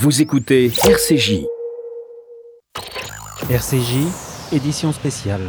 Vous écoutez RCJ. RCJ, édition spéciale.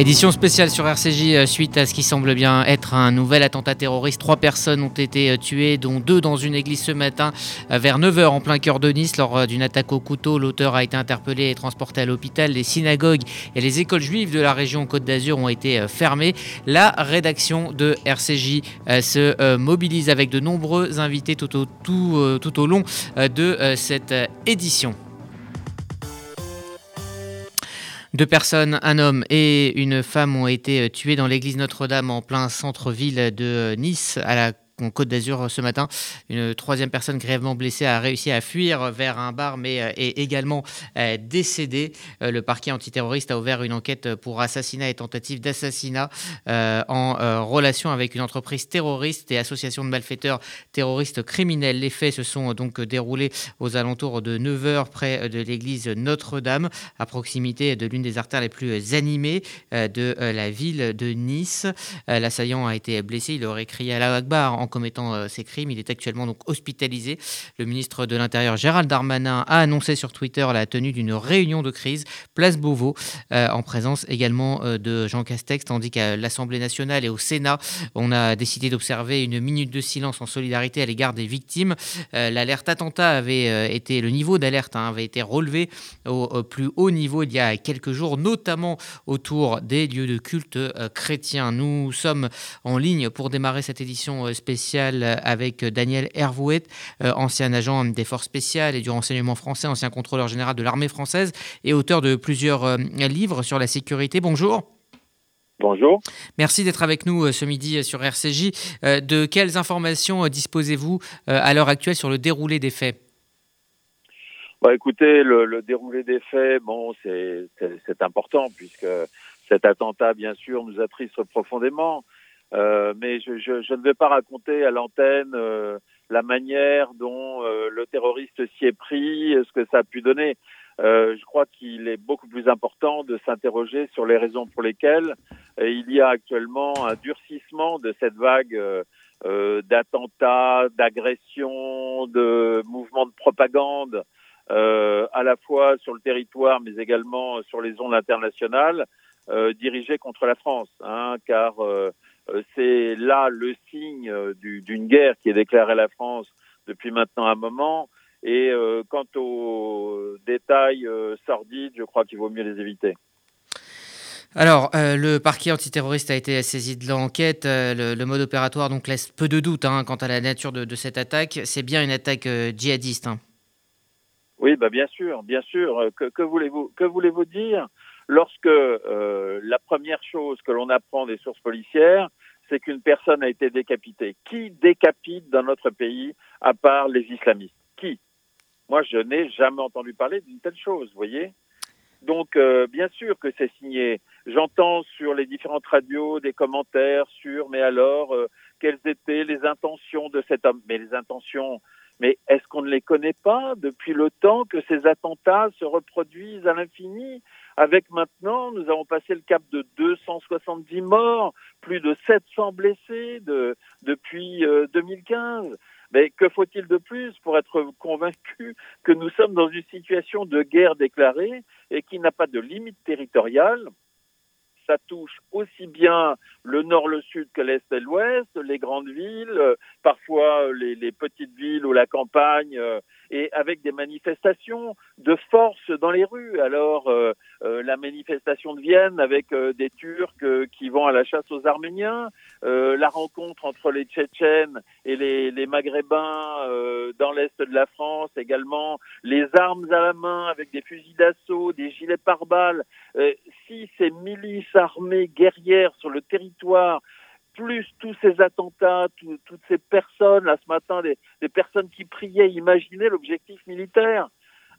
Édition spéciale sur RCJ euh, suite à ce qui semble bien être un nouvel attentat terroriste. Trois personnes ont été euh, tuées, dont deux dans une église ce matin euh, vers 9h en plein cœur de Nice. Lors d'une attaque au couteau, l'auteur a été interpellé et transporté à l'hôpital. Les synagogues et les écoles juives de la région Côte d'Azur ont été fermées. La rédaction de RCJ se mobilise avec de nombreux invités tout au, tout, tout au long de cette édition. Deux personnes, un homme et une femme, ont été tués dans l'église Notre-Dame en plein centre-ville de Nice à la en Côte d'Azur ce matin. Une troisième personne grièvement blessée a réussi à fuir vers un bar, mais euh, est également euh, décédée. Euh, le parquet antiterroriste a ouvert une enquête pour assassinat et tentative d'assassinat en relation avec une entreprise terroriste et association de malfaiteurs terroristes criminels. Les faits se sont donc déroulés aux alentours de 9h près de l'église Notre-Dame, à proximité de l'une des artères les plus animées de la ville de Nice. L'assaillant a été blessé, il aurait crié à la Akbar en commettant euh, ces crimes. Il est actuellement donc hospitalisé. Le ministre de l'Intérieur Gérald Darmanin a annoncé sur Twitter la tenue d'une réunion de crise place Beauvau euh, en présence également euh, de Jean Castex, tandis qu'à l'Assemblée nationale et au Sénat, on a décidé d'observer une minute de silence en solidarité à l'égard des victimes. L'alerte attentat avait été, le niveau d'alerte hein, avait été relevé au, plus haut niveau il y a quelques jours, notamment autour des lieux de culte chrétiens. Nous sommes en ligne pour démarrer cette édition spéciale avec Daniel Hervouet, euh, ancien agent des forces spéciales et du renseignement français, ancien contrôleur général de l'armée française et auteur de plusieurs euh, livres sur la sécurité. Bonjour. Bonjour. Merci d'être avec nous euh, ce midi sur RCJ. De quelles informations disposez-vous à l'heure actuelle sur le déroulé des faits? Bah, Écoutez, le, déroulé des faits, bon, c'est important puisque cet attentat, bien sûr, nous attriste profondément. Euh, mais je, je, je, ne vais pas raconter à l'antenne euh, la manière dont euh, le terroriste s'y est pris, ce que ça a pu donner. je crois qu'il est beaucoup plus important de s'interroger sur les raisons pour lesquelles il y a actuellement un durcissement de cette vague d'attentats, d'agressions, de mouvements de propagande, à la fois sur le territoire, mais également sur les zones internationales, dirigées contre la France, hein, car euh, c'est là le signe euh, d'une guerre qui est déclarée à la France depuis maintenant un moment. Et euh, quant aux détails sordides, je crois qu'il vaut mieux les éviter. Alors, le parquet antiterroriste a été saisi de l'enquête. le, mode opératoire donc laisse peu de doute hein, quant à la nature de, cette attaque. C'est bien une attaque djihadiste. Hein. Oui, bah bien sûr, bien sûr. Que, que voulez-vous que voulez-vous dire? Lorsque la première chose que l'on apprend des sources policières, c'est qu'une personne a été décapitée. Qui décapite dans notre pays à part les islamistes? Qui? Moi, je n'ai jamais entendu parler d'une telle chose, vous voyez? Donc, euh, bien sûr que c'est signé. J'entends sur les différentes radios des commentaires sur, mais alors, euh, quelles étaient les intentions de cet homme? Mais les intentions, mais est-ce qu'on ne les connaît pas depuis le temps que ces attentats se reproduisent à l'infini? Avec maintenant, nous avons passé le cap de 270 morts, plus de 700 blessés de, depuis 2015. Euh, Mais que faut-il de plus pour être convaincu que nous sommes dans une situation de guerre déclarée et qui n'a pas de limite territoriale? Ça touche aussi bien le nord, le sud que l'est et l'ouest, les grandes villes, euh, parfois les, les, petites villes ou la campagne, euh, et avec des manifestations de force dans les rues. Alors, euh, la manifestation de Vienne avec des Turcs qui vont à la chasse aux Arméniens, la rencontre entre les Tchétchènes et les, les Maghrébins dans l'est de la France également, les armes à la main avec des fusils d'assaut, des gilets pare-balles. si ces milices armée guerrière sur le territoire, plus tous ces attentats, toutes ces personnes, là ce matin, des, personnes qui priaient, imaginaient l'objectif militaire.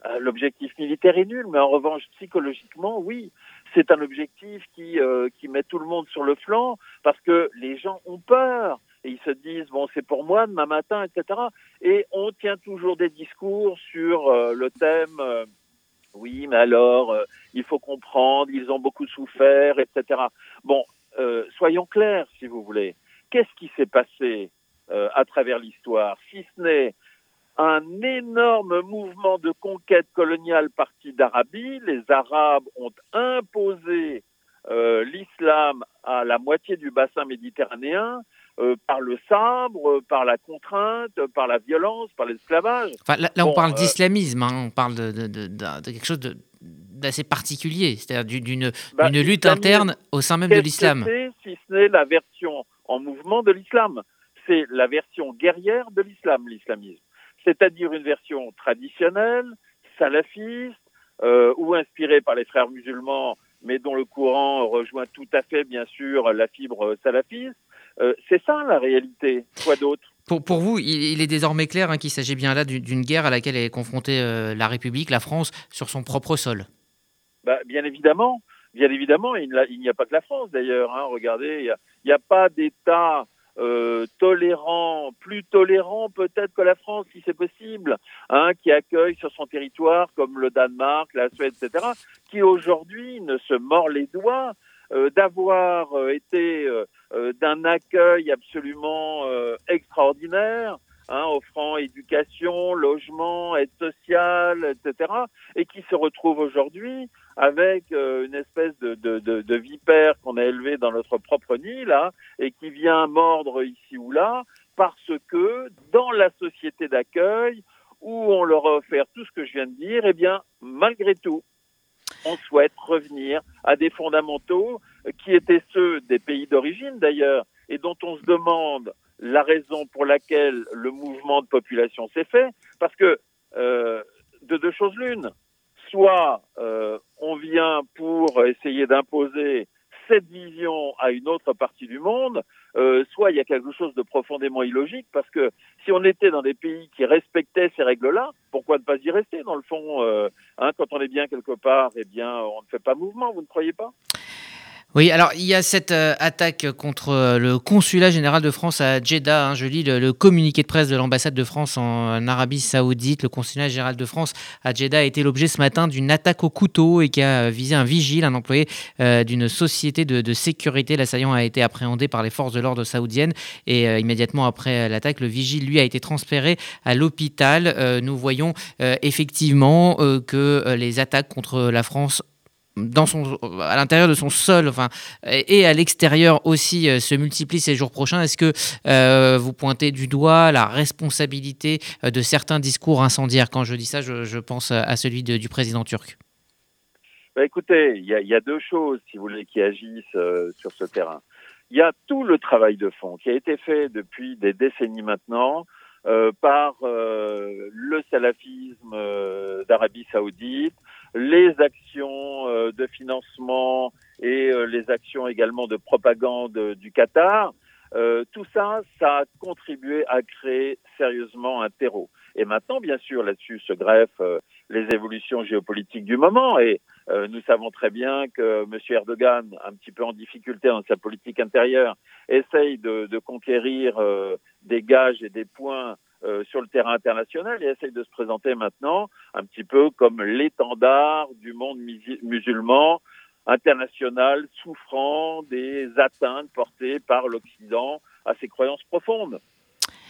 Euh, l'objectif militaire est nul, mais en revanche, psychologiquement, oui, c'est un objectif qui, euh, qui met tout le monde sur le flanc parce que les gens ont peur et ils se disent bon c'est pour moi demain matin etc et on tient toujours des discours sur euh, le thème oui, mais alors, il faut comprendre, ils ont beaucoup souffert, etc. Bon, euh, soyons clairs, si vous voulez. Qu'est-ce qui s'est passé euh, à travers l'histoire, si ce n'est un énorme mouvement de conquête coloniale parti d'Arabie? Les Arabes ont imposé euh, l'islam à la moitié du bassin méditerranéen euh, par le sabre, par la contrainte, par la violence, par l'esclavage. Enfin, là, on parle d'islamisme, hein, on parle de, de, de, quelque chose d'assez particulier, c'est-à-dire d'une bah, lutte interne au sein même de l'islam. Si ce n'est la version en mouvement de l'islam, c'est la version guerrière de l'islam, l'islamisme c'est-à-dire une version traditionnelle, salafiste, euh, ou inspirée par les frères musulmans, mais dont le courant rejoint tout à fait, bien sûr, la fibre salafiste. Euh, c'est ça la réalité, quoi d'autre? Pour, pour, vous, il, est désormais clair hein, qu'il s'agit bien là d'une guerre à laquelle est confrontée euh, la République, la France, sur son propre sol. Bah, bien évidemment, bien évidemment, il n'y a, pas que la France d'ailleurs. Hein. regardez, il n'y a, pas d'État euh, tolérant, plus tolérant peut-être que la France, si c'est possible, hein, qui accueille sur son territoire, comme le Danemark, la Suède, etc., qui aujourd'hui ne se mord les doigts euh, d'avoir euh, été d'un accueil absolument extraordinaire, hein, offrant éducation, logement, aide sociale, etc., et qui se retrouve aujourd'hui avec euh, une espèce de, de, de, de vipère qu'on a élevée dans notre propre nid, là, et qui vient mordre ici ou là, parce que dans la société d'accueil, où on leur a offert tout ce que je viens de dire, eh bien, malgré tout, on souhaite revenir à des fondamentaux qui étaient ceux des pays d'origine d'ailleurs, et dont on se demande la raison pour laquelle le mouvement de population s'est fait, parce que euh, de deux choses l'une, soit euh, on vient pour essayer d'imposer cette vision à une autre partie du monde, euh, soit il y a quelque chose de profondément illogique, parce que si on était dans des pays qui respectaient ces règles-là, pourquoi ne pas y rester Dans le fond, hein, quand on est bien quelque part, eh bien, on ne fait pas mouvement, vous ne croyez pas? Oui, alors il y a cette euh, attaque contre euh, le consulat général de France à Jeddah. Hein. je lis le, communiqué de presse de l'ambassade de France en, Arabie Saoudite. Le consulat général de France à Jeddah a été l'objet ce matin d'une attaque au couteau et qui a visé un vigile, un employé euh, d'une société de, sécurité. L'assaillant a été appréhendé par les forces de l'ordre saoudiennes et immédiatement après l'attaque, le vigile lui a été transféré à l'hôpital. nous voyons effectivement que les attaques contre la France dans son, à l'intérieur de son sol, enfin, et à l'extérieur aussi euh, se multiplient ces jours prochains. Est-ce que euh, vous pointez du doigt la responsabilité euh, de certains discours incendiaires? Quand je dis ça, je, pense à celui du président turc. Bah écoutez, il y, a deux choses, si vous voulez, qui agissent sur ce terrain. Il y a tout le travail de fond qui a été fait depuis des décennies maintenant par le salafisme d'Arabie saoudite, les actions euh, de financement et euh, les actions également de propagande du Qatar, euh, tout ça, ça a contribué à créer sérieusement un terreau. Et maintenant, bien sûr, là-dessus se greffent les évolutions géopolitiques du moment. Et nous savons très bien que M. Erdogan, un petit peu en difficulté dans sa politique intérieure, essaye de, de conquérir des gages et des points euh, sur le terrain international et essaye de se présenter maintenant un petit peu comme l'étendard du monde musulman international souffrant des atteintes portées par l'Occident à ses croyances profondes.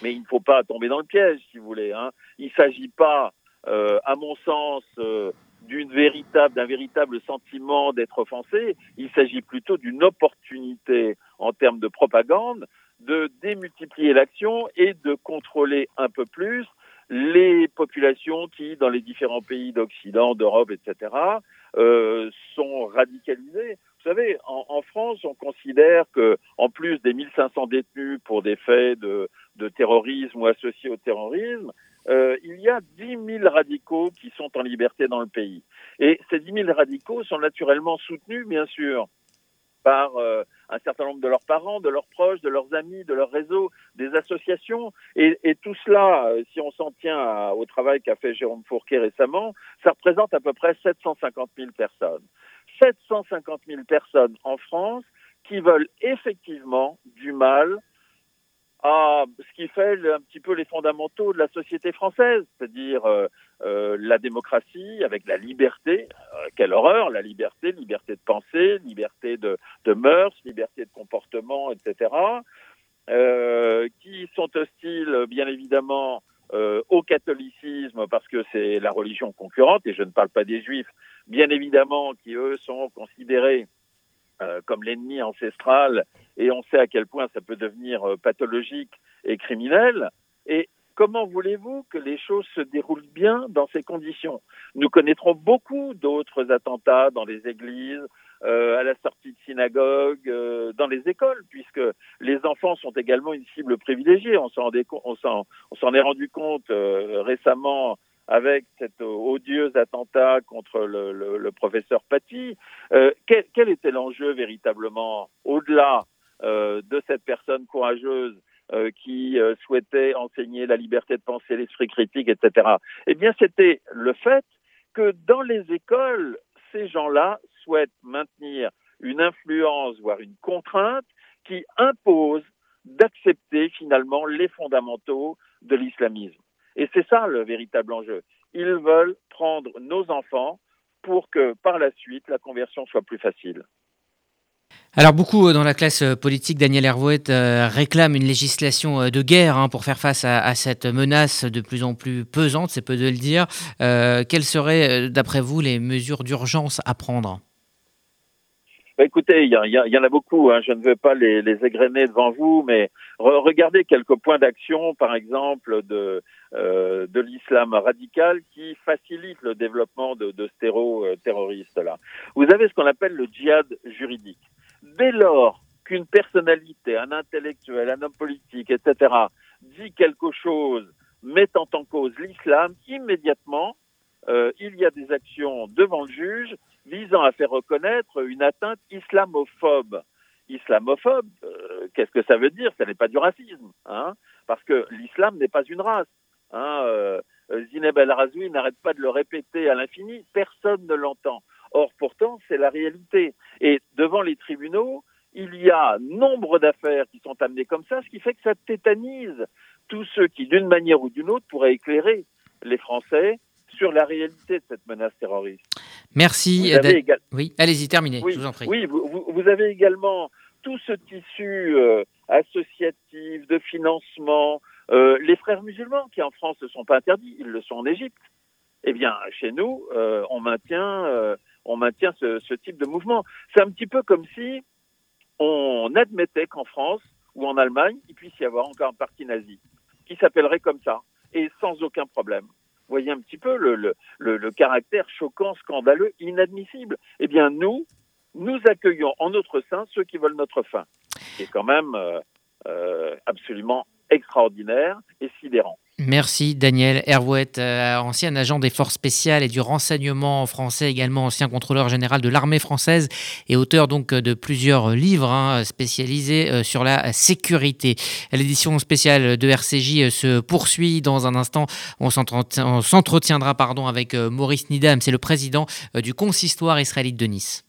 Mais il ne faut pas tomber dans le piège, si vous voulez. Hein. Il ne s'agit pas, euh, à mon sens, euh, d'un véritable sentiment d'être offensé. Il s'agit plutôt d'une opportunité en termes de propagande de démultiplier l'action et de contrôler un peu plus les populations qui, dans les différents pays d'Occident, d'Europe, etc., euh, sont radicalisées. Vous savez, en, France, on considère que, en plus des 1500 détenus pour des faits de, terrorisme ou associés au terrorisme, euh, il y a 10 000 radicaux qui sont en liberté dans le pays. Et ces 10 000 radicaux sont naturellement soutenus, bien sûr, par euh, un certain nombre de leurs parents, de leurs proches, de leurs amis, de leur réseau, des associations. Et, et tout cela, euh, si on s'en tient au travail qu'a fait Jérôme Fourquet récemment, ça représente à peu près 750 000 personnes. 750 000 personnes en France qui veulent effectivement du mal à ce qui fait un petit peu les fondamentaux de la société française, c'est-à-dire euh, euh, la démocratie avec la liberté. Euh, quelle horreur, la liberté, liberté de penser, liberté de, de mœurs, liberté de comportement, etc. qui sont hostiles, bien évidemment, au catholicisme parce que c'est la religion concurrente, et je ne parle pas des juifs, bien évidemment, qui eux sont considérés euh, comme l'ennemi ancestral, et on sait à quel point ça peut devenir euh, pathologique et criminel. Et comment voulez-vous que les choses se déroulent bien dans ces conditions? Nous connaîtrons beaucoup d'autres attentats dans les églises, euh, à la sortie de synagogues, euh, dans les écoles, puisque les enfants sont également une cible privilégiée. On s'en est rendu compte euh, récemment avec cet odieux attentat contre le, le, le professeur Paty. Euh, quel, quel, était l'enjeu véritablement, au-delà euh, de cette personne courageuse euh, qui euh, souhaitait enseigner la liberté de penser, l'esprit critique, etc. Eh bien, c'était le fait que dans les écoles, ces gens-là souhaitent maintenir une influence, voire une contrainte, qui impose d'accepter finalement les fondamentaux de l'islamisme. Et c'est ça le véritable enjeu. Ils veulent prendre nos enfants pour que par la suite la conversion soit plus facile. Alors beaucoup euh, dans la classe euh, politique, Daniel Hervouet euh, réclame une législation de guerre hein, pour faire face à, à, cette menace de plus en plus pesante, c'est peu de le dire. Euh, quelles seraient, d'après vous, les mesures d'urgence à prendre? Bah, écoutez, il y, y, y, en a beaucoup. Hein. Je ne veux pas les, les égrener devant vous, mais re regardez quelques points d'action, par exemple, de, euh, de l'islam radical qui facilite le développement de, de terroristes-là. Vous avez ce qu'on appelle le djihad juridique. Dès lors qu'une personnalité, un intellectuel, un homme politique, etc., dit quelque chose mettant en cause l'islam, immédiatement, euh, il y a des actions devant le juge visant à faire reconnaître une atteinte islamophobe. Islamophobe, euh, qu'est-ce que ça veut dire? Ce n'est pas du racisme, hein, parce que l'islam n'est pas une race. Hein, euh, Zineb El Razoui n'arrête pas de le répéter à l'infini, personne ne l'entend. Or, pourtant, c'est la réalité. Et devant les tribunaux, il y a nombre d'affaires qui sont amenées comme ça, ce qui fait que ça tétanise tous ceux qui, d'une manière ou d'une autre, pourraient éclairer les Français sur la réalité de cette menace terroriste. Merci. Oui, allez-y, terminez, oui, je vous en prie. Oui, vous, vous avez également tout ce tissu euh, associatif, de financement. Euh, les frères musulmans, qui en France ne sont pas interdits, ils le sont en Égypte. Eh bien, chez nous, euh, on maintient, on maintient ce, type de mouvement. C'est un petit peu comme si on admettait qu'en France ou en Allemagne, il puisse y avoir encore un parti nazi qui s'appellerait comme ça et sans aucun problème voyez un petit peu le, caractère choquant, scandaleux, inadmissible. Eh bien, nous, nous accueillons en notre sein ceux qui veulent notre fin, qui est quand même euh, euh, absolument extraordinaire et sidérant. Merci Daniel Hervouet, euh, ancien agent des forces spéciales et du renseignement français, également ancien contrôleur général de l'armée française et auteur donc de plusieurs livres hein, spécialisés sur la sécurité. L'édition spéciale de RCJ se poursuit dans un instant. On s'entretiendra pardon avec Maurice Nidam, c'est le président du consistoire israélite de Nice.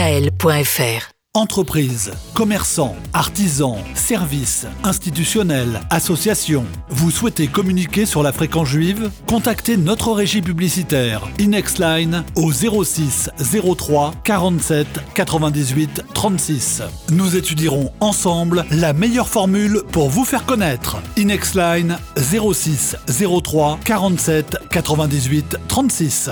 Entreprises, commerçants, artisans, services, institutionnels, associations. Vous souhaitez communiquer sur la fréquence juive? Contactez notre régie publicitaire Inexline au 06 03 47 98 36. Nous étudierons ensemble la meilleure formule pour vous faire connaître. Inexline 06 03 47 98 36.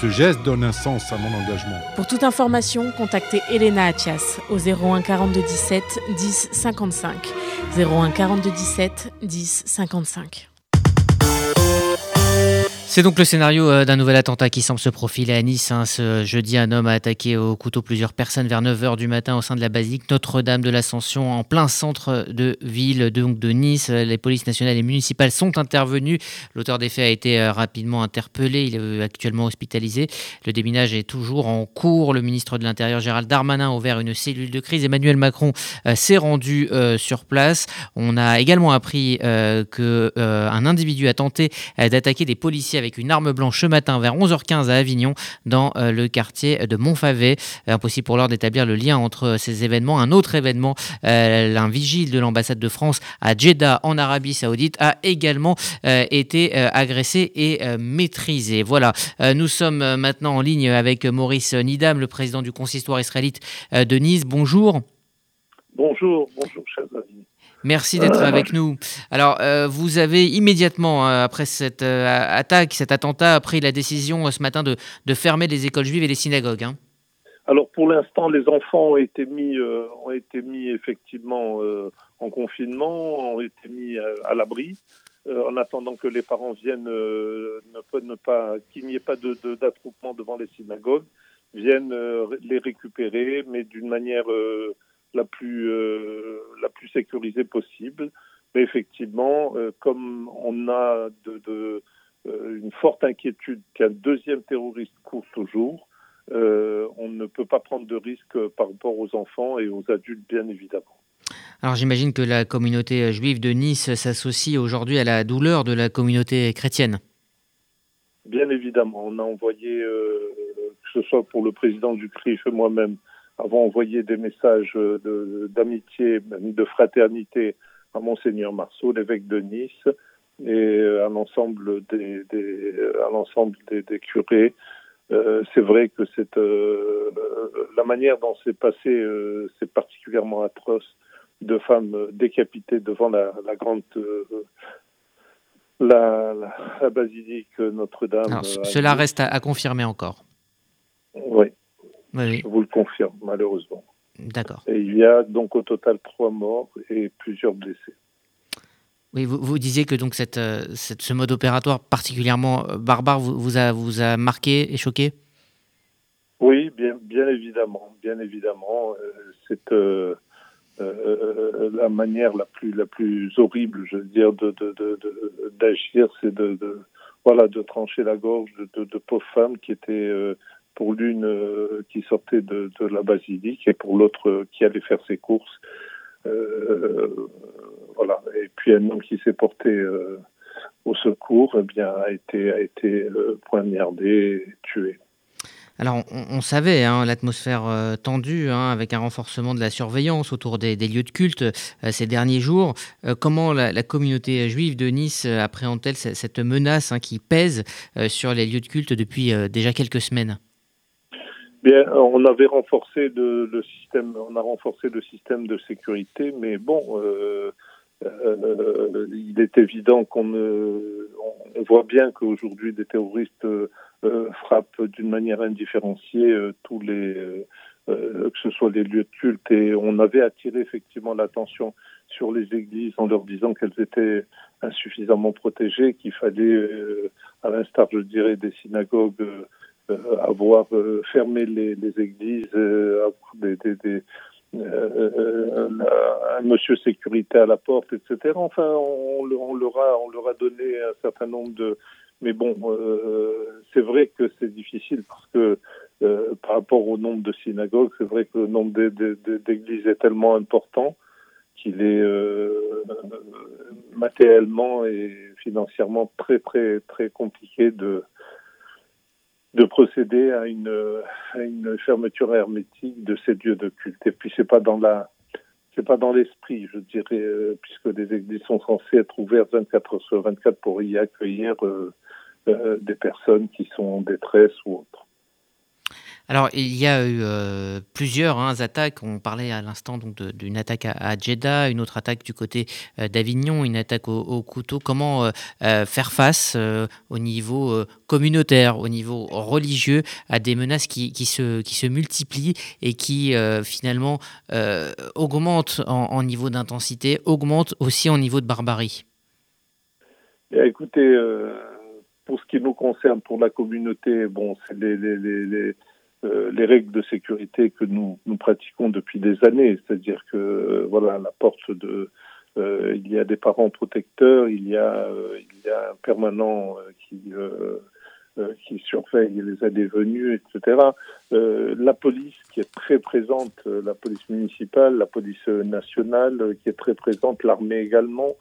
Ce geste donne un sens à mon engagement. Pour toute information, contactez Elena Atias au 01 42 17 10 55. 01 42 17 10 55. C'est donc le scénario euh, d'un nouvel attentat qui semble se profiler à Nice. Hein. Ce jeudi, un homme a attaqué au couteau plusieurs personnes vers 9h du matin au sein de la basilique Notre-Dame de l'Ascension en plein centre de ville donc de Nice. Les polices nationales et municipales sont intervenues. L'auteur des faits a été euh, rapidement interpellé. Il est actuellement hospitalisé. Le déminage est toujours en cours. Le ministre de l'Intérieur Gérald Darmanin a ouvert une cellule de crise. Emmanuel Macron euh, s'est rendu sur place. On a également appris qu'un individu a tenté d'attaquer des policiers avec une arme blanche ce matin vers 11h15 à Avignon, dans euh, le quartier de Montfavet. Euh, impossible pour l'heure d'établir le lien entre ces événements. Un autre événement, euh, un vigile de l'ambassade de France à Jeddah, en Arabie Saoudite, a également été agressé et maîtrisé. Voilà, nous sommes maintenant en ligne avec Maurice Nidam, le président du consistoire israélite de Nice. Bonjour. Bonjour, bonjour, chers amis. Merci d'être avec nous. Alors, euh, vous avez immédiatement, euh, après cette euh, attaque, cet attentat, pris la décision ce matin de, de, fermer les écoles juives et les synagogues. Hein. Alors, pour l'instant, les enfants ont été mis, ont été mis effectivement en confinement, ont été mis à, l'abri, en attendant que les parents viennent, ne, pas, qu'il n'y ait pas d'attroupement de, devant les synagogues, viennent les récupérer, mais d'une manière la plus, euh, la plus sécurisée possible. Mais effectivement, euh, comme on a de, euh, une forte inquiétude qu'un deuxième terroriste court toujours, on ne peut pas prendre de risques par rapport aux enfants et aux adultes, bien évidemment. Alors j'imagine que la communauté juive de Nice s'associe aujourd'hui à la douleur de la communauté chrétienne. Bien évidemment, on a envoyé, que ce soit pour le président du CRIF et moi-même, avons envoyé des messages d'amitié, de, fraternité à Monseigneur Marceau, l'évêque de Nice, et à l'ensemble des, à l'ensemble des, curés. Euh, c'est vrai que c'est euh, la manière dont c'est passé, euh, c'est particulièrement atroce de femmes décapitées devant la, grande la, la, basilique Notre-Dame. Cela reste à confirmer encore. Oui. Je vous le confirme, malheureusement. D'accord. Et il y a donc au total trois morts et plusieurs blessés. Oui, vous, vous disiez que donc cette, euh, cette, ce mode opératoire particulièrement euh, barbare vous, vous, a, vous a marqué et choqué? Oui, bien, bien évidemment. Bien évidemment. Euh, c'est euh, euh, la manière la plus, la plus horrible, je veux dire, d'agir, de, de, c'est de, voilà, de trancher la gorge de, pauvres femmes qui étaient pour l'une euh, qui sortait de, la basilique et pour l'autre euh, qui allait faire ses courses. Euh, voilà. Et puis un homme qui s'est porté au secours, eh bien, a été, a été poignardé tué. Alors, on, savait hein, l'atmosphère tendue, hein, avec un renforcement de la surveillance autour des, lieux de culte ces derniers jours. comment la, communauté juive de Nice appréhende-t-elle cette menace hein, qui pèse sur les lieux de culte depuis déjà quelques semaines? Bien, on avait renforcé le système, on a renforcé le système de sécurité, mais bon, euh, euh, il est évident qu'on on voit bien qu'aujourd'hui des terroristes euh, frappent d'une manière indifférenciée tous les, que ce soit les lieux de culte, et on avait attiré effectivement l'attention sur les églises en leur disant qu'elles étaient insuffisamment protégées, qu'il fallait, à l'instar, je dirais, des synagogues euh, avoir euh, fermé les, églises, euh, avoir des, un monsieur sécurité à la porte, etc. Enfin, on leur a donné un certain nombre de. Mais bon, c'est vrai que c'est difficile parce que par rapport au nombre de synagogues, c'est vrai que le nombre d'églises est tellement important qu'il est matériellement et financièrement très très très compliqué de de procéder à une, à une fermeture hermétique de ces lieux de culte. Et puis c'est pas dans la c'est pas dans l'esprit, je dirais, euh, puisque les églises sont censées être ouvertes 24 heures sur 24 pour y accueillir euh, euh, des personnes qui sont en détresse ou autres. Alors, il y a eu euh, plusieurs hein, attaques. On parlait à l'instant d'une attaque à, Jeddah, une autre attaque du côté euh, d'Avignon, une attaque au, couteau. Comment euh, faire face au niveau communautaire, au niveau religieux, à des menaces qui, se, multiplient et qui finalement augmentent en, niveau d'intensité, augmentent aussi en niveau de barbarie? Eh, Écoutez, pour ce qui nous concerne, pour la communauté, bon, c'est les euh, les règles de sécurité que nous, pratiquons depuis des années. C'est-à-dire que euh, voilà, la porte de euh, il y a des parents protecteurs, il y a un permanent qui qui surveille les allées venues, etc. la police qui est très présente, la police municipale, la police nationale qui est très présente, l'armée également.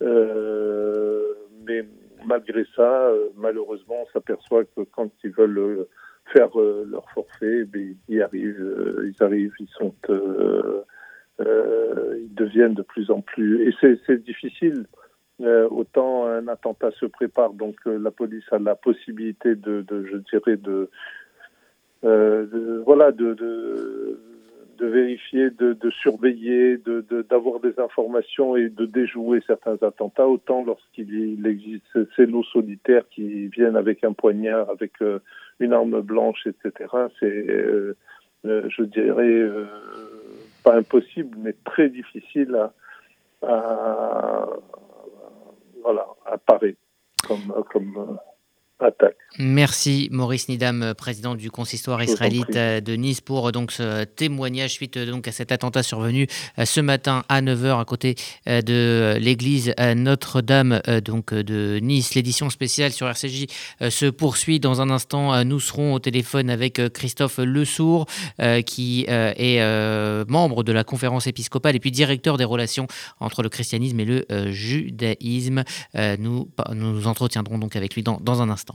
mais malgré ça, malheureusement, on s'aperçoit que quand ils veulent faire euh, leur forfait, mais ils arrivent, euh, ils arrivent, ils sont, euh, ils deviennent de plus en plus. Et c'est difficile. autant un attentat se prépare, donc la police a la possibilité de, je dirais, de, voilà, de, de, vérifier, de, surveiller, d'avoir des informations et de déjouer certains attentats, autant lorsqu'il existe ces loups solitaires qui viennent avec un poignard, avec une arme blanche, etc. C'est, euh, euh, je dirais, euh, pas impossible, mais très difficile à, voilà, à parer comme, comme attaque. Merci Maurice Nidam, président du consistoire israélite de Nice, pour donc ce témoignage suite donc à cet attentat survenu euh, ce matin à 9h à côté euh, de l'église euh, Notre-Dame donc de Nice. L'édition spéciale sur RCJ se poursuit dans un instant. Nous serons au téléphone avec Christophe Lesourd qui est membre de la conférence épiscopale et puis directeur des relations entre le christianisme et le judaïsme. Nous nous entretiendrons donc avec lui dans, dans un instant.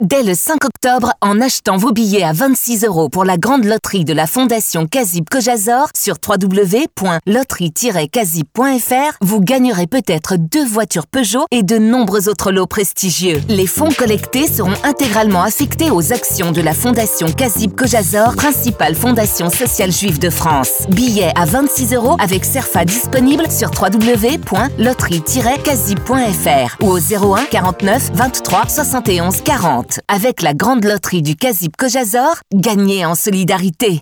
Dès le 5 octobre, en achetant vos billets à 26 euros pour la grande loterie de la Fondation Kazib Kojazor sur www.loterie-kazib.fr, vous gagnerez peut-être deux voitures Peugeot et de nombreux autres lots prestigieux. Les fonds collectés seront intégralement affectés aux actions de la Fondation Kazib Kojazor, principale fondation sociale juive de France. Billets à 26 euros avec Serfa disponible sur www.loterie-kazib.fr ou au 01 49 23 71 40. Avec la grande loterie du Kazib Kojazor, gagnez en solidarité.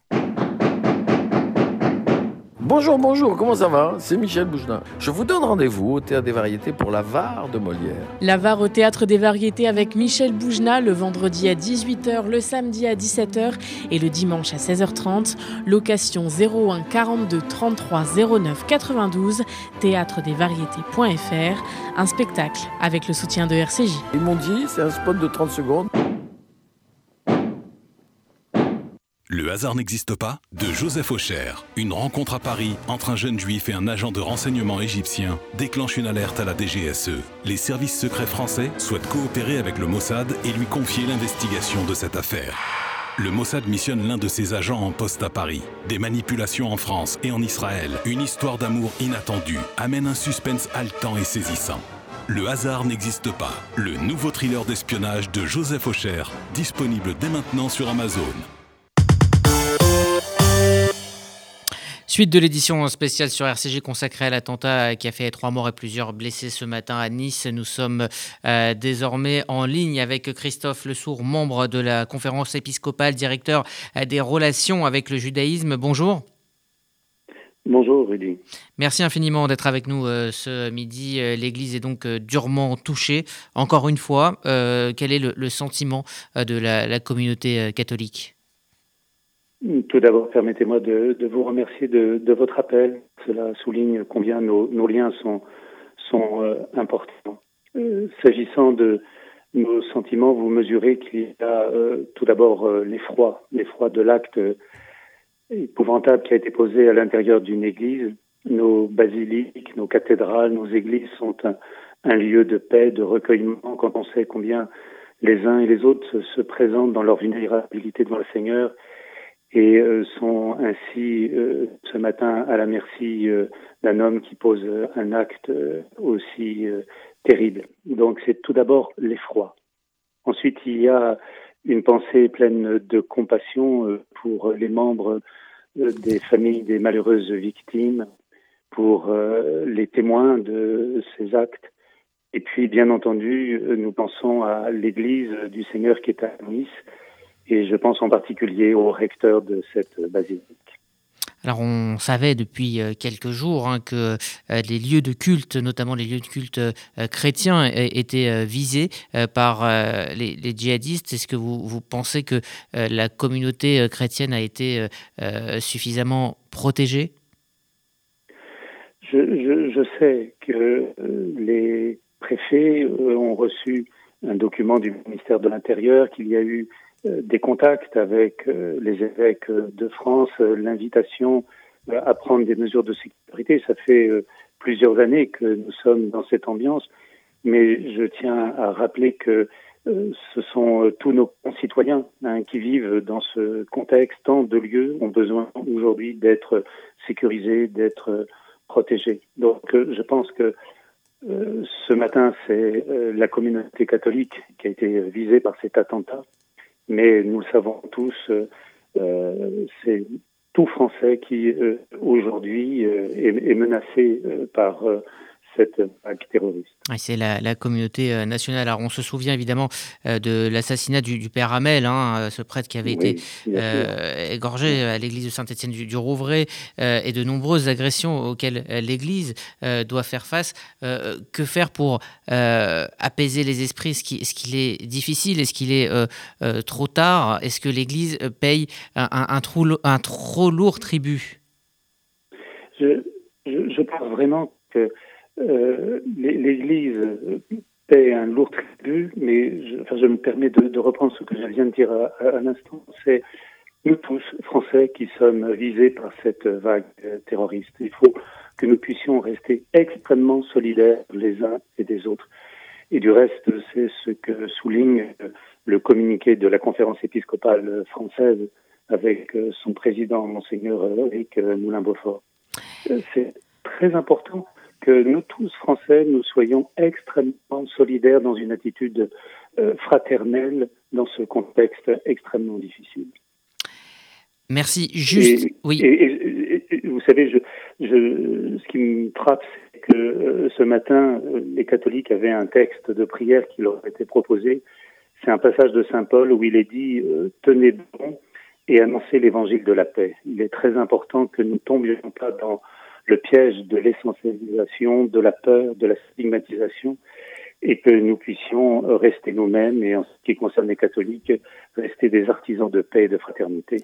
Bonjour, bonjour, comment ça va? C'est Michel Boujna. Je vous donne rendez-vous au Théâtre des Variétés pour la VAR de Molière. La VAR au Théâtre des Variétés avec Michel Boujna le vendredi à 18h, le samedi à 17h et le dimanche à 16h30. Location 01 42 33 09 92, théâtredesvariétés.fr. Un spectacle avec le soutien de RCJ. Ils m'ont dit, c'est un spot de 30 secondes. Le hasard n'existe pas de Joseph Aucher. Une rencontre à Paris entre un jeune juif et un agent de renseignement égyptien déclenche une alerte à la DGSE. Les services secrets français souhaitent coopérer avec le Mossad et lui confier l'investigation de cette affaire. Le Mossad missionne l'un de ses agents en poste à Paris. Des manipulations en France et en Israël, une histoire d'amour inattendue amène un suspense haletant et saisissant. Le hasard n'existe pas. Le nouveau thriller d'espionnage de Joseph Aucher, disponible dès maintenant sur Amazon. Suite de l'édition spéciale sur RCG consacrée à l'attentat qui a fait trois morts et plusieurs blessés ce matin à Nice. Nous sommes euh, désormais en ligne avec Christophe Lesourd, membre de la conférence épiscopale, directeur euh, des relations avec le judaïsme. Bonjour. Bonjour Rudy. Merci infiniment d'être avec nous euh, ce midi. L'Église est donc durement touchée. Encore une fois, quel est le, sentiment de la communauté catholique? Tout d'abord, permettez-moi de, vous remercier de, votre appel. Cela souligne combien nos, liens sont, euh, importants. Euh, s'agissant de nos sentiments, vous mesurez qu'il y a euh, tout d'abord l'effroi, l'effroi de l'acte épouvantable qui a été posé à l'intérieur d'une église. Nos basiliques, nos cathédrales, nos églises sont un, un, lieu de paix, de recueillement quand on sait combien les uns et les autres se présentent dans leur vulnérabilité devant le Seigneur et euh, sont ainsi euh, ce matin à la merci euh, d'un homme qui pose un acte aussi terrible. Donc c'est tout d'abord l'effroi. Ensuite, il y a une pensée pleine de compassion pour les membres des familles des malheureuses victimes, pour les témoins de ces actes. Et puis, bien entendu, nous pensons à l'Église du Seigneur qui est à Nice, et je pense en particulier au recteur de cette basilique. Alors on savait depuis euh, quelques jours hein, que euh, les lieux de culte, notamment les lieux de culte euh, chrétiens, étaient visés par les, djihadistes. Est-ce que vous, pensez que la communauté chrétienne a été suffisamment protégée? Je, sais que les préfets ont reçu un document du ministère de l'Intérieur, qu'il y a eu des contacts avec euh, les évêques de France, euh, l'invitation à prendre des mesures de sécurité. Ça fait plusieurs années que nous sommes dans cette ambiance, mais je tiens à rappeler que ce sont tous nos concitoyens hein, qui vivent dans ce contexte. Tant de lieux ont besoin aujourd'hui d'être sécurisés, d'être protégés. Donc je pense que ce matin, c'est la communauté catholique qui a été visée par cet attentat mais nous le savons tous, euh, euh, c'est tout Français qui euh, aujourd'hui est, menacé par cette vague terroriste. c'est la, communauté euh, nationale. Alors, on se souvient évidemment euh, de l'assassinat du, père Hamel, hein, euh, ce prêtre qui avait été égorgé à l'église de Saint-Étienne du, Rouvray, et de nombreuses agressions auxquelles l'église doit faire face. que faire pour apaiser les esprits? Est-ce qu'il est, difficile Est-ce qu'il est trop tard? Est-ce que l'église paye un, trop, un, trop, lourd tribut? Je, je, pense vraiment que euh, l'Église paie un lourd tribut, mais je, me permets de, reprendre ce que je viens de dire à, l'instant. C'est nous tous, Français, qui sommes visés par cette vague terroriste. Il faut que nous puissions rester extrêmement solidaires les uns et des autres. Et du reste, c'est ce que souligne le communiqué de la conférence épiscopale française avec son président, monseigneur Eric Moulin-Beaufort. C'est très important que nous tous, Français, nous soyons extrêmement solidaires dans une attitude euh, fraternelle dans ce contexte extrêmement difficile. Merci. Juste, oui. vous savez, je, je, ce qui me frappe, c'est que euh, ce matin, euh, les catholiques avaient un texte de prière qui leur été proposé. C'est un passage de Saint Paul où il est dit Tenez bon et annoncez l'évangile de la paix. Il est très important que nous ne tombions pas dans le piège de l'essentialisation, de la peur, de la stigmatisation, et que nous puissions rester nous-mêmes et en ce qui concerne les catholiques, rester des artisans de paix et de fraternité.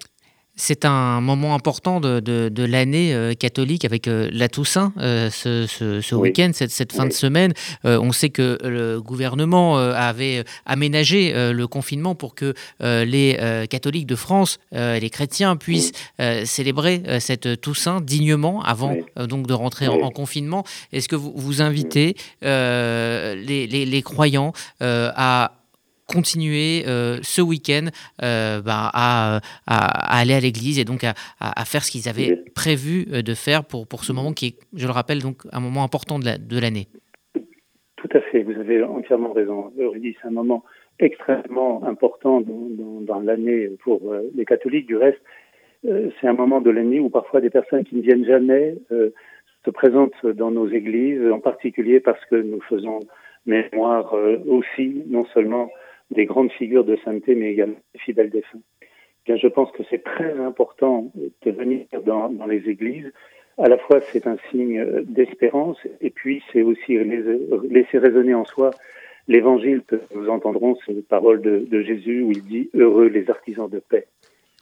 C'est un moment important de, de, l'année euh, catholique avec euh, la Toussaint euh, ce, ce, week-end, cette, cette, fin de semaine. on sait que le gouvernement avait aménagé le confinement pour que les catholiques de France, les chrétiens, puissent célébrer cette Toussaint dignement avant donc de rentrer en, confinement. Est-ce que vous, vous invitez les, les, les, croyants à continuer euh, ce week-end euh, bah, à, aller à l'église et donc à, faire ce qu'ils avaient prévu euh, de faire pour, pour ce moment qui est, je le rappelle, donc un moment important de l'année. Tout à fait, vous avez entièrement raison. Rudy, c'est un moment extrêmement important dans, dans, l'année pour les catholiques. Du reste, c'est un moment de l'année où parfois des personnes qui ne viennent jamais se présentent dans nos églises, en particulier parce que nous faisons mémoire aussi, non seulement des grandes figures de sainteté, mais également des fidèles défunts. Bien, je pense que c'est très important de venir dans, les églises. À la fois, c'est un signe d'espérance, et puis c'est aussi laisser résonner en soi l'évangile que nous entendrons, c'est les paroles de, Jésus où il dit Heureux les artisans de paix.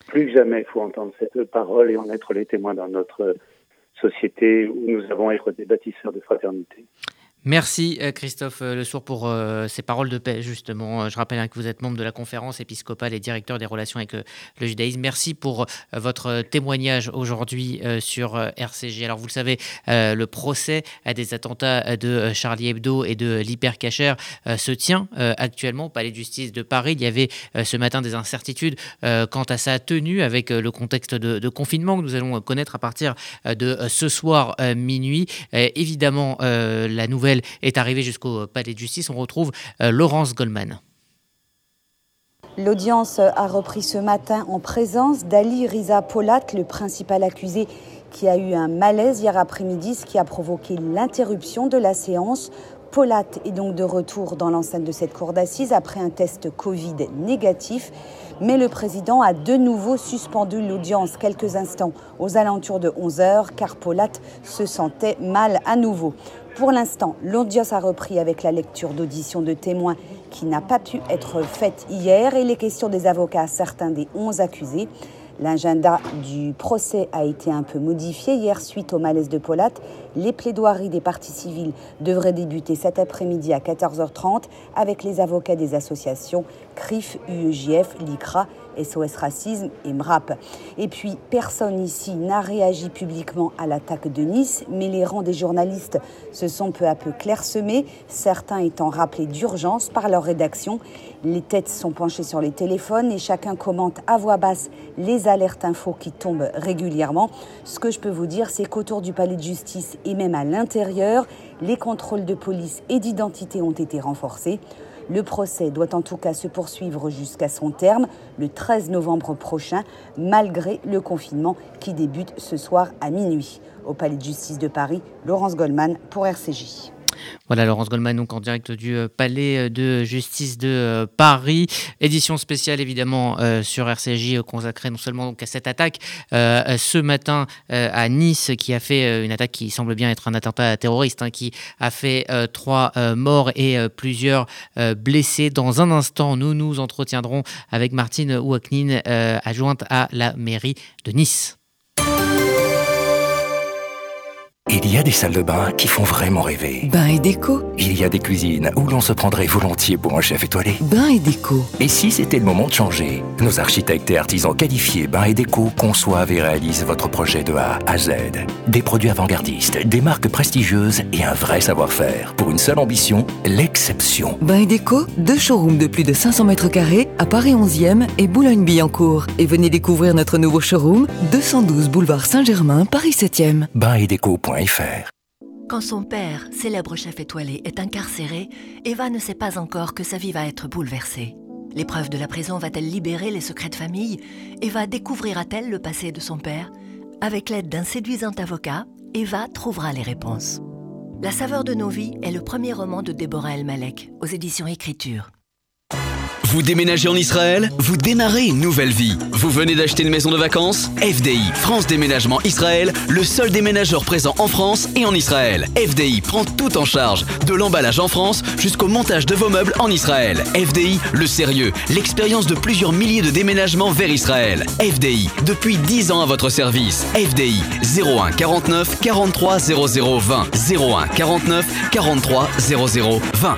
Plus jamais, il faut entendre cette parole et en être les témoins dans notre société où nous avons à être des bâtisseurs de fraternité. Merci euh, Christophe euh, Le Sourd pour euh, ces paroles de paix justement. Je rappelle hein, que vous êtes membre de la conférence épiscopale et directeur des relations avec le judaïsme. Merci pour votre témoignage aujourd'hui sur RCG. Alors vous le savez, le procès des attentats de Charlie Hebdo et de l'hypercacher se tient actuellement au Palais de justice de Paris. Il y avait ce matin des incertitudes quant à sa tenue avec le contexte de, confinement que nous allons connaître à partir de ce soir minuit. évidemment, la nouvelle est arrivé jusqu'au palais de justice. On retrouve euh, Laurence Goldman. L'audience a repris ce matin en présence d'Ali Riza Polat, le principal accusé qui a eu un malaise hier après-midi, ce qui a provoqué l'interruption de la séance. Polat est donc de retour dans l'enceinte de cette cour d'assises après un test Covid négatif. Mais le président a de nouveau suspendu l'audience quelques instants aux alentours de 11 heures car Polat se sentait mal à nouveau. Pour l'instant, l'audience a repris avec la lecture d'auditions de témoins qui n'a pas pu être faite hier et les questions des avocats à certains des 11 accusés. L'agenda du procès a été un peu modifié hier suite au malaise de Polat. Les plaidoiries des parties civiles devraient débuter cet après-midi à 14h30 avec les avocats des associations CRIF, UEJF, LICRA SOS Racisme et MRAP. Et puis, personne ici n'a réagi publiquement à l'attaque de Nice, mais les rangs des journalistes se sont peu à peu clairsemés, certains étant rappelés d'urgence par leur rédaction. Les têtes sont penchées sur les téléphones et chacun commente à voix basse les alertes infos qui tombent régulièrement. Ce que je peux vous dire, c'est qu'autour du palais de justice et même à l'intérieur, les contrôles de police et d'identité ont été renforcés. Le procès doit en tout cas se poursuivre jusqu'à son terme le 13 novembre prochain, malgré le confinement qui débute ce soir à minuit. Au Palais de justice de Paris, Laurence Goldman pour RCJ. Voilà, Laurence Goldman, donc en direct du euh, Palais euh, de justice de euh, Paris. Édition spéciale, évidemment, sur RCJ, consacrée non seulement donc, à cette attaque ce matin à Nice, qui a fait une attaque qui semble bien être un attentat terroriste, hein, qui a fait trois morts et plusieurs blessés. Dans un instant, nous nous entretiendrons avec Martine Ouaknin, adjointe à la mairie de Nice. Il y a des salles de bain qui font vraiment rêver. Bain et déco. Il y a des cuisines où l'on se prendrait volontiers pour un chef étoilé. Bain et déco. Et si c'était le moment de changer Nos architectes et artisans qualifiés Bain et déco conçoivent et réalisent votre projet de A à Z. Des produits avant-gardistes, des marques prestigieuses et un vrai savoir-faire. Pour une seule ambition, l'exception. Bain et déco, deux showrooms de plus de 500 mètres carrés à Paris 11e et Boulogne-Billancourt. Et venez découvrir notre nouveau showroom, 212 boulevard Saint-Germain, Paris 7e. Bain et déco. Quand son père, célèbre chef étoilé, est incarcéré, Eva ne sait pas encore que sa vie va être bouleversée. L'épreuve de la prison va-t-elle libérer les secrets de famille? Eva découvrira-t-elle le passé de son père? Avec l'aide d'un séduisant avocat, Eva trouvera les réponses. La saveur de nos vies est le premier roman de Déborah El Malek aux éditions Écriture. Vous déménagez en Israël Vous démarrez une nouvelle vie. Vous venez d'acheter une maison de vacances FDI, France Déménagement Israël, le seul déménageur présent en France et en Israël. FDI prend tout en charge, de l'emballage en France jusqu'au montage de vos meubles en Israël. FDI, le sérieux, l'expérience de plusieurs milliers de déménagements vers Israël. FDI, depuis 10 ans à votre service. FDI, 01 49 43 00 20. 01 49 43 00 20.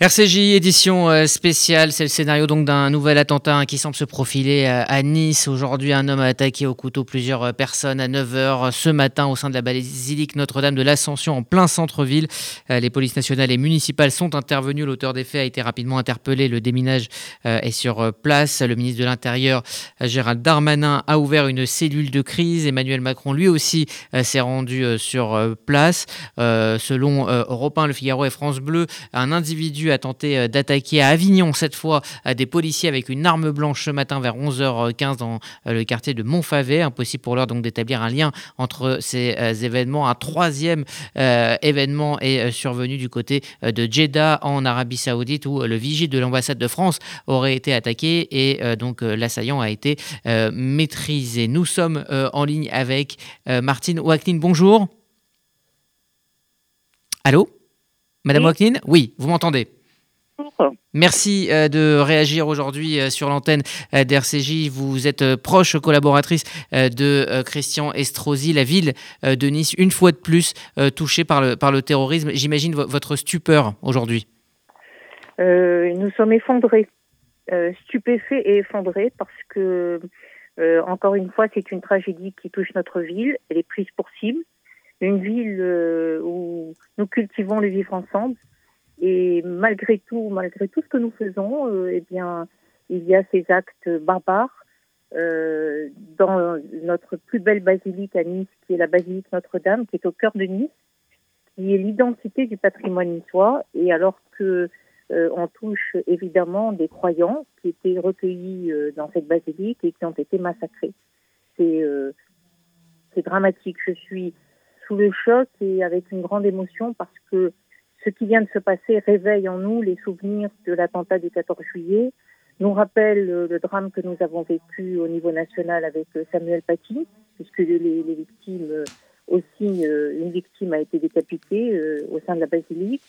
RCJ édition euh, spéciale, c'est le scénario donc d'un nouvel attentat hein, qui semble se profiler euh, à Nice. Aujourd'hui, un homme a attaqué au couteau plusieurs euh, personnes à 9h ce matin au sein de la basilique Notre-Dame de l'Ascension en plein centre-ville. Les polices nationales et municipales sont intervenues. L'auteur des faits a été rapidement interpellé. Le déminage est sur place. Le ministre de l'Intérieur, Gérald Darmanin, a ouvert une cellule de crise. Emmanuel Macron, lui aussi, s'est rendu sur place. Selon Europe 1, Le Figaro et France Bleu, un individu a tenté euh, d'attaquer à Avignon, cette fois des policiers avec une arme blanche ce matin vers 11h15 dans euh, le quartier de Montfavet. Impossible pour l'heure donc d'établir un lien entre ces euh, événements. Un troisième événement est survenu du côté de Jeddah en Arabie Saoudite où le vigile de l'ambassade de France aurait été attaqué et donc l'assaillant a été maîtrisé. Nous sommes en ligne avec Martine Ouaknin. Bonjour. Allô? Madame oui. Oui, vous m'entendez? Merci euh, de réagir aujourd'hui euh, sur l'antenne euh, d'RCJ. Vous êtes proche collaboratrice de Christian Estrosi, la ville de Nice, une fois de plus touchée par le, par le terrorisme. J'imagine votre stupeur aujourd'hui. nous sommes effondrés, stupéfaits et effondrés parce que, encore une fois, c'est une tragédie qui touche notre ville. Elle est prise pour cible. Une ville où nous cultivons le vivre ensemble et malgré tout, malgré tout ce que nous faisons, euh, eh bien, il y a ces actes barbares euh, dans notre plus belle basilique à Nice, qui est la basilique Notre-Dame, qui est au cœur de Nice, qui est l'identité du patrimoine niçois. Et alors que euh, on touche évidemment des croyants qui étaient recueillis euh, dans cette basilique et qui ont été massacrés. C'est euh, c'est dramatique. Je suis sous le choc et avec une grande émotion parce que ce qui vient de se passer réveille en nous les souvenirs de l'attentat du 14 juillet, nous rappelle le drame que nous avons vécu au niveau national avec Samuel Paty, puisque les, victimes aussi, une victime a été décapitée au sein de la basilique.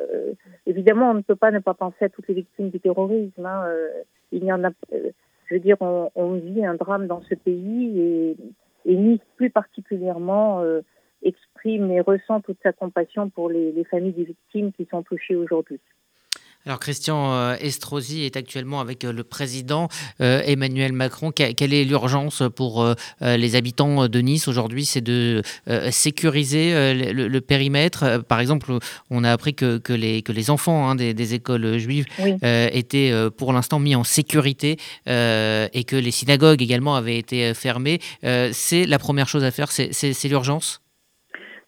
Euh, évidemment, on ne peut pas ne pas penser à toutes les victimes du terrorisme. Hein. Euh, il y en a, euh, je veux dire, on, vit un drame dans ce pays et, et Nice plus particulièrement et ressent toute sa compassion pour les, les familles des victimes qui sont touchées aujourd'hui. Alors Christian euh, Estrosi est actuellement avec euh, le président euh, Emmanuel Macron. Quelle est l'urgence pour les habitants de Nice aujourd'hui? C'est de sécuriser le, périmètre. Par exemple, on a appris que, que, les, que les enfants hein, des, écoles juives étaient pour l'instant mis en sécurité et que les synagogues également avaient été fermées. c'est la première chose à faire, c'est l'urgence?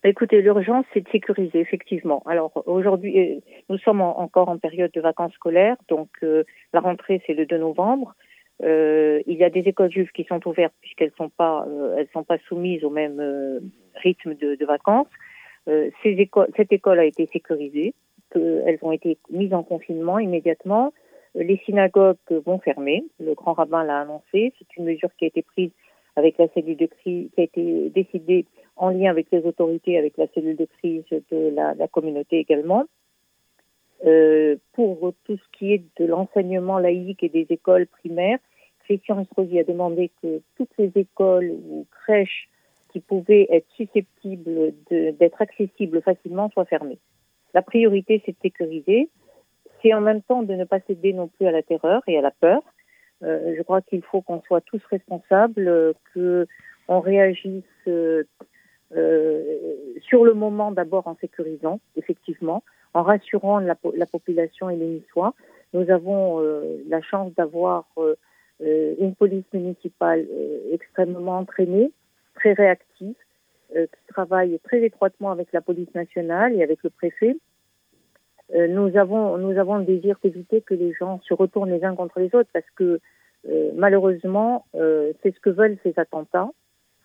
Écoutez, l'urgence, c'est de sécuriser, effectivement. Alors aujourd'hui, euh, nous sommes encore en période de vacances scolaires, donc euh, la rentrée, c'est le 2 novembre. Euh, il y a des écoles juives qui sont ouvertes puisqu'elles sont pas, elles sont pas soumises au même rythme de, de vacances. ces écoles, cette école a été sécurisée, elles ont été mises en confinement immédiatement. Les synagogues vont fermer. Le grand rabbin l'a annoncé. C'est une mesure qui a été prise avec la cellule de crise, qui a été décidée en lien avec les autorités, avec la cellule de crise de la, communauté également. Euh, pour tout ce qui est de l'enseignement laïque et des écoles primaires, Christian Estrosi a demandé que toutes les écoles ou crèches qui pouvaient être susceptibles d'être accessibles facilement soient fermées. La priorité, c'est de sécuriser. C'est en même temps de ne pas céder non plus à la terreur et à la peur. Euh, je crois qu'il faut qu'on soit tous responsables, que on réagisse euh, euh, sur le moment d'abord en sécurisant, effectivement, en rassurant la, la population et les Niçois. Nous avons euh, la chance d'avoir euh, une police municipale extrêmement entraînée, très réactive, qui travaille très étroitement avec la police nationale et avec le préfet. nous avons nous avons le désir d'éviter que les gens se retournent les uns contre les autres parce que malheureusement c'est ce que veulent ces attentats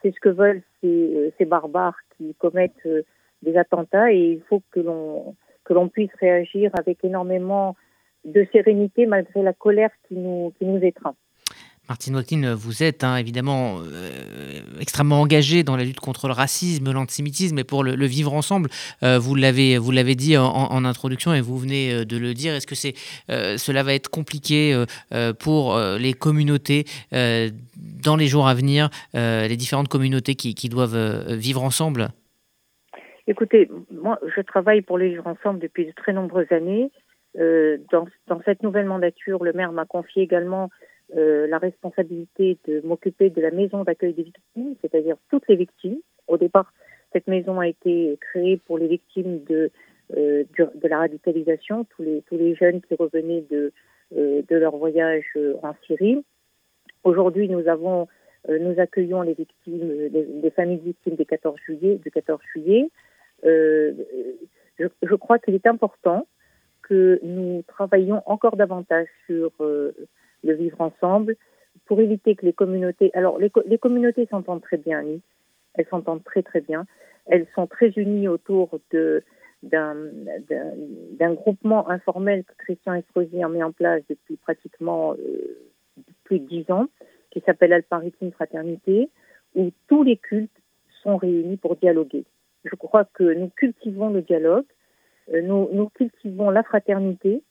c'est ce que veulent ces, barbares qui commettent euh, des attentats et il faut que l'on que l'on puisse réagir avec énormément de sérénité malgré la colère qui nous, qui nous étreint. Martine Walkin, vous êtes hein, évidemment euh, extrêmement engagé dans la lutte contre le racisme, l'antisémitisme et pour le, vivre ensemble. Euh, vous l'avez vous l'avez dit en, introduction et vous venez de le dire. Est-ce que c'est cela va être compliqué pour les communautés dans les jours à venir, les différentes communautés qui, doivent vivre ensemble Écoutez, moi je travaille pour les vivre ensemble depuis de très nombreuses années. Dans, dans, cette nouvelle mandature, le maire m'a confié également euh, la responsabilité de m'occuper de la maison d'accueil des victimes, c'est-à-dire toutes les victimes. Au départ, cette maison a été créée pour les victimes de, euh, la radicalisation, tous les, jeunes qui revenaient de, euh, leur voyage euh, en Syrie. Aujourd'hui, euh, nous accueillons les les, familles victimes des 14 juillet, du 14 juillet. Je, je, crois qu'il est important que nous travaillions encore davantage sur de vivre ensemble, pour éviter que les communautés. Alors, les, communautés s'entendent très bien, Nice. Elles s'entendent très très bien. Elles sont très unies autour de d'un groupement informel que Christian Estrosi a mis en place depuis pratiquement euh, plus de dix ans, qui s'appelle Alparitine Fraternité, où tous les cultes sont réunis pour dialoguer. Je crois que nous cultivons le dialogue, euh, nous, cultivons la fraternité.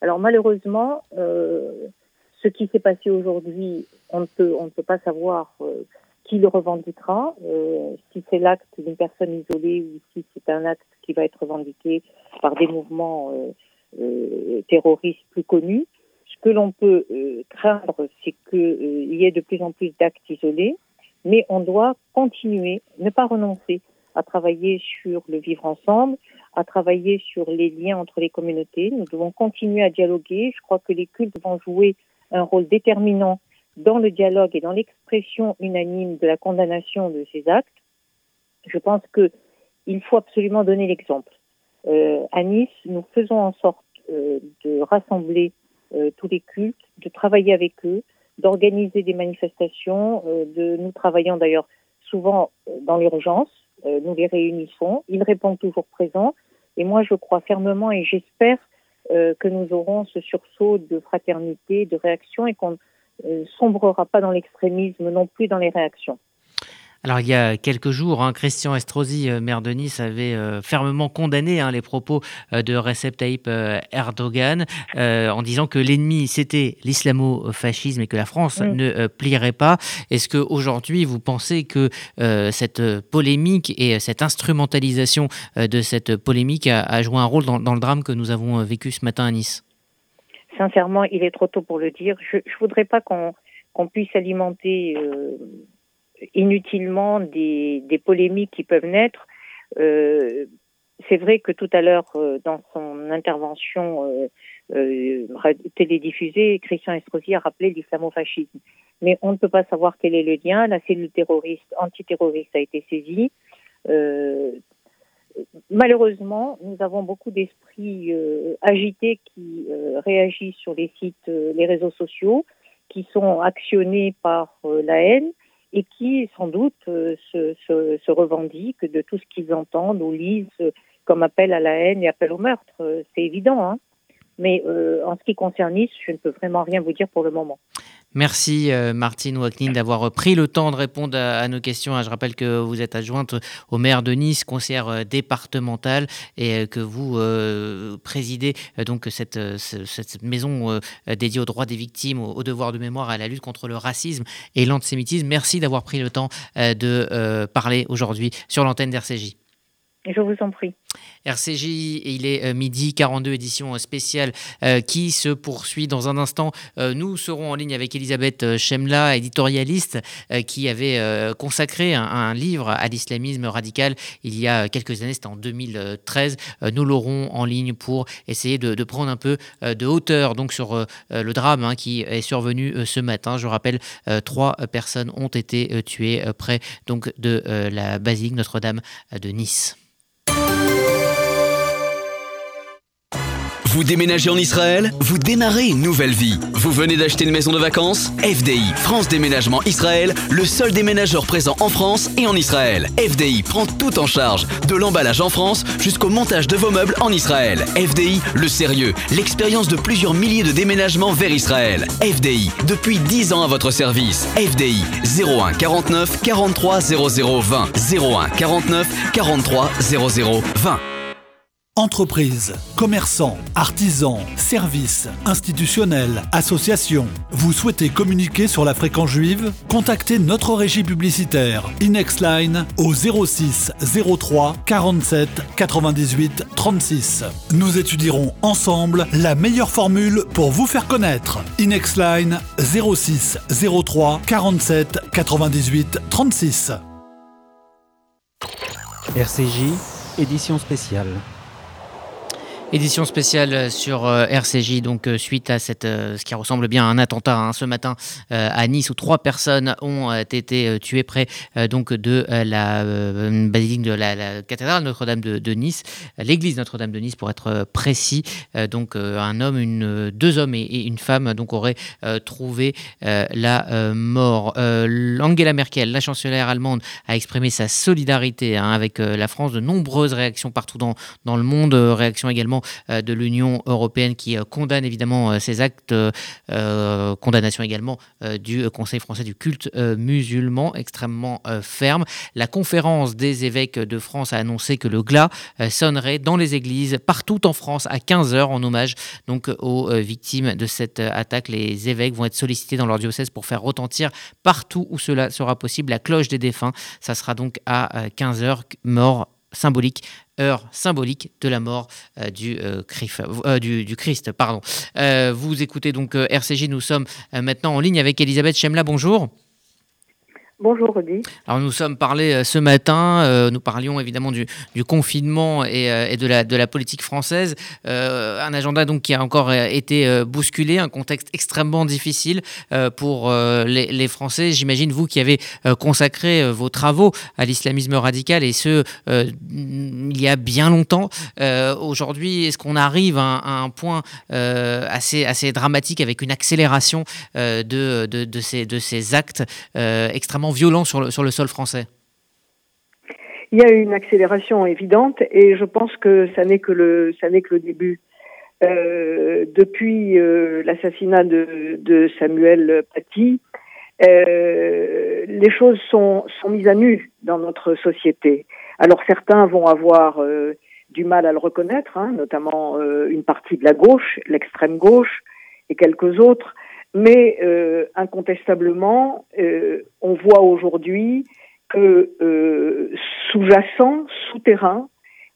Alors malheureusement, euh, ce qui s'est passé aujourd'hui, on ne peut, pas savoir euh, qui le revendiquera, si c'est l'acte d'une personne isolée ou si c'est un acte qui va être revendiqué par des mouvements terroristes plus connus. Ce que l'on peut craindre, c'est qu'il y ait de plus en plus d'actes isolés, mais on doit continuer, ne pas renoncer à travailler sur le vivre ensemble, à travailler sur les liens entre les communautés. Nous devons continuer à dialoguer. Je crois que les cultes vont jouer un rôle déterminant dans le dialogue et dans l'expression unanime de la condamnation de ces actes. Je pense que il faut absolument donner l'exemple. à Nice, nous faisons en sorte de rassembler tous les cultes, de travailler avec eux, d'organiser des manifestations, de nous travaillons d'ailleurs souvent dans l'urgence, nous les réunissons, ils répondent toujours présents, et moi je crois fermement et j'espère que nous aurons ce sursaut de fraternité, de réaction et qu'on ne sombrera pas dans l'extrémisme non plus dans les réactions. Alors il y a quelques jours, hein, Christian Estrosi, euh, maire de Nice, avait euh, fermement condamné hein, les propos euh, de Recep Tayyip Erdogan en disant que l'ennemi c'était l'islamo-fascisme et que la France mm. ne plierait pas. Est-ce que aujourd'hui vous pensez que cette polémique et cette instrumentalisation de cette polémique a, joué un rôle dans, le drame que nous avons vécu ce matin à Nice? Sincèrement, il est trop tôt pour le dire. Je ne voudrais pas qu'on puisse alimenter inutilement des, des, polémiques qui peuvent naître. Euh, c'est vrai que tout à l'heure, euh, dans son intervention euh, euh, télédiffusée, Christian Estrosi a rappelé l'islamo-fascisme. Mais on ne peut pas savoir quel est le lien. La cellule terroriste, antiterroriste a été saisie. Euh, malheureusement, nous avons beaucoup d'esprits agités qui réagissent sur les sites, les réseaux sociaux, qui sont actionnés par la haine et qui sans doute euh, se, revendiquent de tout ce qu'ils entendent ou lisent comme appel à la haine et appel au meurtre. Euh, c'est évident, hein mais euh, en ce qui concerne Nice, je ne peux vraiment rien vous dire pour le moment. Merci Martine Wacknin d'avoir pris le temps de répondre à, nos questions. Je rappelle que vous êtes adjointe au maire de Nice, conseillère départementale, et que vous présidez donc cette, cette maison dédiée aux droits des victimes, aux, devoirs de mémoire, à la lutte contre le racisme et l'antisémitisme. Merci d'avoir pris le temps de parler aujourd'hui sur l'antenne d'RCJ. Je vous en prie. RCJ, il est euh, midi 42, édition euh, spéciale euh, qui se poursuit dans un instant. nous serons en ligne avec Elisabeth Chemla, éditorialiste, qui avait consacré un, livre à l'islamisme radical il y a quelques années, c'était en 2013. nous l'aurons en ligne pour essayer de, prendre un peu de hauteur donc sur le drame hein, qui est survenu ce matin. Je rappelle, trois personnes ont été tuées près donc de la basilique Notre-Dame de Nice. Música Vous déménagez en Israël Vous démarrez une nouvelle vie. Vous venez d'acheter une maison de vacances? FDI, France Déménagement Israël, le seul déménageur présent en France et en Israël. FDI prend tout en charge, de l'emballage en France jusqu'au montage de vos meubles en Israël. FDI, le sérieux, l'expérience de plusieurs milliers de déménagements vers Israël. FDI, depuis 10 ans à votre service. FDI, 01 49 43 00 20. 01 49 43 00 20. Entreprises, commerçants, artisans, services, institutionnels, associations. Vous souhaitez communiquer sur la fréquence juive? Contactez notre régie publicitaire Inexline au 06 03 47 98 36. Nous étudierons ensemble la meilleure formule pour vous faire connaître. Inexline 06 03 47 98 36. RCJ, édition spéciale. Édition spéciale sur euh, RCJ, donc euh, suite à cette, euh, ce qui ressemble bien à un attentat hein, ce matin à Nice où trois personnes ont été tuées près donc de la basilique de la, cathédrale Notre-Dame de, Nice, l'église Notre-Dame de Nice pour être précis. donc un homme, deux hommes et, une femme donc auraient trouvé la mort. Angela Merkel, la chancelière allemande, a exprimé sa solidarité hein, avec la France. De nombreuses réactions partout dans le monde, réactions également euh, de l'Union européenne qui euh, condamne évidemment euh, ces actes, condamnation également du Conseil français du culte musulman extrêmement ferme. La conférence des évêques de France a annoncé que le glas sonnerait dans les églises partout en France à 15h en hommage donc aux victimes de cette attaque. Les évêques vont être sollicités dans leur diocèse pour faire retentir partout où cela sera possible la cloche des défunts. Ça sera donc à 15h mort symbolique heure symbolique de la mort euh, du, euh, euh, du, Christ. Pardon. vous écoutez donc RCJ, nous sommes maintenant en ligne avec Elisabeth Chemla, bonjour. Bonjour Rudy. Alors nous sommes parlé euh, ce matin, euh, nous parlions évidemment du, confinement et, euh, de, la, politique française, un agenda donc qui a encore été bousculé, un contexte extrêmement difficile pour les, Français. J'imagine vous qui avez consacré vos travaux à l'islamisme radical et ce il y a bien longtemps. Aujourd'hui, est-ce qu'on arrive à, un point assez, assez dramatique avec une accélération de, de, ces, de ces actes extrêmement violent sur le, sol français Il y a une accélération évidente et je pense que ça n'est que le, ça n'est que le début. Euh, depuis euh, l'assassinat de, de, Samuel Paty, euh, les choses sont, sont mises à nu dans notre société. Alors certains vont avoir du mal à le reconnaître, hein, notamment une partie de la gauche, l'extrême gauche et quelques autres. Mais euh, incontestablement, euh, on voit aujourd'hui que euh, sous-jacent, souterrain,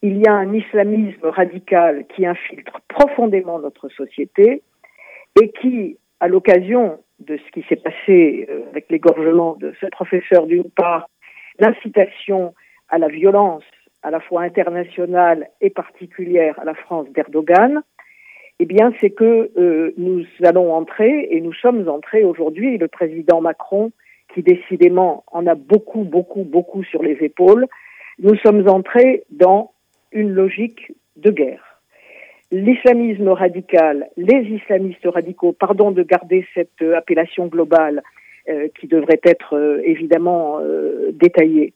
il y a un islamisme radical qui infiltre profondément notre société et qui, à l'occasion de ce qui s'est passé avec l'égorgement de ce professeur d'une part, l'incitation à la violence à la fois internationale et particulière à la France d'Erdogan, eh bien, c'est que euh, nous allons entrer, et nous sommes entrés aujourd'hui, le président Macron, qui décidément en a beaucoup, beaucoup, beaucoup sur les épaules, nous sommes entrés dans une logique de guerre. L'islamisme radical, les islamistes radicaux, pardon de garder cette euh, appellation globale euh, qui devrait être évidemment détaillée,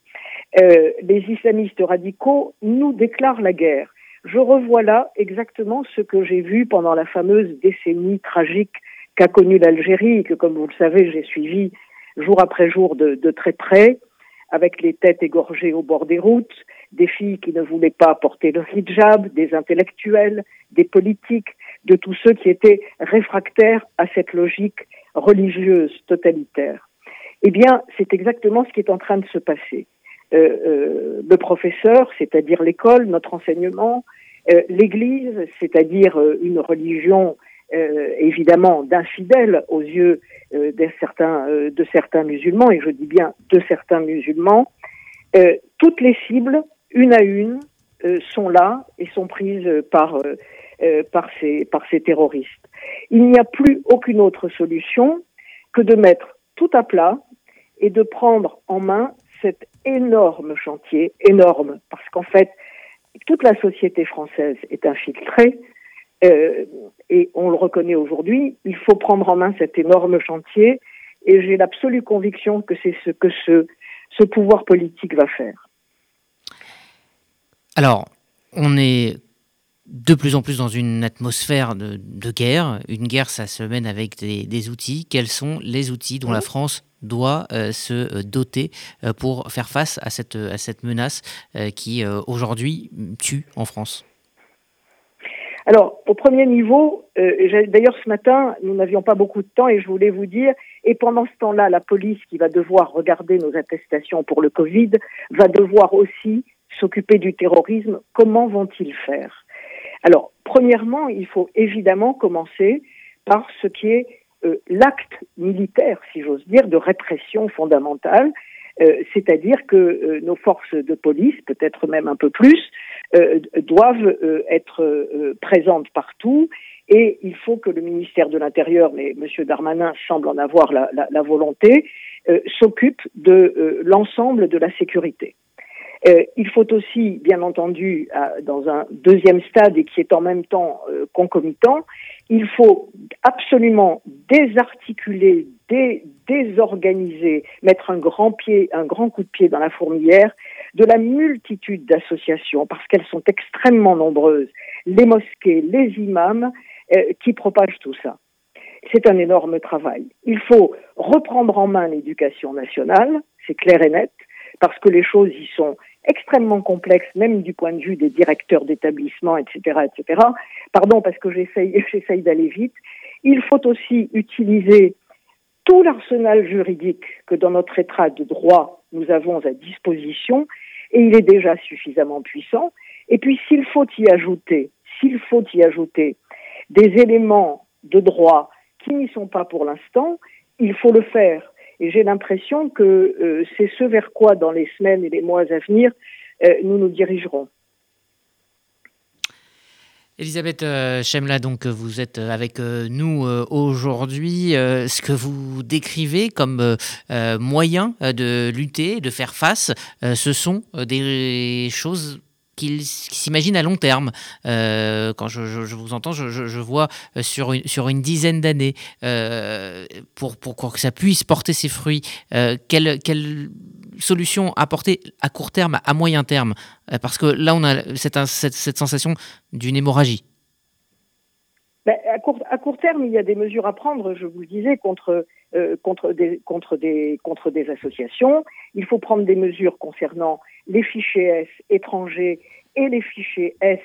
les islamistes radicaux nous déclarent la guerre je revois là exactement ce que j'ai vu pendant la fameuse décennie tragique qu'a connue l'Algérie, que comme vous le savez, j'ai suivi jour après jour de, très près, avec les têtes égorgées au bord des routes, des filles qui ne voulaient pas porter le hijab, des intellectuels, des politiques, de tous ceux qui étaient réfractaires à cette logique religieuse totalitaire. Eh bien, c'est exactement ce qui est en train de se passer. Euh, euh, le professeur, c'est-à-dire l'école, notre enseignement, euh, l'Église, c'est-à-dire une religion évidemment d'infidèles aux yeux de certains, de certains musulmans, et je dis bien de certains musulmans, toutes les cibles, une à une, sont là et sont prises par, par, ces, par ces terroristes. Il n'y a plus aucune autre solution que de mettre tout à plat et de prendre en main cet énorme chantier, énorme, parce qu'en fait, toute la société française est infiltrée, euh, et on le reconnaît aujourd'hui, il faut prendre en main cet énorme chantier, et j'ai l'absolue conviction que c'est ce que ce, ce pouvoir politique va faire. Alors, on est de plus en plus dans une atmosphère de, guerre. Une guerre, ça se mène avec des, outils. Quels sont les outils dont la France doit euh, se euh, doter euh, pour faire face à cette, à cette menace qui aujourd'hui tue en France alors, au premier niveau, d'ailleurs ce matin, nous n'avions pas beaucoup de temps et je voulais vous dire, et pendant ce temps-là, la police qui va devoir regarder nos attestations pour le Covid va devoir aussi s'occuper du terrorisme. Comment vont-ils faire? Alors, premièrement, il faut évidemment commencer par ce qui est euh, l'acte militaire, si j'ose dire, de répression fondamentale, euh, c'est-à-dire que euh, nos forces de police, peut-être même un peu plus, doivent être présentes partout et il faut que le ministère de l'Intérieur, mais M. Darmanin semble en avoir la, la volonté, s'occupe de l'ensemble de la sécurité. Il faut aussi, bien entendu, dans un deuxième stade et qui est en même temps concomitant, il faut absolument désarticuler, désorganiser, mettre un grand pied, un grand coup de pied dans la fourmilière de la multitude d'associations, parce qu'elles sont extrêmement nombreuses, les mosquées, les imams, euh, qui propagent tout ça. C'est un énorme travail. Il faut reprendre en main l'éducation nationale, c'est clair et net, parce que les choses y sont extrêmement complexes, même du point de vue des directeurs d'établissement, etc., etc. Pardon, parce que j'essaye, j'essaye d'aller vite. Il faut aussi utiliser tout l'arsenal juridique que dans notre état de droit nous avons à disposition, et il est déjà suffisamment puissant. Et puis s'il faut y ajouter, s'il faut y ajouter des éléments de droit qui n'y sont pas pour l'instant, il faut le faire. Et j'ai l'impression que c'est ce vers quoi, dans les semaines et les mois à venir, nous nous dirigerons. Elisabeth euh, Chemla, donc vous êtes avec euh, nous euh, aujourd'hui. ce que vous décrivez comme moyen de lutter, de faire face, ce sont des choses qu'il s'imagine à long terme. quand je, vous entends, je, vois sur une, sur une dizaine d'années, pour, pour, que ça puisse porter ses fruits, quelle, solution apporter à court terme, à moyen terme? Euh, Parce que là, on a cette, sensation d'une hémorragie. À, court, à, court, terme, il y a des mesures à prendre, je vous le disais, contre, euh, contre, des, associations. Il faut prendre des mesures concernant les fichiers S étrangers et les fichiers S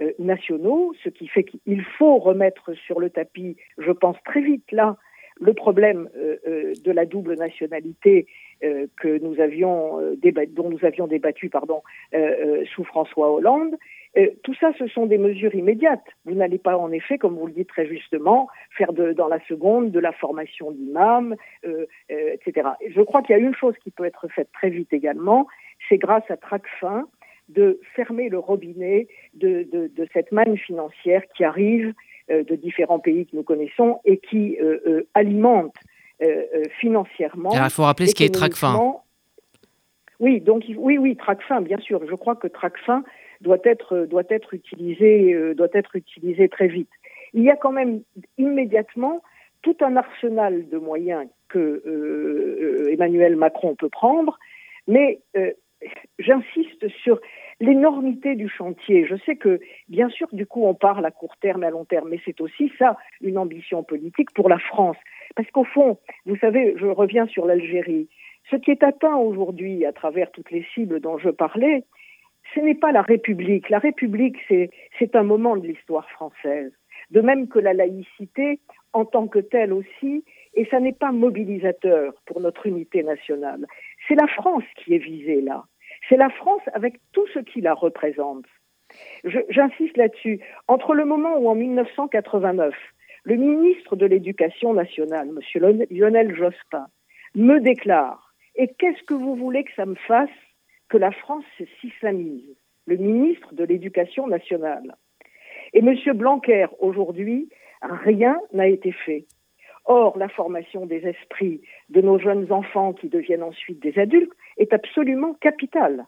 euh, nationaux, ce qui fait qu'il faut remettre sur le tapis, je pense très vite là, le problème euh, de la double nationalité que nous avions dont nous avions débattu pardon sous François Hollande. Tout ça, ce sont des mesures immédiates. Vous n'allez pas, en effet, comme vous le dites très justement, faire de, dans la seconde de la formation d'imams, etc. Je crois qu'il y a une chose qui peut être faite très vite également, c'est grâce à Tracfin de fermer le robinet de, de, de cette manne financière qui arrive euh, de différents pays que nous connaissons et qui euh, euh, alimentent financièrement. il faut rappeler ce qu'est Tracfin. Oui, donc oui, oui, Tracfin, bien sûr. Je crois que Tracfin doit être doit être utilisé doit être utilisé très vite. Il y a quand même immédiatement tout un arsenal de moyens que Emmanuel Macron peut prendre, mais j'insiste sur l'énormité du chantier. Je sais que, bien sûr, du coup, on parle à court terme et à long terme, mais c'est aussi ça, une ambition politique pour la France. Parce qu'au fond, vous savez, je reviens sur l'Algérie. Ce qui est atteint aujourd'hui à travers toutes les cibles dont je parlais, ce n'est pas la République. La République, c'est, un moment de l'histoire française. De même que la laïcité, en tant que telle aussi, et ça n'est pas mobilisateur pour notre unité nationale. C'est la France qui est visée là. C'est la France avec tout ce qui la représente. J'insiste là-dessus. Entre le moment où, en 1989, le ministre de l'Éducation nationale, M. Lionel Jospin, me déclare Et qu'est-ce que vous voulez que ça me fasse que la France s'islamise Le ministre de l'Éducation nationale. Et M. Blanquer, aujourd'hui, rien n'a été fait. Or, la formation des esprits de nos jeunes enfants qui deviennent ensuite des adultes est absolument capitale.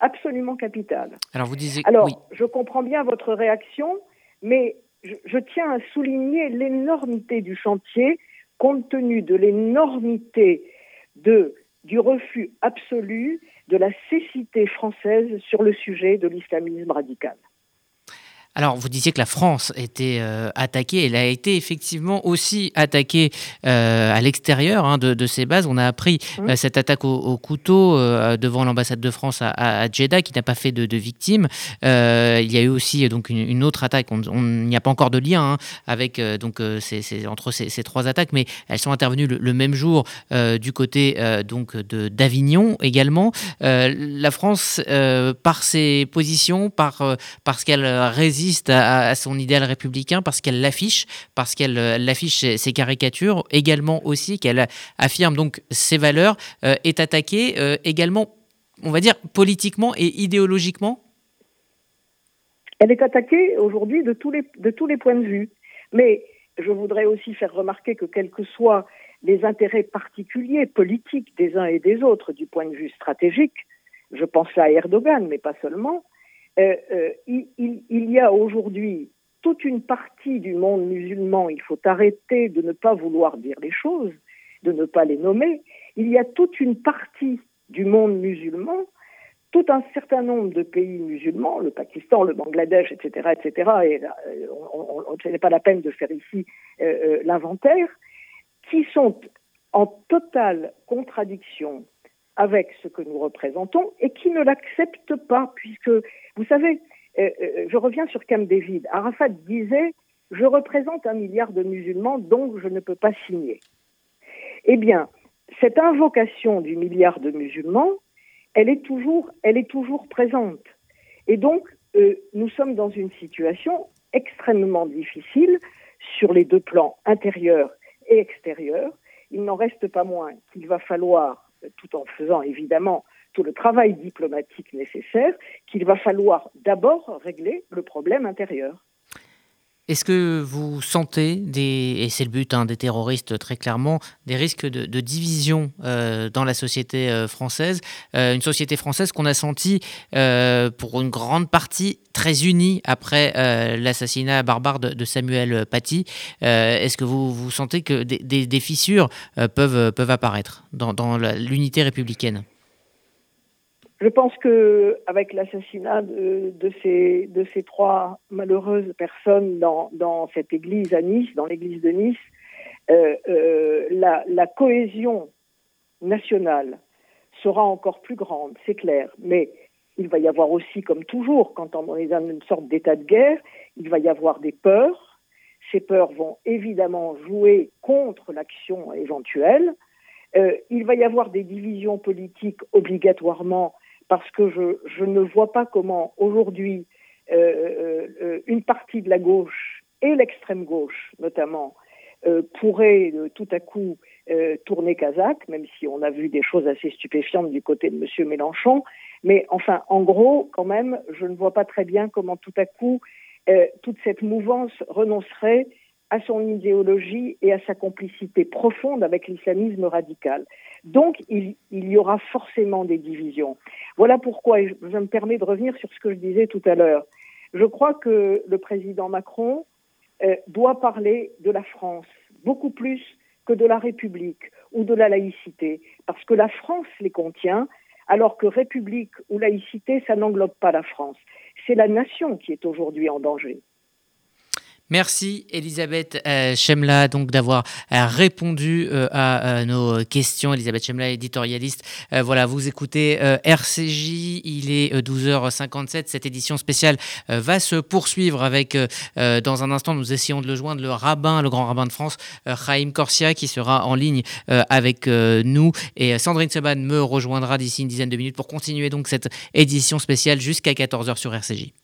Absolument capitale. Alors, vous disiez. Alors, je comprends bien votre réaction, mais je, tiens à souligner l'énormité du chantier compte tenu de l'énormité de, du refus absolu de la cécité française sur le sujet de l'islamisme radical. Alors, vous disiez que la France était euh, attaquée. Elle a été effectivement aussi attaquée euh, à l'extérieur hein, de, ses bases. On a appris mmh. euh, cette attaque au, couteau devant l'ambassade de France à, Jeddah, qui n'a pas fait de, victimes. il y a eu aussi donc une, autre attaque. On n'y a pas encore de lien hein, avec donc entre ces, trois attaques, mais elles sont intervenues le, même jour du côté donc de d'Avignon également. la France, par ses positions, par parce qu'elle à, son idéal républicain parce qu'elle l'affiche, parce qu'elle euh, l'affiche ses, caricatures, également aussi qu'elle affirme donc ses valeurs, euh, est attaquée euh, également, on va dire, politiquement et idéologiquement Elle est attaquée aujourd'hui de, tous les, de tous les points de vue. Mais je voudrais aussi faire remarquer que quels que soient les intérêts particuliers politiques des uns et des autres du point de vue stratégique, je pense à Erdogan, mais pas seulement, euh, euh, il, y a aujourd'hui toute une partie du monde musulman, il faut arrêter de ne pas vouloir dire les choses, de ne pas les nommer, il y a toute une partie du monde musulman, tout un certain nombre de pays musulmans, le Pakistan, le Bangladesh, etc., etc., et euh, ce n'est pas la peine de faire ici l'inventaire, qui sont en totale contradiction avec ce que nous représentons et qui ne l'acceptent pas, puisque, vous savez, euh, euh, je reviens sur Camp David. Arafat disait Je représente un milliard de musulmans, donc je ne peux pas signer. Eh bien, cette invocation du milliard de musulmans, elle est toujours, elle est toujours présente. Et donc, euh, nous sommes dans une situation extrêmement difficile sur les deux plans intérieurs et extérieurs. il n'en reste pas moins qu'il va falloir, tout en faisant évidemment tout le travail diplomatique nécessaire, qu'il va falloir d'abord régler le problème intérieur. Est-ce que vous sentez, des, et c'est le but hein, des terroristes très clairement, des risques de, division euh, dans la société euh, française euh, Une société française qu'on a senti pour une grande partie très unie après l'assassinat barbare de, Samuel Paty. Est-ce que vous, sentez que des, fissures peuvent, peuvent apparaître dans, dans l'unité républicaine? Je pense que avec l'assassinat de, ces, trois malheureuses personnes dans, cette église à Nice, dans l'église de Nice, euh, euh, la, la, cohésion nationale sera encore plus grande, c'est clair. Mais il va y avoir aussi, comme toujours, quand on est dans une sorte d'état de guerre, il va y avoir des peurs. Ces peurs vont évidemment jouer contre l'action éventuelle. Euh, il va y avoir des divisions politiques obligatoirement parce que je, ne vois pas comment aujourd'hui euh, euh, une partie de la gauche et l'extrême gauche notamment euh, pourraient tout à coup tourner kazakh, même si on a vu des choses assez stupéfiantes du côté de M. Mélenchon. Mais enfin, en gros, quand même, je ne vois pas très bien comment tout à coup toute cette mouvance renoncerait à son idéologie et à sa complicité profonde avec l'islamisme radical. Donc, il, y aura forcément des divisions. Voilà pourquoi, je, me permets de revenir sur ce que je disais tout à l'heure. Je crois que le président Macron euh, doit parler de la France beaucoup plus que de la République ou de la laïcité, parce que la France les contient, alors que République ou laïcité, ça n'englobe pas la France. C'est la nation qui est aujourd'hui en danger. Merci Elisabeth euh, Chemla donc d'avoir euh, répondu euh, à nos questions. Elisabeth Chemla, éditorialiste. voilà, vous écoutez RCJ, il est 12h57. Cette édition spéciale va se poursuivre avec, dans un instant, nous essayons de le joindre, le rabbin, le grand rabbin de France, Chaim Corsia, qui sera en ligne avec nous. Et Sandrine Seban me rejoindra d'ici une dizaine de minutes pour continuer donc cette édition spéciale jusqu'à 14h sur RCJ.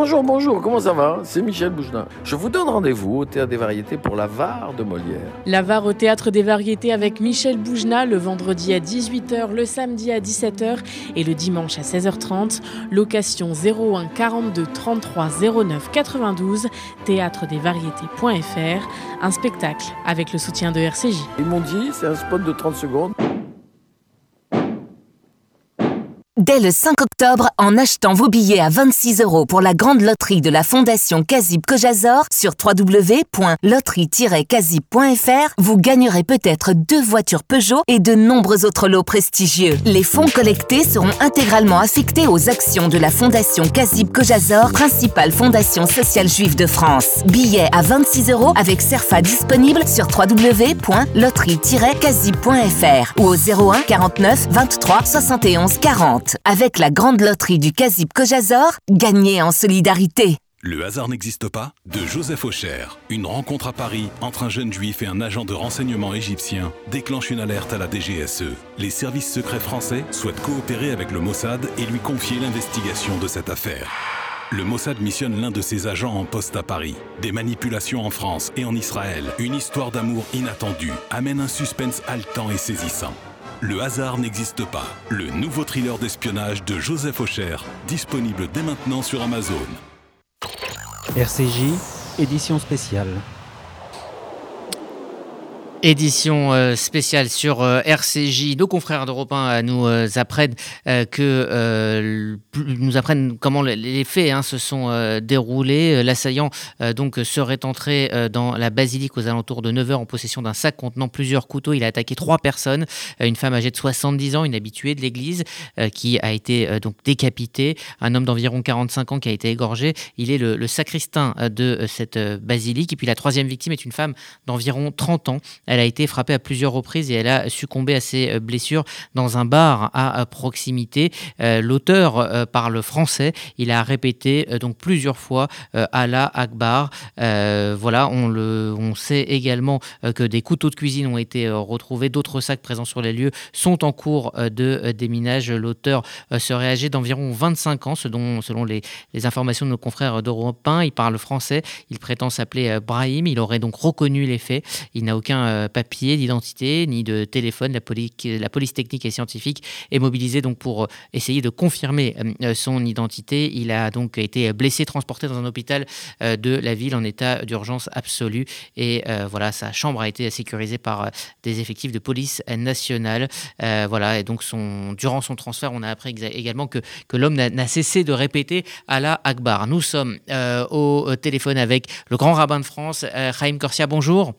Bonjour, bonjour, comment ça va? C'est Michel Bougelin. Je vous donne rendez-vous au Théâtre des Variétés pour la VAR de Molière. La VAR au Théâtre des Variétés avec Michel Boujna le vendredi à 18h, le samedi à 17h et le dimanche à 16h30. Location 01 42 33 09 92, théâtredesvariétés.fr. Un spectacle avec le soutien de RCJ. Ils m'ont dit, c'est un spot de 30 secondes. Dès le 5 octobre, en achetant vos billets à 26 euros pour la grande loterie de la Fondation Kazib Kojazor sur www.loterie-kazib.fr, vous gagnerez peut-être deux voitures Peugeot et de nombreux autres lots prestigieux. Les fonds collectés seront intégralement affectés aux actions de la Fondation Kazib Kojazor, principale fondation sociale juive de France. Billets à 26 euros avec Serfa disponible sur www.loterie-kazib.fr ou au 01 49 23 71 40 avec la grande loterie du Kazib Kojazor, gagnez en solidarité. Le hasard n'existe pas de Joseph Aucher. Une rencontre à Paris entre un jeune juif et un agent de renseignement égyptien déclenche une alerte à la DGSE. Les services secrets français souhaitent coopérer avec le Mossad et lui confier l'investigation de cette affaire. Le Mossad missionne l'un de ses agents en poste à Paris. Des manipulations en France et en Israël. Une histoire d'amour inattendue amène un suspense haletant et saisissant. Le hasard n'existe pas. Le nouveau thriller d'espionnage de Joseph Aucher, disponible dès maintenant sur Amazon. RCJ, édition spéciale. Édition euh, spéciale sur euh, RCJ. Nos confrères d'Europe 1 nous euh, apprennent que nous apprennent comment les faits hein, se sont déroulés. L'assaillant donc serait entré dans la basilique aux alentours de 9h en possession d'un sac contenant plusieurs couteaux. Il a attaqué trois personnes, une femme âgée de 70 ans, une habituée de l'église qui a été donc décapitée, un homme d'environ 45 ans qui a été égorgé. Il est le sacristain de cette basilique. Et puis la troisième victime est une femme d'environ 30 ans. Elle a été frappée à plusieurs reprises et elle a succombé à ses euh, blessures dans un bar à proximité. Euh, l'auteur euh, parle français. Il a répété donc plusieurs fois Allah Akbar. voilà, on, le, on sait également que des couteaux de cuisine ont été retrouvés. D'autres sacs présents sur les lieux sont en cours de déminage. L'auteur serait âgé d'environ 25 ans, selon, selon les, les informations de nos confrères d'Europe 1. Il parle français. Il prétend s'appeler Brahim. Il aurait donc reconnu les faits. Il n'a aucun papier d'identité ni de téléphone. La police, technique et scientifique est mobilisée donc pour euh, essayer de confirmer euh, son identité. Il a donc été blessé, transporté dans un hôpital euh, de la ville en état d'urgence absolue. Et voilà, sa chambre a été sécurisée par des effectifs de police nationale. voilà, et donc durant son transfert, on a appris également que, que l'homme n'a cessé de répéter Allah Akbar. Nous sommes au téléphone avec le grand rabbin de France, Chaim Corsia. Bonjour.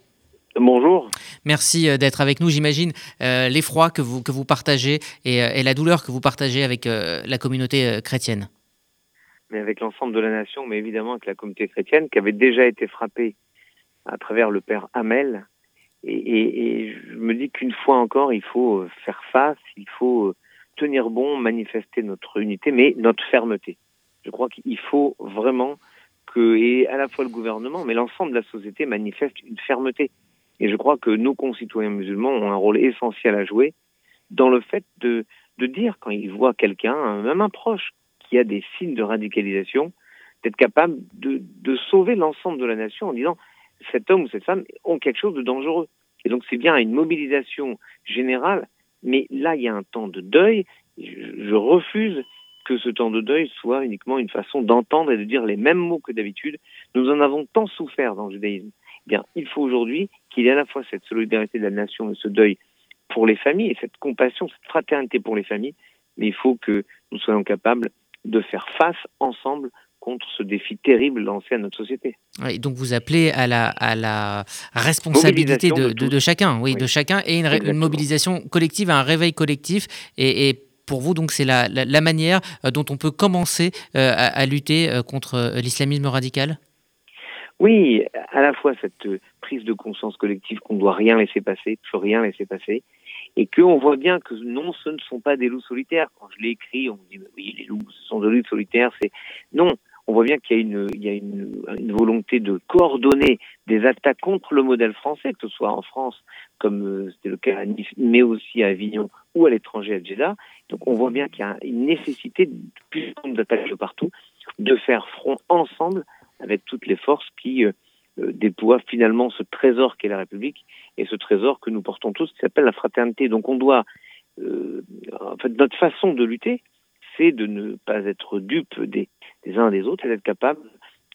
Bonjour. Merci euh, d'être avec nous. J'imagine euh, l'effroi que vous, que vous partagez et, euh, la douleur que vous partagez avec la communauté chrétienne. Mais avec l'ensemble de la nation, mais évidemment avec la communauté chrétienne qui avait déjà été frappée à travers le père Hamel. Et, je me dis qu'une fois encore, il faut faire face, il faut tenir bon, manifester notre unité, mais notre fermeté. Je crois qu'il faut vraiment que, et à la fois le gouvernement, mais l'ensemble de la société manifeste une fermeté. Et je crois que nos concitoyens musulmans ont un rôle essentiel à jouer dans le fait de, dire quand ils voient quelqu'un, même un proche, qui a des signes de radicalisation, d'être capable de, sauver l'ensemble de la nation en disant cet homme ou cette femme ont quelque chose de dangereux. Et donc c'est bien une mobilisation générale, mais là il y a un temps de deuil. Je refuse que ce temps de deuil soit uniquement une façon d'entendre et de dire les mêmes mots que d'habitude. Nous en avons tant souffert dans le judaïsme bien, il faut aujourd'hui qu'il y ait à la fois cette solidarité de la nation et ce deuil pour les familles et cette compassion, cette fraternité pour les familles, mais il faut que nous soyons capables de faire face ensemble contre ce défi terrible lancé à notre société. donc vous appelez à la, à la responsabilité de, chacun, oui, de chacun, et une, mobilisation collective, un réveil collectif, et, pour vous, donc, c'est la, la, manière euh, dont on peut commencer euh, à, lutter euh, contre l'islamisme radical? Oui, à la fois cette prise de conscience collective qu'on ne doit rien laisser passer, plus rien laisser passer, et qu'on voit bien que non, ce ne sont pas des loups solitaires. Quand je l'ai écrit, on me dit oui, les loups, ce sont des loups solitaires. C'est non, on voit bien qu'il y a une, il y a une, une, volonté de coordonner des attaques contre le modèle français, que ce soit en France, comme euh, c'était le cas à Nice, mais aussi à Avignon ou à l'étranger à Jeddah. Donc on voit bien qu'il y a une nécessité plus d'attaques de partout, de faire front ensemble avec toutes les forces qui euh, euh, déploient finalement ce trésor qu'est la République et ce trésor que nous portons tous qui s'appelle la fraternité. Donc on doit, euh, en fait, notre façon de lutter, c'est de ne pas être dupe des, uns des autres et d'être capable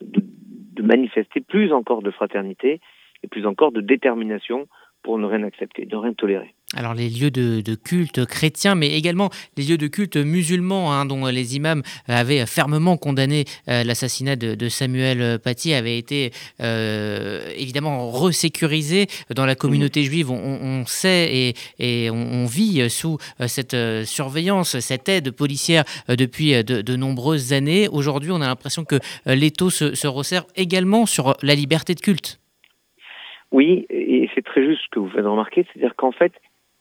de manifester plus encore de fraternité et plus encore de détermination pour ne rien accepter, ne rien tolérer. Alors les lieux de, culte chrétiens, mais également les lieux de culte musulmans, hein, dont les imams avaient fermement condamné euh, l'assassinat de, Samuel Paty, avaient été euh, évidemment resécurisés dans la communauté juive. On, sait et, on, vit sous euh, cette surveillance, cette aide policière depuis de, nombreuses années. Aujourd'hui, on a l'impression que l'étau se, se resserre également sur la liberté de culte. Oui, et c'est très juste ce que vous faites remarquer, c'est-à-dire qu'en fait,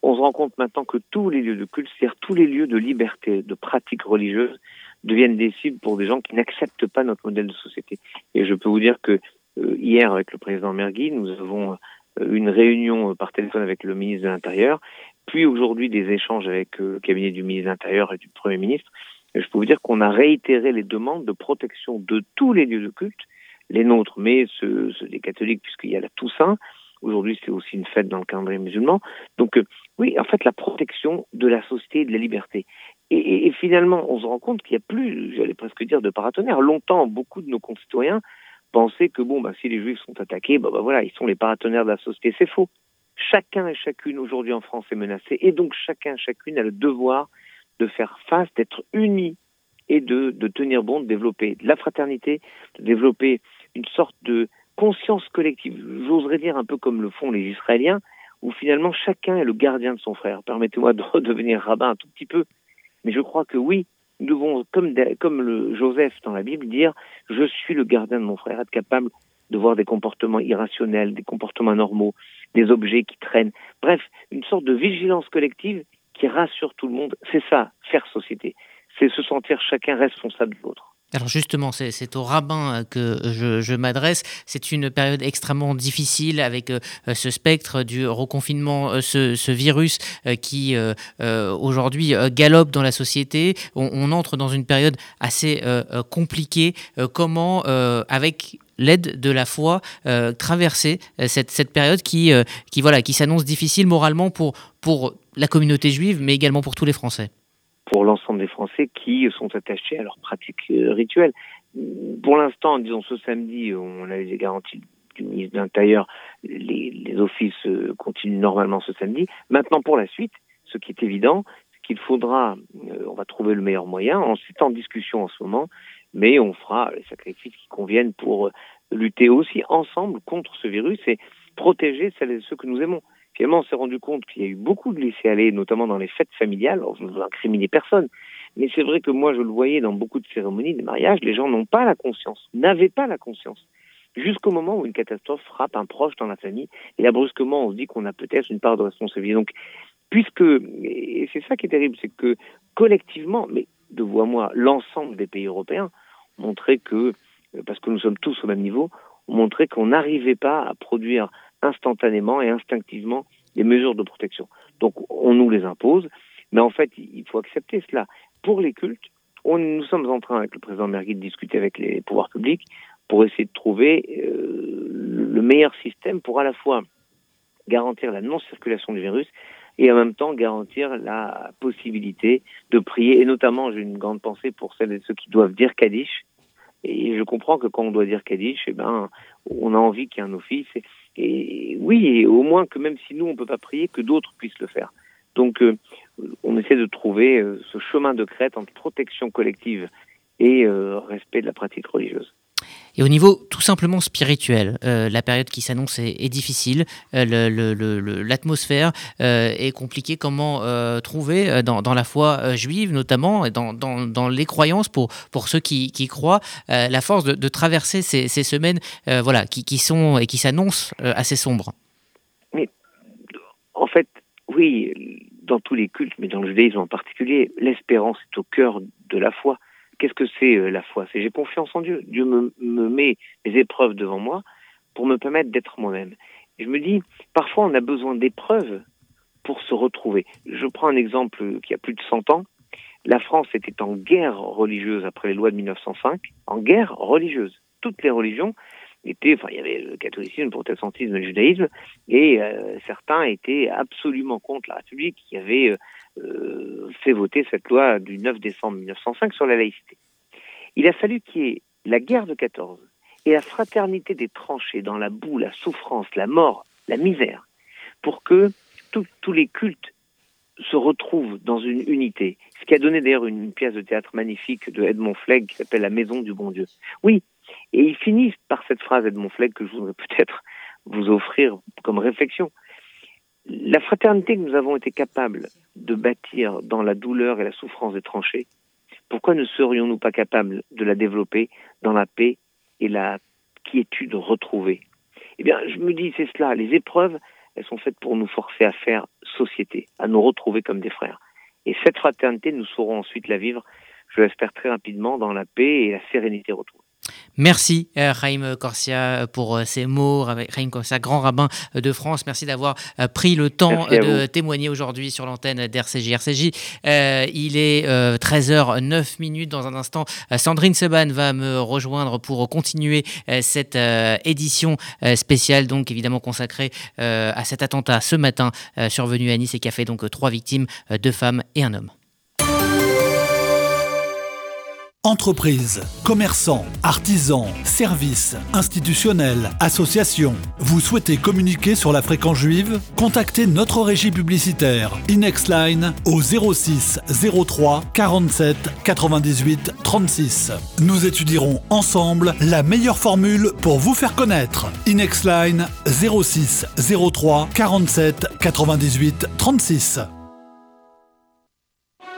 on se rend compte maintenant que tous les lieux de culte, c'est-à-dire tous les lieux de liberté, de pratique religieuse, deviennent des cibles pour des gens qui n'acceptent pas notre modèle de société. Et je peux vous dire que euh, hier, avec le président Mergui, nous avons euh, une réunion euh, par téléphone avec le ministre de l'Intérieur, puis aujourd'hui des échanges avec le cabinet du ministre de l'Intérieur et du Premier ministre. Et je peux vous dire qu'on a réitéré les demandes de protection de tous les lieux de culte, les nôtres, mais ceux, ceux des catholiques, puisqu'il y a la Toussaint, Aujourd'hui, c'est aussi une fête dans le calendrier musulman. Donc, euh, oui, en fait, la protection de la société et de la liberté. Et, finalement, on se rend compte qu'il n'y a plus, j'allais presque dire, de paratonnerres. Longtemps, beaucoup de nos concitoyens pensaient que, bon, bah, si les juifs sont attaqués, bah, bah voilà, ils sont les paratonnerres de la société. C'est faux. Chacun et chacune aujourd'hui en France est menacé et donc chacun et chacune a le devoir de faire face, d'être unis et de, de tenir bon, de développer de la fraternité, de développer une sorte de conscience collective. J'oserais dire un peu comme le font les Israéliens, où finalement chacun est le gardien de son frère. Permettez-moi de devenir rabbin un tout petit peu, mais je crois que oui, nous devons, comme, le Joseph dans la Bible, dire je suis le gardien de mon frère, être capable de voir des comportements irrationnels, des comportements normaux, des objets qui traînent. Bref, une sorte de vigilance collective qui rassure tout le monde. C'est ça, faire société. C'est se sentir chacun responsable de l'autre. Alors justement, c'est au rabbin euh, que je, m'adresse. C'est une période extrêmement difficile avec euh, ce spectre du reconfinement, euh, ce, virus qui aujourd'hui galope dans la société. On, entre dans une période assez compliquée. comment, avec l'aide de la foi, traverser cette, période qui, s'annonce difficile moralement pour la communauté juive, mais également pour tous les Français? Pour l'ensemble des Français qui sont attachés à leurs pratiques euh, rituelles. Pour l'instant, disons ce samedi, on a les garanties du ministre de l'Intérieur, les, les, offices euh, continuent normalement ce samedi. Maintenant, pour la suite, ce qui est évident, qu'il faudra, euh, on va trouver le meilleur moyen, c'est en discussion en ce moment, mais on fera les sacrifices qui conviennent pour lutter aussi ensemble contre ce virus et protéger celles et ceux que nous aimons. Finalement, on s'est rendu compte qu'il y a eu beaucoup de laissés-aller, notamment dans les fêtes familiales. Alors, je ne veux incriminer personne, mais c'est vrai que moi, je le voyais dans beaucoup de cérémonies, des mariages, les gens n'ont pas la conscience, n'avaient pas la conscience. Jusqu'au moment où une catastrophe frappe un proche dans la famille, et là, brusquement, on se dit qu'on a peut-être une part de responsabilité. Donc, puisque, et c'est ça qui est terrible, c'est que collectivement, mais de vous à moi, l'ensemble des pays européens montraient que, parce que nous sommes tous au même niveau, ont montré qu'on n'arrivait pas à produire instantanément et instinctivement des mesures de protection. Donc on nous les impose, mais en fait il faut accepter cela. Pour les cultes, on, nous sommes en train avec le président Mergui de discuter avec les pouvoirs publics pour essayer de trouver euh, le meilleur système pour à la fois garantir la non-circulation du virus et en même temps garantir la possibilité de prier. Et notamment, j'ai une grande pensée pour celles et ceux qui doivent dire Kaddish. Et je comprends que quand on doit dire Kaddish, eh ben, on a envie qu'il y ait un office. Oui, et au moins que même si nous, on ne peut pas prier, que d'autres puissent le faire. Donc, euh, on essaie de trouver euh, ce chemin de crête entre protection collective et euh, respect de la pratique religieuse. Et au niveau tout simplement spirituel, euh, la période qui s'annonce est, difficile, euh, l'atmosphère euh, est compliquée. Comment trouver dans, la foi juive notamment, et dans, les croyances pour, pour ceux qui, croient, la force de, traverser ces, ces semaines voilà, qui, qui, sont et qui s'annoncent assez sombres Mais en fait, oui, dans tous les cultes, mais dans le judaïsme en particulier, l'espérance est au cœur de la foi. Qu'est-ce que c'est euh, la foi? C'est j'ai confiance en Dieu. Dieu me, met des épreuves devant moi pour me permettre d'être moi-même. je me dis, parfois on a besoin d'épreuves pour se retrouver. Je prends un exemple qui a plus de 100 ans. La France était en guerre religieuse après les lois de 1905, en guerre religieuse. Toutes les religions étaient, enfin il y avait le catholicisme, le protestantisme, le judaïsme, et euh, certains étaient absolument contre la République, qui avait euh, euh, fait voter cette loi du 9 décembre 1905 sur la laïcité. Il a fallu qu'il y ait la guerre de 14 et la fraternité des tranchées dans la boue, la souffrance, la mort, la misère, pour que tous les cultes se retrouvent dans une unité. Ce qui a donné d'ailleurs une, pièce de théâtre magnifique de Edmond Flegg qui s'appelle La Maison du Bon Dieu. Oui, et il finit par cette phrase Edmond Flegg que je voudrais peut-être vous offrir comme réflexion. La fraternité que nous avons été capables de bâtir dans la douleur et la souffrance des tranchées, pourquoi ne serions-nous pas capables de la développer dans la paix et la quiétude retrouvée? Eh bien, je me dis, c'est cela, les épreuves, elles sont faites pour nous forcer à faire société, à nous retrouver comme des frères. Et cette fraternité, nous saurons ensuite la vivre, je l'espère très rapidement, dans la paix et la sérénité retrouvée. Merci Raïm euh, Corsia pour euh, ces mots, Raïm Corsia, grand rabbin euh, de France. Merci d'avoir pris le temps de témoigner aujourd'hui sur l'antenne d'RCJ. RCJ, il est 13h09 minutes. Dans un instant, Sandrine Seban va me rejoindre pour continuer cette édition spéciale, donc évidemment consacrée à cet attentat ce matin survenu à Nice et qui a fait donc trois victimes, deux femmes et un homme. Entreprises, commerçants, artisans, services, institutionnels, associations. Vous souhaitez communiquer sur la fréquence juive? Contactez notre régie publicitaire Inexline au 06 03 47 98 36. Nous étudierons ensemble la meilleure formule pour vous faire connaître. Inexline 06 03 47 98 36.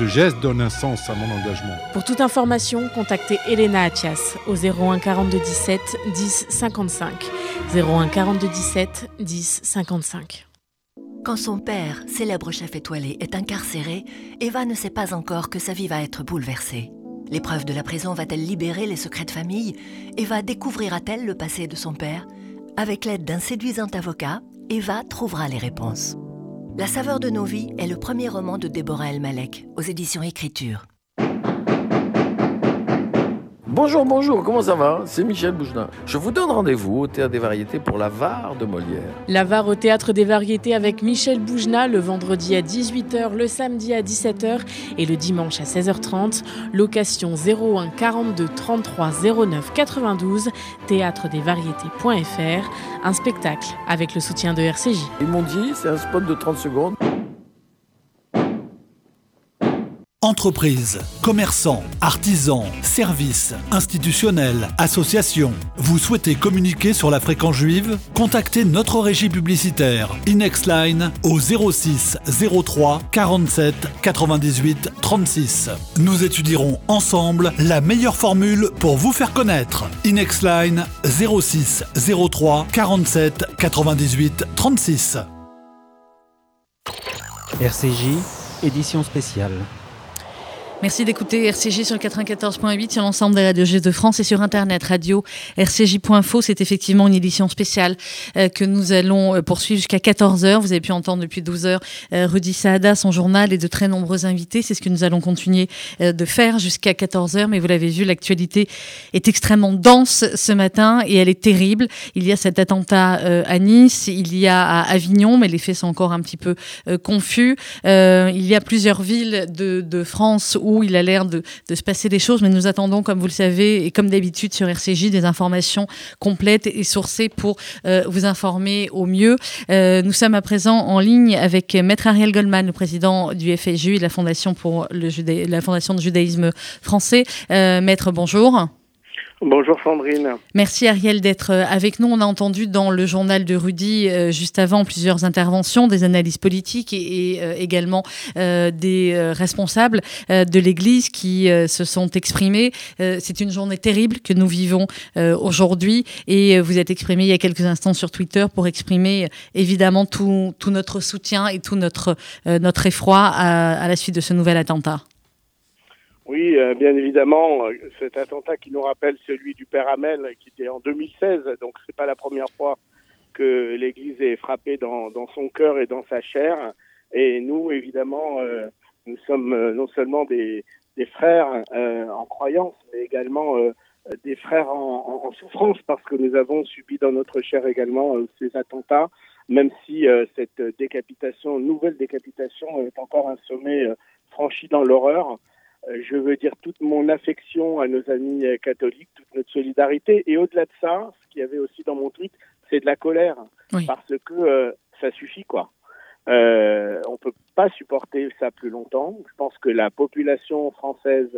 Ce geste donne un sens à mon engagement. Pour toute information, contactez Elena Atias au 01 42 17 10 55. 01 42 17 10 55. Quand son père, célèbre chef étoilé, est incarcéré, Eva ne sait pas encore que sa vie va être bouleversée. L'épreuve de la prison va-t-elle libérer les secrets de famille? Eva découvrira-t-elle le passé de son père? Avec l'aide d'un séduisant avocat, Eva trouvera les réponses. La saveur de nos vies est le premier roman de Déborah El Malek aux éditions Écriture. Bonjour, bonjour, comment ça va? C'est Michel Bougelin. Je vous donne rendez-vous au Théâtre des Variétés pour la VAR de Molière. La VAR au Théâtre des Variétés avec Michel Boujna le vendredi à 18h, le samedi à 17h et le dimanche à 16h30. Location 01 42 33 09 92, théâtredesvariétés.fr. Un spectacle avec le soutien de RCJ. Ils m'ont dit, c'est un spot de 30 secondes. Entreprises, commerçants, artisans, services, institutionnels, associations. Vous souhaitez communiquer sur la fréquence juive? Contactez notre régie publicitaire Inexline au 06 03 47 98 36. Nous étudierons ensemble la meilleure formule pour vous faire connaître. Inexline 06 03 47 98 36. RCJ, édition spéciale. Merci d'écouter RCJ sur le 94.8 sur l'ensemble des radios de France et sur Internet radio rcj.info. C'est effectivement une édition spéciale euh, que nous allons euh, poursuivre jusqu'à 14h. Vous avez pu entendre depuis 12h euh, Rudy Saada, son journal et de très nombreux invités. C'est ce que nous allons continuer de faire jusqu'à 14h. Mais vous l'avez vu, l'actualité est extrêmement dense ce matin et elle est terrible. Il y a cet attentat à Nice, il y a à Avignon, mais les faits sont encore un petit peu confus. Il y a plusieurs villes de, de France où il a l'air de, se passer des choses, mais nous attendons, comme vous le savez, et comme d'habitude sur RCJ, des informations complètes et sourcées pour euh, vous informer au mieux. Euh, nous sommes à présent en ligne avec Maître Ariel Goldman, le président du FSJU et de la Fondation, pour la Fondation de judaïsme français. Euh, Maître, bonjour. Bonjour Sandrine. Merci Ariel d'être avec nous. On a entendu dans le journal de Rudy euh, juste avant plusieurs interventions, des analyses politiques et, euh, également euh, des responsables de l'Église qui se sont exprimés. C'est une journée terrible que nous vivons aujourd'hui et vous êtes exprimé il y a quelques instants sur Twitter pour exprimer évidemment tout, tout notre soutien et tout notre, notre effroi à, à la suite de ce nouvel attentat. Oui, euh, bien évidemment, cet attentat qui nous rappelle celui du père Hamel, qui était en 2016, donc c'est pas la première fois que l'Église est frappée dans, son cœur et dans sa chair. Et nous, évidemment, euh, nous sommes euh, non seulement des, frères euh, en croyance, mais également euh, des frères en, en, souffrance, parce que nous avons subi dans notre chair également ces attentats, même si cette décapitation, nouvelle décapitation, est encore un sommet franchi dans l'horreur je veux dire toute mon affection à nos amis catholiques, toute notre solidarité. Et au-delà de ça, ce qu'il y avait aussi dans mon tweet, c'est de la colère. Oui. Parce que euh, ça suffit, quoi. Euh, on peut pas supporter ça plus longtemps. Je pense que la population française,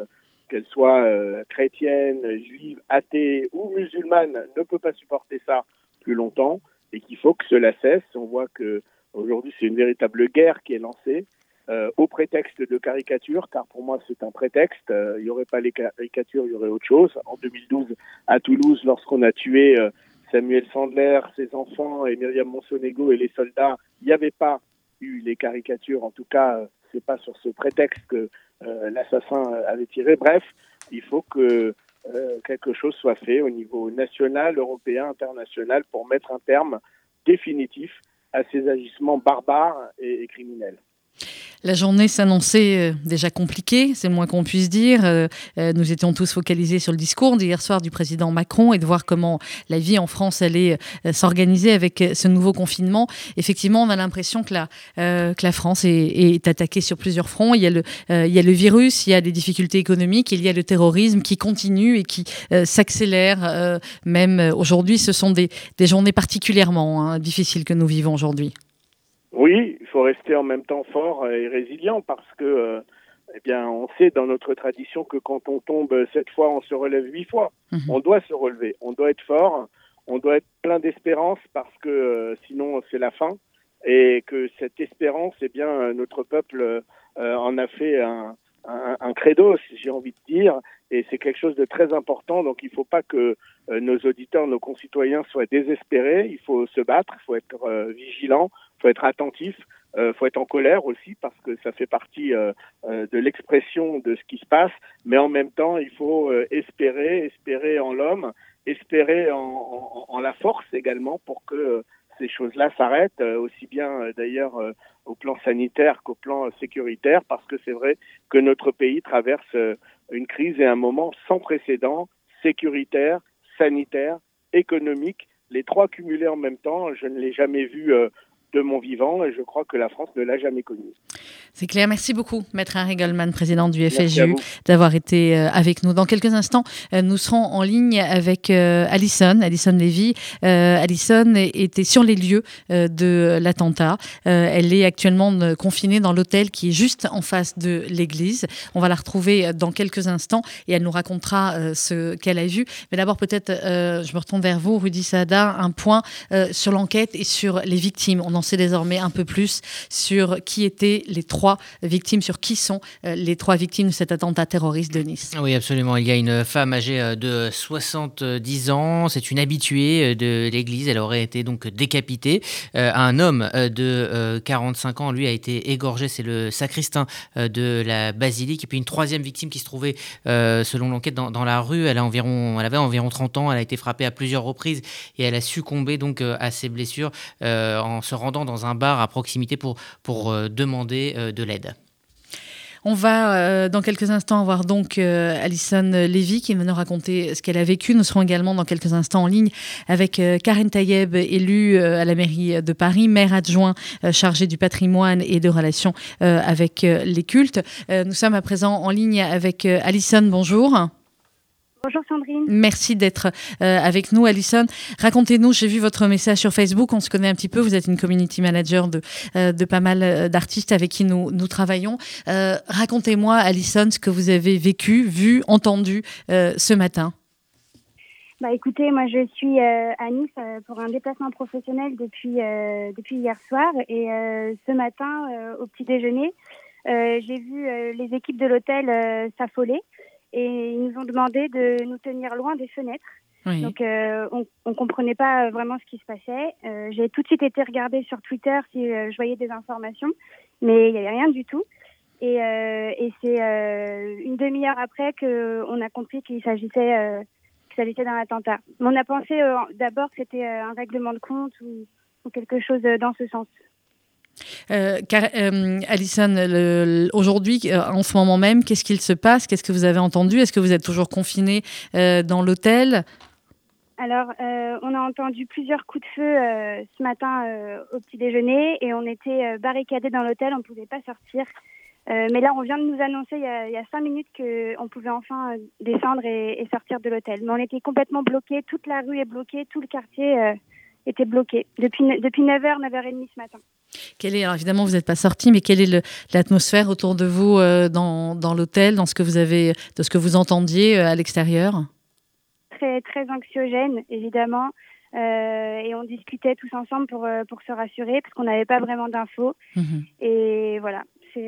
qu'elle soit euh, chrétienne, juive, athée ou musulmane, ne peut pas supporter ça plus longtemps et qu'il faut que cela cesse. On voit que aujourd'hui c'est une véritable guerre qui est lancée euh, au prétexte de caricature, car pour moi c'est un prétexte. Euh, il n'y aurait pas les caricatures, il y aurait autre chose. En 2012, à Toulouse, lorsqu'on a tué euh, Samuel Sandler, ses enfants et Myriam Monsonego et les soldats, il n'y avait pas eu les caricatures. En tout cas, c'est pas sur ce prétexte que l'assassin avait tiré. Bref, il faut que quelque chose soit fait au niveau national, européen, international pour mettre un terme définitif à ces agissements barbares et criminels. La journée s'annonçait euh, déjà compliquée, c'est le moins qu'on puisse dire. Euh, euh, nous étions tous focalisés sur le discours d'hier soir du président Macron et de voir comment la vie en France allait s'organiser avec ce nouveau confinement. Effectivement, on a l'impression que la, que la France est, attaquée sur plusieurs fronts. Il y, a le, il y a le virus, il y a des difficultés économiques, il y a le terrorisme qui continue et qui s'accélère. même aujourd'hui, ce sont des, des journées particulièrement hein, difficiles que nous vivons aujourd'hui. Oui, il faut rester en même temps fort et résilient parce que, euh, eh bien, on sait dans notre tradition que quand on tombe sept fois, on se relève huit fois. Mhm. On doit se relever, on doit être fort, on doit être plein d'espérance parce que euh, sinon c'est la fin et que cette espérance, eh bien, notre peuple euh, en a fait un, un, un credo, si j'ai envie de dire, et c'est quelque chose de très important. Donc, il ne faut pas que nos auditeurs, nos concitoyens soient désespérés. Il faut se battre, il faut être vigilant, faut être attentif, euh, faut être en colère aussi parce que ça fait partie euh, euh, de l'expression de ce qui se passe. Mais en même temps, il faut euh, espérer, espérer en l'homme, espérer en, la force également pour que ces choses-là s'arrêtent, aussi bien d'ailleurs au plan sanitaire qu'au plan sécuritaire, parce que c'est vrai que notre pays traverse une crise et un moment sans précédent, sécuritaire, sanitaire, économique, les trois cumulés en même temps. Je ne l'ai jamais vu de mon vivant et je crois que la France ne l'a jamais connu. C'est clair. Merci beaucoup, Maître Harry Goldman, président du FSU, d'avoir été euh, avec nous. Dans quelques instants, euh, nous serons en ligne avec euh, Alison, Alison Lévy. Alison était sur les lieux de l'attentat. Elle est actuellement confinée dans l'hôtel qui est juste en face de l'église. On va la retrouver dans quelques instants et elle nous racontera ce qu'elle a vu. Mais d'abord, peut-être, je me retourne vers vous, Rudy Sada, un point sur l'enquête et sur les victimes. On en sait désormais un peu plus sur qui étaient les trois victimes, sur qui sont euh, les trois victimes de cet attentat terroriste de Nice. Oui, absolument. Il y a une femme âgée euh, de 70 ans, c'est une habituée euh, de l'église, elle aurait été donc décapitée. un homme de 45 ans, lui, a été égorgé, c'est le sacristain de la basilique. Et puis une troisième victime qui se trouvait, selon l'enquête, dans, la rue, elle, a environ, elle avait environ 30 ans, elle a été frappée à plusieurs reprises et elle a succombé donc à ses blessures en se rendant dans un bar à proximité pour, pour demander de l'aide. On va euh, dans quelques instants avoir donc euh, Alison Lévy qui va nous raconter ce qu'elle a vécu. Nous serons également dans quelques instants en ligne avec euh, Karen Tayeb, élue à la mairie de Paris, maire adjoint chargé du patrimoine et de relations avec les cultes. nous sommes à présent en ligne avec Alison. Bonjour. Bonjour Sandrine. Merci d'être euh, avec nous, Alison. Racontez-nous, j'ai vu votre message sur Facebook, on se connaît un petit peu, vous êtes une community manager de, euh, de pas mal euh, d'artistes avec qui nous, nous travaillons. Racontez-moi, Alison, ce que vous avez vécu, vu, entendu ce matin. Bah écoutez, moi je suis à Nice pour un déplacement professionnel depuis, depuis hier soir et ce matin, au petit déjeuner, j'ai vu les équipes de l'hôtel s'affoler et ils nous ont demandé de nous tenir loin des fenêtres. Donc euh, on, on comprenait pas vraiment ce qui se passait. Euh, j'ai tout de suite été regarder sur Twitter si euh, je voyais des informations, mais il n'y avait rien du tout. Et, et c'est une demi-heure après qu'on a compris qu'il s'agissait qu'il s'agissait d'un attentat. on a pensé d'abord que c'était un règlement de compte ou, ou quelque chose dans ce sens. Euh, euh, Alison, aujourd'hui, euh, en ce moment même, qu'est-ce qu'il se passe? Qu'est-ce que vous avez entendu? Est-ce que vous êtes toujours confiné dans l'hôtel? Alors, on a entendu plusieurs coups de feu ce matin au petit déjeuner et on était barricadés dans l'hôtel, on ne pouvait pas sortir. mais là, on vient de nous annoncer il y a, cinq minutes qu'on pouvait enfin descendre et, et, sortir de l'hôtel. Mais on était complètement bloqués, toute la rue est bloquée, tout le quartier était bloqué depuis, depuis 9h, 9h30 ce matin. Quelle est, alors évidemment, vous n'êtes pas sorti, mais quelle est l'atmosphère autour de vous euh, dans, dans l'hôtel, dans ce que vous avez, de ce que vous entendiez euh, à l'extérieur? Très, très anxiogène, évidemment. Euh, et on discutait tous ensemble pour, pour se rassurer, parce qu'on n'avait pas vraiment d'infos. Mhm. Et voilà, c'est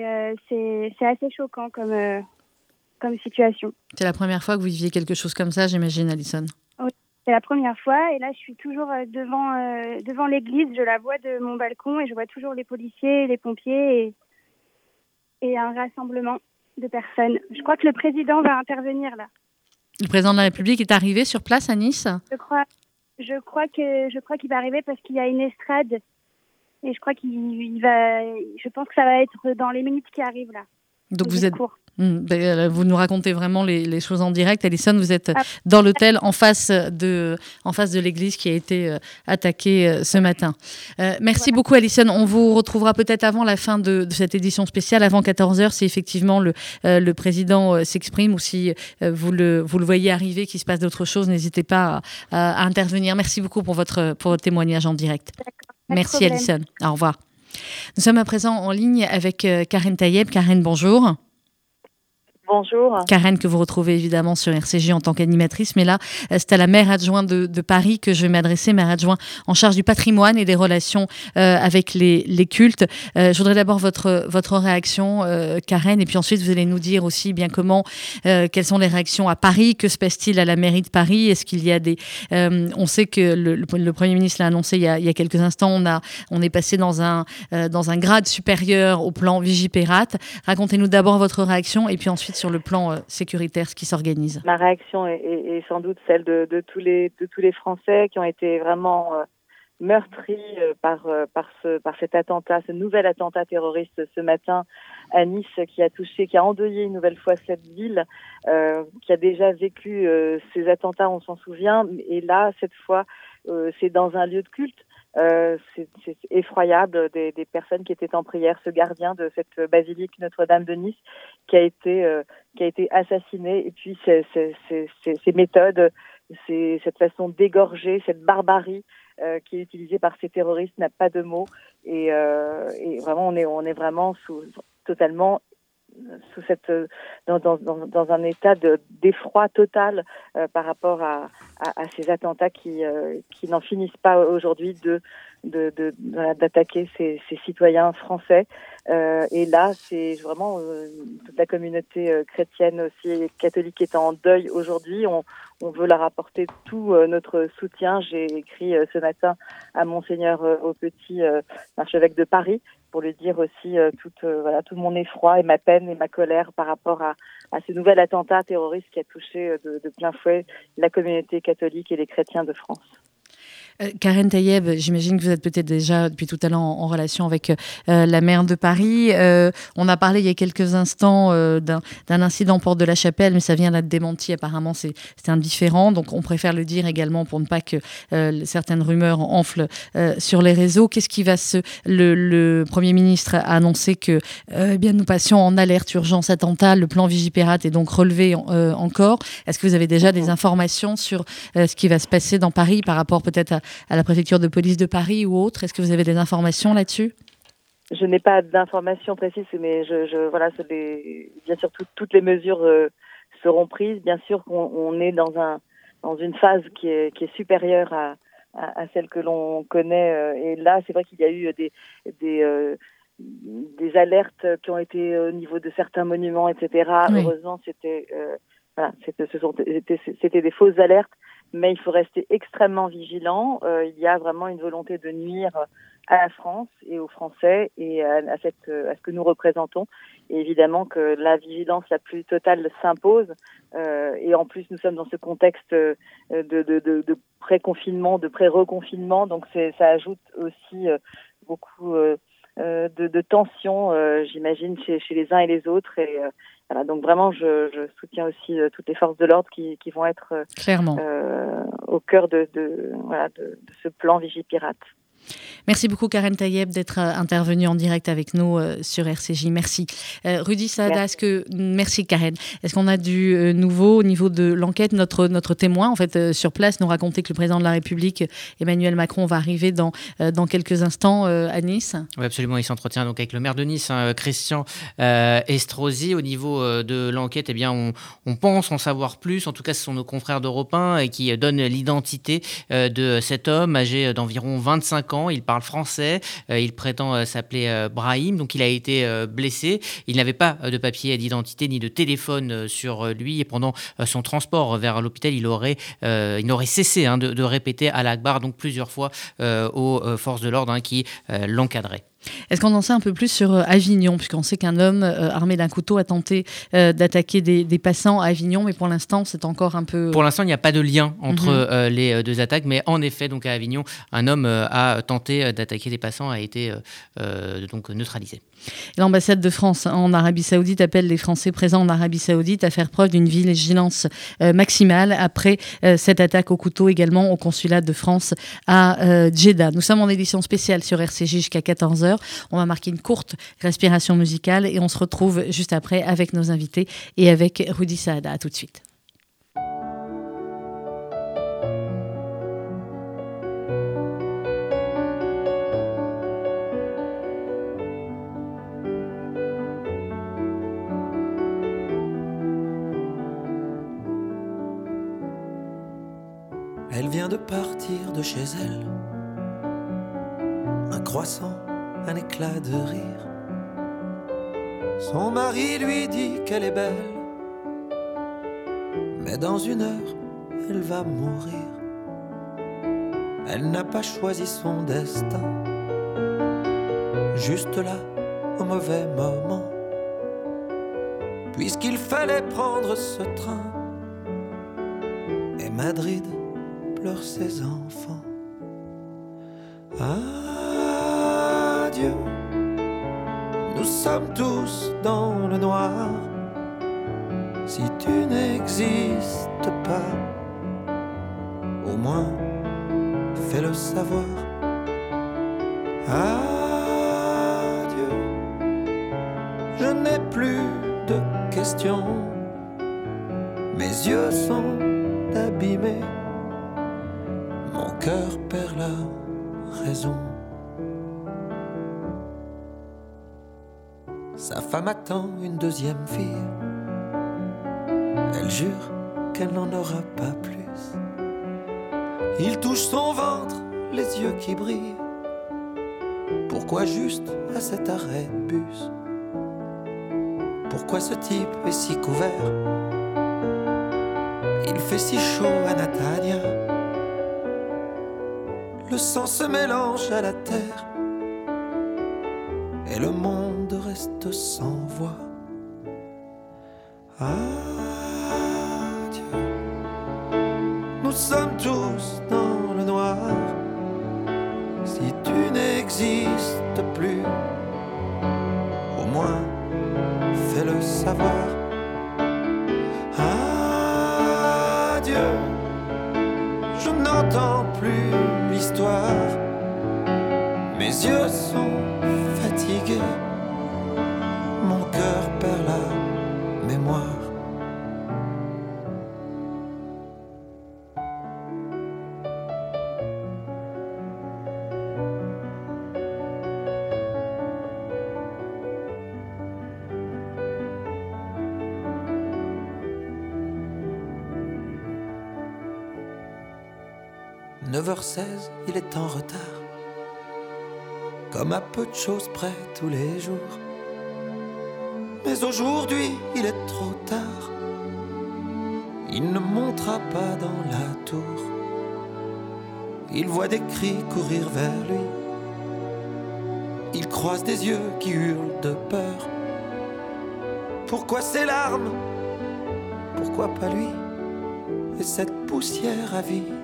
assez choquant comme, comme situation. C'est la première fois que vous viviez quelque chose comme ça, j'imagine, Alison c'est la première fois et là je suis toujours euh, devant euh, devant l'église, je la vois de mon balcon et je vois toujours les policiers, les pompiers et, et un rassemblement de personnes. Je crois que le président va intervenir là. Le président de la République est arrivé sur place à Nice Je crois, je crois que je crois qu'il va arriver parce qu'il y a une estrade et je crois qu'il va. Je pense que ça va être dans les minutes qui arrivent là. Donc vous êtes, Hmm, ben, euh, vous nous racontez vraiment les, choses en direct. Alison, vous êtes ah. dans l'hôtel en face de, en face de l'église qui a été euh, attaquée euh, ce matin. merci beaucoup, Alison. On vous retrouvera peut-être avant la fin de, cette édition spéciale, avant 14h, si effectivement le, le président s'exprime ou si vous, le, vous le voyez arriver, qu'il se passe d'autres choses, n'hésitez pas à, intervenir. Merci beaucoup pour votre, pour votre témoignage en direct. Merci, Alison. Au revoir. Nous sommes à présent en ligne avec Karen Tayeb. Karen, bonjour. Bonjour. Karen, que vous retrouvez évidemment sur RCJ en tant qu'animatrice, mais là, euh, c'est à la maire adjointe de, Paris que je vais m'adresser, maire adjointe en charge du patrimoine et des relations euh, avec les, cultes. Euh, je voudrais d'abord votre, votre réaction, Karen, et puis ensuite vous allez nous dire aussi bien comment, quelles sont les réactions à Paris, que se passe-t-il à la mairie de Paris, est-ce qu'il y a des... on sait que le, Premier ministre l'a annoncé il y, a, il y, a, quelques instants, on, a, on est passé dans un, dans un grade supérieur au plan Vigipérate. Racontez-nous d'abord votre réaction et puis ensuite sur le plan euh, sécuritaire ce qui s'organise Ma réaction est, sans doute celle de, tous les, Français qui ont été vraiment euh, meurtris euh, par cet attentat, ce nouvel attentat terroriste ce matin à Nice qui a touché, qui a endeuillé une nouvelle fois cette ville, qui a déjà vécu ces attentats, on s'en souvient, et là, cette fois, c'est dans un lieu de culte. Euh, c'est effroyable des, des, personnes qui étaient en prière, ce gardien de cette basilique Notre-Dame de Nice qui a été euh, qui a été assassiné. Et puis ces, ces, ces, ces méthodes, cette façon d'égorger, cette barbarie euh, qui est utilisée par ces terroristes n'a pas de mots. Et, euh, et, vraiment on est on est vraiment sous totalement sous cette dans, dans, dans un état d'effroi total euh, par rapport à, à, à, ces attentats qui euh, qui n'en finissent pas aujourd'hui de d'attaquer de, ces, ces, citoyens français. Euh, et là c'est vraiment euh, toute la communauté euh, chrétienne aussi catholique est en deuil aujourd'hui. On, on veut leur apporter tout notre soutien. J'ai écrit ce matin à monseigneur au petit archevêque de Paris pour lui dire aussi euh, tout, euh, voilà, tout mon effroi et ma peine et ma colère par rapport à, à ce nouvel attentat terroriste qui a touché euh, de, de plein fouet la communauté catholique et les chrétiens de France. Euh, Karen Tayeb, j'imagine que vous êtes peut-être déjà depuis tout à l'heure en, relation avec euh, la maire de Paris. Euh, on a parlé il y a quelques instants d'un incident Porte de la Chapelle, mais ça vient d'être démenti. Apparemment, c'est indifférent. Donc, on préfère le dire également pour ne pas que certaines rumeurs enflent sur les réseaux. Qu'est-ce qui va se. Le, Premier ministre a annoncé que eh bien, nous passions en alerte urgence attentat. Le plan Vigipérate est donc relevé encore. Est-ce que vous avez déjà des informations sur ce qui va se passer dans Paris par rapport peut-être à, à la préfecture de police de Paris ou autre Est-ce que vous avez des informations là-dessus? Je n'ai pas d'informations précises, mais je, je voilà, bien sûr toutes les mesures euh, seront prises. Bien sûr qu'on est dans un dans une phase qui est, qui est supérieure à, à, celle que l'on connaît. Euh, et là, c'est vrai qu'il y a eu des des euh, des alertes qui ont été au niveau de certains monuments, etc. Heureusement, c'était voilà, c'était des fausses alertes mais il faut rester extrêmement vigilant. Euh, il y a vraiment une volonté de nuire à la France et aux Français et à, cette, à ce que nous représentons. Et évidemment que la vigilance la plus totale s'impose. Euh, et en plus, nous sommes dans ce contexte de, de, de, de pré-confinement, de pré-reconfinement. Donc ça ajoute aussi euh, beaucoup euh, de, de tensions, j'imagine, chez, chez les uns et les autres. Et voilà, donc vraiment, je, je soutiens aussi euh, toutes les forces de l'ordre qui, qui, vont être euh, Clairement. Euh, au cœur de, de, voilà, de, de ce plan Vigipirate. Merci beaucoup Karen Tayeb d'être euh, intervenue en direct avec nous euh, sur RCJ. Merci. Euh, Rudy Saada, est-ce que merci Karen. Est-ce qu'on a du nouveau au niveau de l'enquête? Notre notre témoin en fait sur place nous racontait que le président de la République Emmanuel Macron va arriver dans dans quelques instants à Nice. Oui absolument. Il s'entretient donc avec le maire de Nice hein, Christian Estrosi. Au niveau de l'enquête, eh bien on, on, pense en savoir plus. En tout cas, ce sont nos confrères d'Europe 1 et qui donnent l'identité de cet homme âgé d'environ 25 ans. Il parle français, euh, il prétend euh, s'appeler euh, Brahim, donc il a été blessé. Il n'avait pas de papier d'identité ni de téléphone sur lui et pendant son transport vers l'hôpital, il aurait, cessé hein, de, répéter à l'Akbar donc plusieurs fois aux forces de l'ordre hein, qui l'encadraient. Est-ce qu'on en sait un peu plus sur Avignon, puisqu'on sait qu'un homme armé d'un couteau a tenté d'attaquer des, passants à Avignon, mais pour l'instant, c'est encore un peu... Pour l'instant, il n'y a pas de lien entre mhm. les deux attaques, mais en effet, donc à Avignon, un homme a tenté d'attaquer des passants, a été donc neutralisé. L'ambassade de France en Arabie Saoudite appelle les Français présents en Arabie Saoudite à faire preuve d'une vigilance euh, maximale après euh, cette attaque au couteau également au consulat de France à euh, Jeddah. Nous sommes en édition spéciale sur RCJ jusqu'à 14h. On va marquer une courte respiration musicale et on se retrouve juste après avec nos invités et avec Rudy Saada. À tout de suite. de partir de chez elle. Un croissant, un éclat de rire. Son mari lui dit qu'elle est belle. Mais dans une heure, elle va mourir. Elle n'a pas choisi son destin. Juste là, au mauvais moment. Puisqu'il fallait prendre ce train. Et Madrid ses enfants. Nous sommes tous dans le noir. Si tu n'existes pas, au moins fais-le savoir. Adieu, je n'ai plus de questions. Mes yeux sont abîmés cœur perd la raison. Sa femme attend une deuxième fille. Elle jure qu'elle n'en aura pas plus. Il touche son ventre, les yeux qui brillent. Pourquoi juste à cet arrêt de bus? Pourquoi ce type est si couvert? Il fait si chaud à Natania le sang se mélange à la terre et le monde reste sans voix. Adieu, nous sommes tous dans le noir. Si tu n'existes plus, au moins fais-le savoir. Adieu, je n'entends plus mes yeux sont fatigués, 9h16, il est en retard comme à peu de choses près tous les jours. Mais aujourd'hui, il est trop tard. Il ne montera pas dans la tour. Il voit des cris courir vers lui. Il croise des yeux qui hurlent de peur. Pourquoi ces larmes? Pourquoi pas lui Et cette poussière à vie?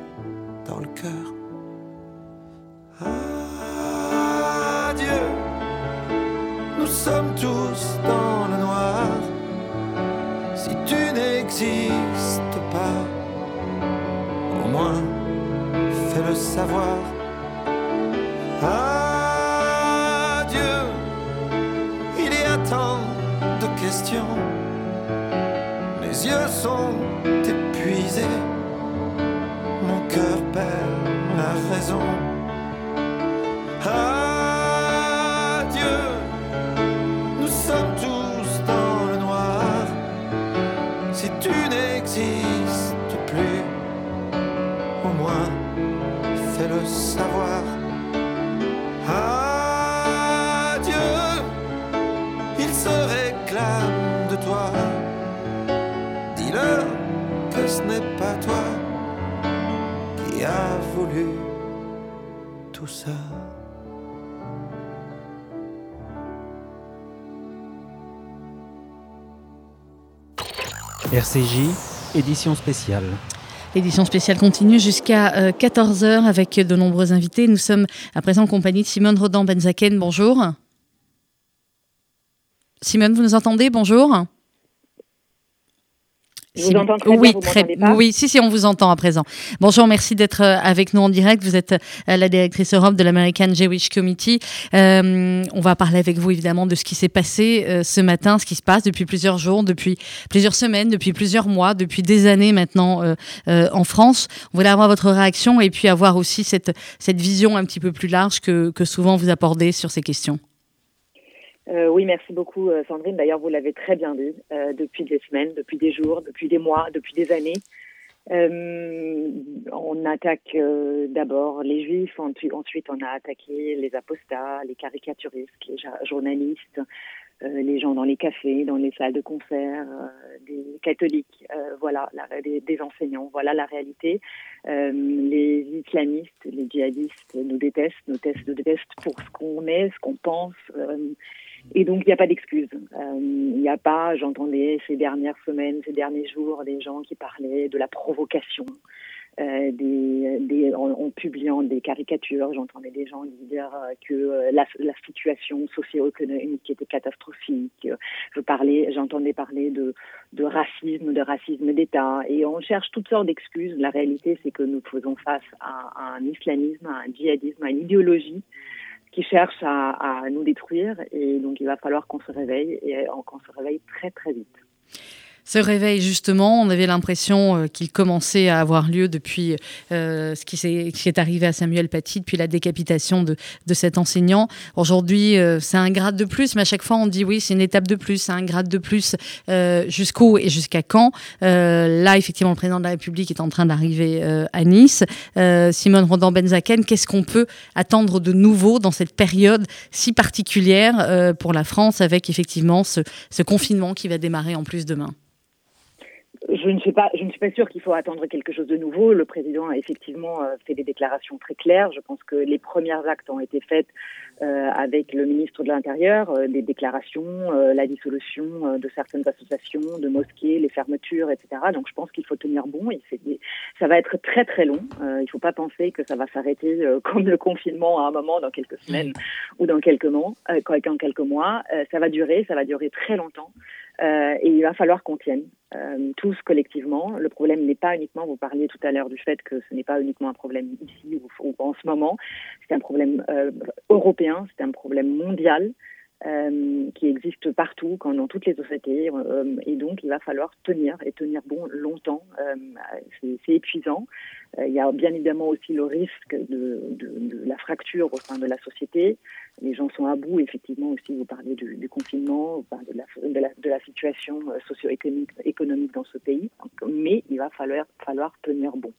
Le cœur sommes tous dans le noir. Si tu n'existes pas, au moins fais-le savoir. Adieu, il y a tant de questions. Mes yeux sont épuisés, raison. savoir. RCJ, édition spéciale. L'édition spéciale continue jusqu'à 14h euh, avec de nombreux invités. Nous sommes à présent en compagnie de Simone Rodan-Benzaken. Bonjour. Simone, vous nous entendez? Bonjour. Je vous entends très oui, bien, très, oui, si, si, on vous entend à présent. Bonjour, merci d'être euh, avec nous en direct. Vous êtes euh, la directrice Europe de l'American Jewish Committee. Euh, on va parler avec vous évidemment de ce qui s'est passé ce matin, ce qui se passe depuis plusieurs jours, depuis plusieurs semaines, depuis plusieurs mois, depuis des années maintenant en France. On voulait avoir votre réaction et puis avoir aussi cette, cette vision un petit peu plus large que, que souvent vous apportez sur ces questions. Euh, oui, merci beaucoup euh, Sandrine. D'ailleurs, vous l'avez très bien dit, euh, depuis des semaines, depuis des jours, depuis des mois, depuis des années. on attaque d'abord les juifs, ensuite on a attaqué les apostats, les caricaturistes, les journalistes, les gens dans les cafés, dans les salles de concert, des catholiques, voilà, des, des, enseignants, voilà la réalité. les islamistes, les djihadistes nous détestent, nous détestent pour ce qu'on est, ce qu'on pense. Et donc, il n'y a pas d'excuse. Euh, il n'y a pas, j'entendais ces dernières semaines, ces derniers jours, des gens qui parlaient de la provocation, euh, des, des, en, publiant des caricatures. J'entendais des gens dire que euh, la, la situation socio-économique était catastrophique. Je parlais, j'entendais parler de, de racisme, de racisme d'État. Et on cherche toutes sortes d'excuses. La réalité, c'est que nous faisons face à, à un islamisme, à un djihadisme, à une idéologie qui cherche à, à, nous détruire. Et donc, il va falloir qu'on se réveille et qu'on se réveille très, très vite. Ce réveil, justement, on avait l'impression euh, qu'il commençait à avoir lieu depuis euh, ce, qui est, arrivé à Samuel Paty, depuis la décapitation de, cet enseignant. Aujourd'hui, euh, c'est un grade de plus, mais à chaque fois, on dit oui, c'est une étape de plus, c'est un grade de plus. Jusqu'où et jusqu'à quand Là, effectivement, le président de la République est en train d'arriver à Nice. Simone Rodan-Benzaken, qu'est-ce qu'on peut attendre de nouveau dans cette période si particulière pour la France, avec effectivement ce confinement qui va démarrer en plus demain? Je ne suis pas, je ne suis pas sûre qu'il faut attendre quelque chose de nouveau. Le président a effectivement euh, fait des déclarations très claires. Je pense que les premiers actes ont été faits euh, avec le ministre de l'Intérieur, euh, des déclarations, la dissolution de certaines associations, de mosquées, les fermetures, etc. Donc je pense qu'il faut tenir bon. Et ça va être très très long. il ne faut pas penser que ça va s'arrêter comme le confinement à un moment dans quelques semaines ou dans quelques mois. dans quelques mois, ça va durer, ça va durer très longtemps. Euh, et il va falloir qu'on tienne euh, tous collectivement. Le problème n'est pas uniquement, vous parliez tout à l'heure du fait que ce n'est pas uniquement un problème ici ou, en ce moment, c'est un problème euh, européen, c'est un problème mondial. qui existe partout, dans toutes les sociétés, et donc il va falloir tenir et tenir bon longtemps. c'est épuisant. il y a bien évidemment aussi le risque de, de, la fracture au sein de la société les gens sont à bout. Effectivement, aussi, vous parlez du, confinement, de, la, de, la, de, la, situation euh, socio-économique économique dans ce pays. Mais il va falloir, falloir tenir bon.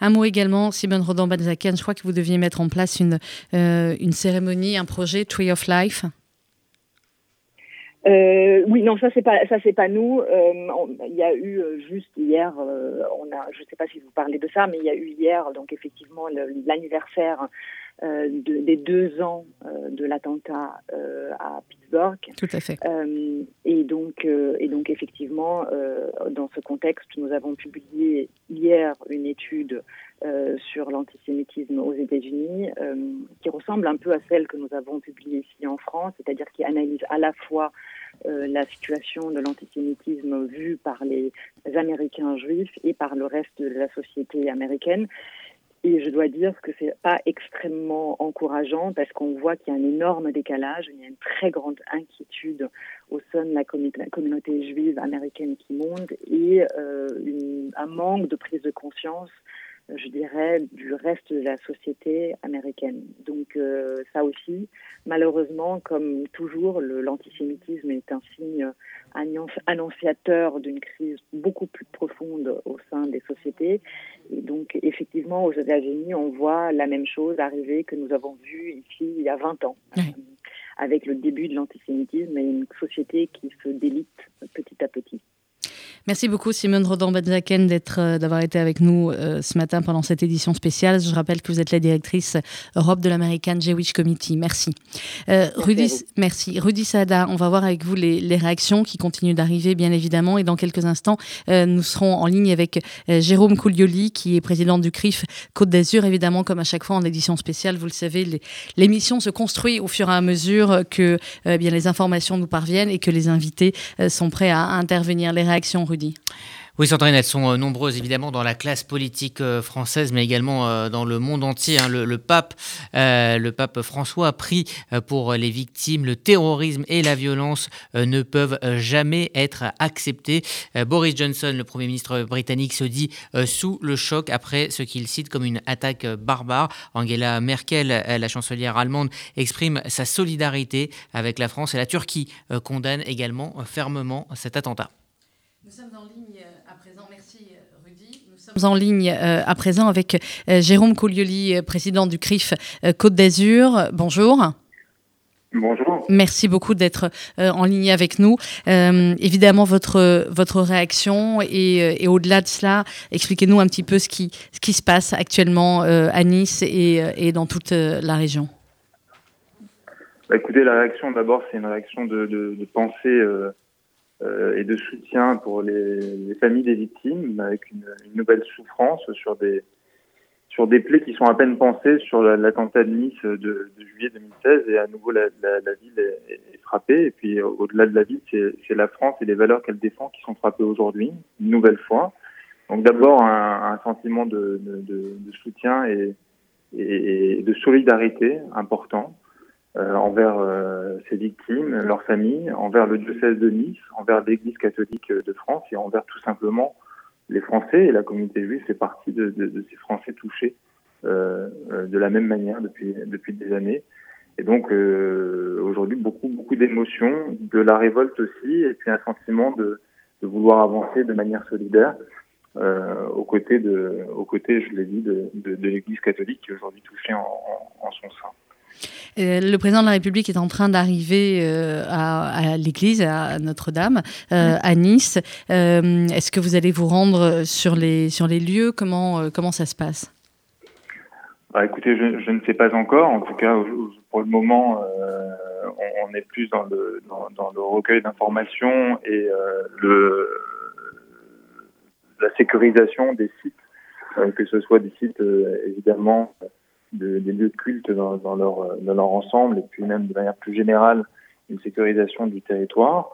Un mot également, Simone Rodan-Banzakian, je crois que vous deviez mettre en place une, euh, une cérémonie, un projet Tree of Life. Euh, oui, non, ça c'est pas ça c'est pas nous. Il y a eu juste hier, on a, je sais pas si vous parlez de ça, mais il y a eu hier donc effectivement l'anniversaire euh, de, des deux ans euh, de l'attentat euh, à Pittsburgh. Tout à fait. et donc, et donc effectivement, dans ce contexte, nous avons publié hier une étude sur l'antisémitisme aux États-Unis, qui ressemble un peu à celle que nous avons publiée ici en France, c'est-à-dire qui analyse à la fois la situation de l'antisémitisme vue par les Américains juifs et par le reste de la société américaine. Et je dois dire que c'est pas extrêmement encourageant parce qu'on voit qu'il y a un énorme décalage, il y a une très grande inquiétude au sein de la, communauté juive américaine qui monte et euh, un manque de prise de conscience je dirais, du reste de la société américaine. Donc euh, ça aussi, malheureusement, comme toujours, l'antisémitisme est un signe annonciateur d'une crise beaucoup plus profonde au sein des sociétés. Et donc effectivement, aux États-Unis, on voit la même chose arriver que nous avons vu ici il y a 20 ans. avec le début de l'antisémitisme et une société qui se délite petit à petit. Merci beaucoup Simone Rodan-Benzaken d'être, euh, d'avoir été avec nous euh, ce matin pendant cette édition spéciale. Je rappelle que vous êtes la directrice Europe de l'American Jewish Committee. Merci. Euh, Rudy, merci. Rudy Sada, on va voir avec vous les, les, réactions qui continuent d'arriver bien évidemment et dans quelques instants nous serons en ligne avec Jérôme Coulioli qui est président du CRIF Côte d'Azur. Évidemment comme à chaque fois en édition spéciale, vous le savez, l'émission se construit au fur et à mesure que bien les informations nous parviennent et que les invités sont prêts à, à intervenir. Les réactions Rudy oui, Sandrine, elles sont euh, nombreuses évidemment dans la classe politique euh, française, mais également euh, dans le monde entier. Hein. Le, pape, le pape François a pris pour les victimes. Le terrorisme et la violence ne peuvent jamais être acceptés. Boris Johnson, le Premier ministre britannique, se dit sous le choc après ce qu'il cite comme une attaque barbare. Angela Merkel, la chancelière allemande, exprime sa solidarité avec la France et la Turquie condamne également fermement cet attentat. Nous sommes en ligne euh, à présent, merci euh, Rudy. Nous sommes en ligne euh, à présent avec Jérôme Coulioli, président du CRIF Côte d'Azur. Bonjour. Bonjour. Merci beaucoup d'être en ligne avec nous. évidemment, votre, votre réaction et, et au-delà de cela, expliquez-nous un petit peu ce qui, ce qui se passe actuellement à Nice et, et dans toute la région. Bah, écoutez, la réaction d'abord, c'est une réaction de, de, de pensée euh, et de soutien pour les, les, familles des victimes, avec une, une, nouvelle souffrance sur des sur des plaies qui sont à peine pensées sur l'attentat de Nice de, de, juillet 2016 et à nouveau la, la, la ville est, est, frappée. Et puis au-delà de la ville c'est la France et les valeurs qu'elle défend qui sont frappées aujourd'hui une nouvelle fois. Donc d'abord un, un, sentiment de, de, soutien et, et, de solidarité important. euh, envers euh, ces victimes, leurs familles, envers le diocèse de Nice, envers l'Église catholique de France et envers tout simplement les Français. Et la communauté juive fait partie de, de, de ces Français touchés euh, de la même manière depuis, depuis des années. Et donc euh, aujourd'hui, beaucoup, beaucoup d'émotions, de la révolte aussi, et puis un sentiment de, de vouloir avancer de manière solidaire euh, aux côtés, de, aux côtés, je l'ai dit, de, de, de l'Église catholique qui est aujourd'hui touchée en, en, en son sein. Euh, le président de la République est en train d'arriver euh, à, l'église, à Notre-Dame, euh, à Nice. Est-ce que vous allez vous rendre sur les, sur les lieux? Comment, comment ça se passe? Bah, Écoutez, je, ne sais pas encore. En tout cas, pour le moment, on, est plus dans le, dans, le recueil d'informations et le, la sécurisation des sites, que ce soit des sites évidemment de, des lieux de culte dans, dans, leur, dans leur ensemble et puis même de manière plus générale une sécurisation du territoire.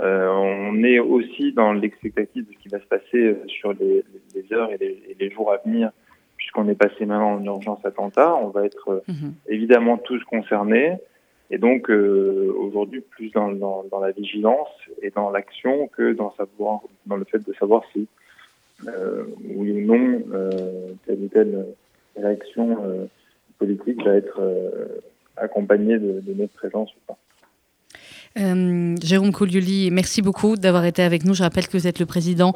Euh, on est aussi dans l'expectative de ce qui va se passer sur les, les heures et les, et les, jours à venir, puisqu'on est passé maintenant en urgence attentat. On va être mmh. évidemment tous concernés. Et donc euh, aujourd'hui plus dans, dans, dans, la vigilance et dans l'action que dans savoir dans le fait de savoir si euh, oui ou non euh, telle ou telle réaction euh, politique va être euh, accompagnée de, notre présence ou pas. Euh, Jérôme Coulioli, merci beaucoup d'avoir été avec nous. Je rappelle que vous êtes le président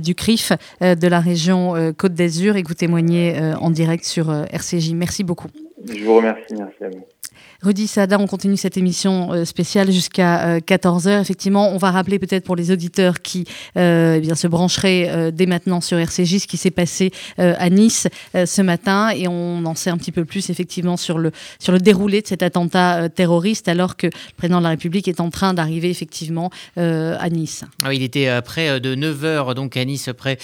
du CRIF de la région Côte d'Azur et que vous témoignez en direct sur RCJ. Merci beaucoup. Je vous remercie. Merci à vous. Rudy Sada, on continue cette émission euh, spéciale jusqu'à 14h. Euh, Effectivement, on va rappeler peut-être pour les auditeurs qui euh, eh bien, se brancheraient dès maintenant sur RCJ ce qui s'est passé à Nice ce matin et on en sait un petit peu plus effectivement sur le, sur le déroulé de cet attentat terroriste alors que le président de la République est en train d'arriver effectivement à Nice. Ah il était près de 9h donc à Nice, près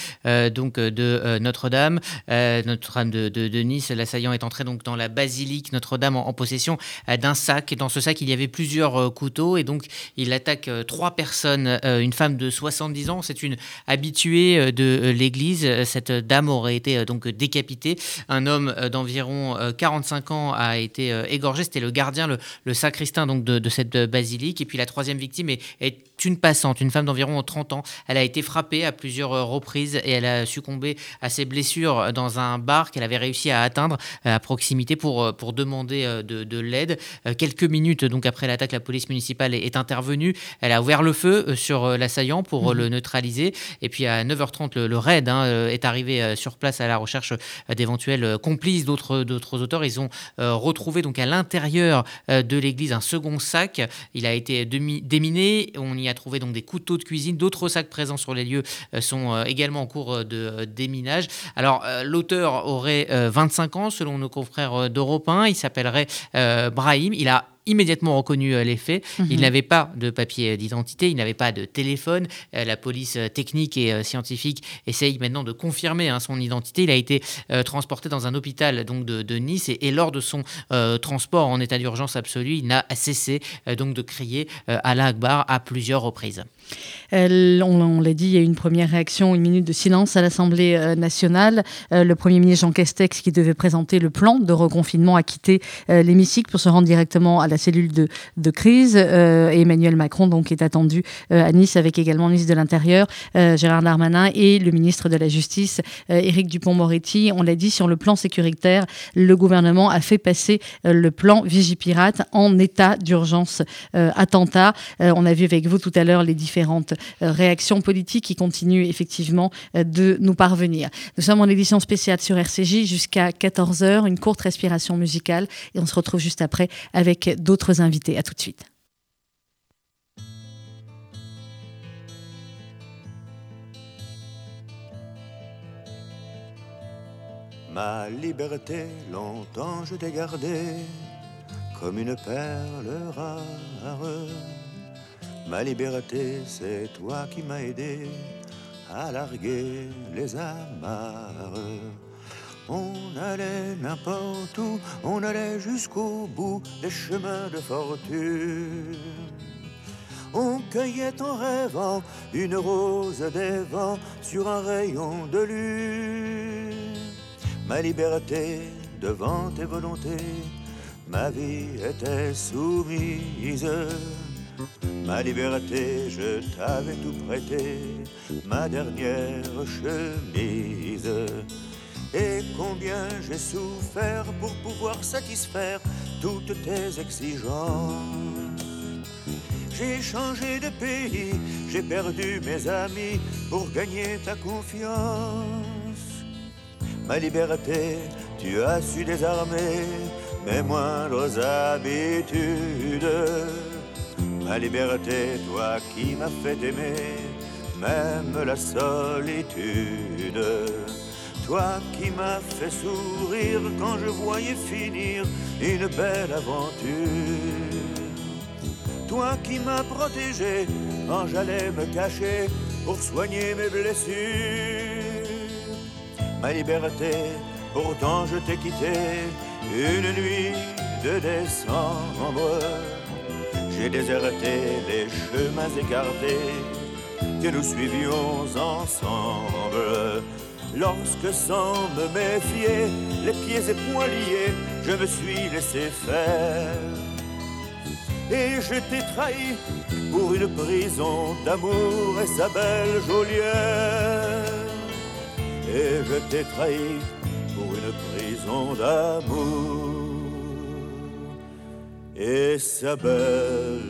donc de Notre-Dame. Notre-Dame de, Nice, l'assaillant est entré donc dans la basilique Notre-Dame en, possession d'un sac. Et dans ce sac, il y avait plusieurs euh, couteaux. Et donc, il attaque euh, trois personnes. une femme de 70 ans, c'est une habituée de l'église. Cette dame aurait été donc décapitée. Un homme d'environ 45 ans a été égorgé. C'était le gardien, le, sacristain donc de, cette basilique. Et puis la troisième victime est une passante, une femme d'environ 30 ans. Elle a été frappée à plusieurs reprises et elle a succombé à ses blessures dans un bar qu'elle avait réussi à atteindre à proximité pour, pour demander de, de l'aide. Euh, quelques minutes donc après l'attaque, la police municipale est, intervenue. Elle a ouvert le feu euh, sur euh, l'assaillant pour mhm. le neutraliser. Et puis à 9h30, le, raid hein, est arrivé sur place à la recherche d'éventuels complices d'autres d'autres auteurs. Ils ont retrouvé donc à l'intérieur de l'église un second sac. Il a été déminé. On y a trouvé donc des couteaux de cuisine. D'autres sacs présents sur les lieux sont également en cours de déminage. Alors, l'auteur aurait 25 ans, selon nos confrères d'Europe 1. Il s'appellerait Brahim. Il a immédiatement reconnu euh, les faits. Il mhm. n'avait pas de papier d'identité, il n'avait pas de téléphone. Euh, la police euh, technique et scientifique essaye maintenant de confirmer hein, son identité. Il a été transporté dans un hôpital donc de, Nice et, lors de son transport en état d'urgence absolue, il n'a cessé donc de crier Allah Akbar à plusieurs reprises on, l'a dit, il y a eu une première réaction, une minute de silence à l'Assemblée euh, nationale. Euh, le Premier ministre Jean Castex, qui devait présenter le plan de reconfinement, a quitté euh, l'hémicycle pour se rendre directement à la cellule de, crise. Emmanuel Macron donc est attendu à Nice avec également le ministre de l'Intérieur, Gérard Darmanin, et le ministre de la Justice, Éric Dupont-Moretti. On l'a dit, sur le plan sécuritaire, le gouvernement a fait passer le plan Vigipirate en état d'urgence attentat. on a vu avec vous tout à l'heure les différentes euh, réactions politiques qui continuent effectivement euh, de nous parvenir. Nous sommes en édition spéciale sur RCJ jusqu'à 14h, une courte respiration musicale et on se retrouve juste après avec d'autres invités. À tout de suite. Ma liberté, longtemps je t'ai gardée comme une perle rare. Ma liberté, c'est toi qui m'as aidé à larguer les amarres. On allait n'importe où, on allait jusqu'au bout des chemins de fortune. On cueillait en rêvant une rose des vents sur un rayon de lune. Ma liberté devant tes volontés, ma vie était soumise. Ma liberté, je t'avais tout prêté, ma dernière chemise. Et combien j'ai souffert pour pouvoir satisfaire toutes tes exigences. J'ai changé de pays, j'ai perdu mes amis pour gagner ta confiance. Ma liberté, tu as su désarmer mes moindres habitudes ma liberté, toi qui m'as fait aimer, même la solitude. Toi qui m'as fait sourire quand je voyais finir une belle aventure. Toi qui m'as protégé quand j'allais me cacher pour soigner mes blessures. Ma liberté, pourtant je t'ai quitté une nuit de décembre j'ai déserté les chemins écartés que nous suivions ensemble. Lorsque sans me méfier, les pieds et poings liés, je me suis laissé faire. Et je t'ai trahi pour une prison d'amour et sa belle. Et je t'ai trahi pour une prison d'amour et sa belle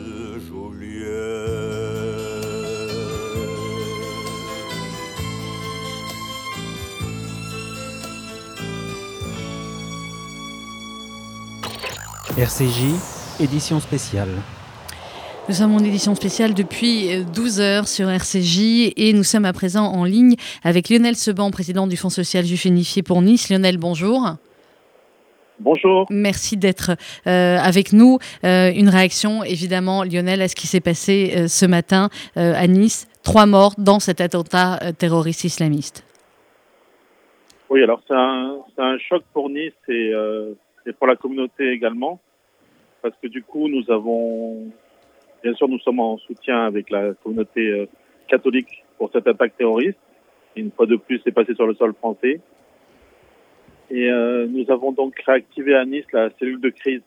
Joliette. RCJ, édition spéciale. Nous sommes en édition spéciale depuis 12 heures sur RCJ et nous sommes à présent en ligne avec Lionel Seban, président du Fonds social juif unifié pour Nice. Lionel, bonjour. Bonjour. Merci d'être euh, avec nous. Euh, une réaction, évidemment, Lionel, à ce qui s'est passé euh, ce matin à Nice. Trois morts dans cet attentat terroriste islamiste. Oui, alors c'est un, un, choc pour Nice et, et, pour la communauté également. Parce que du coup, nous avons, bien sûr, nous sommes en soutien avec la communauté catholique pour cette attaque terroriste. Une fois de plus, c'est passé sur le sol français. Et euh, nous avons donc réactivé à Nice la cellule de crise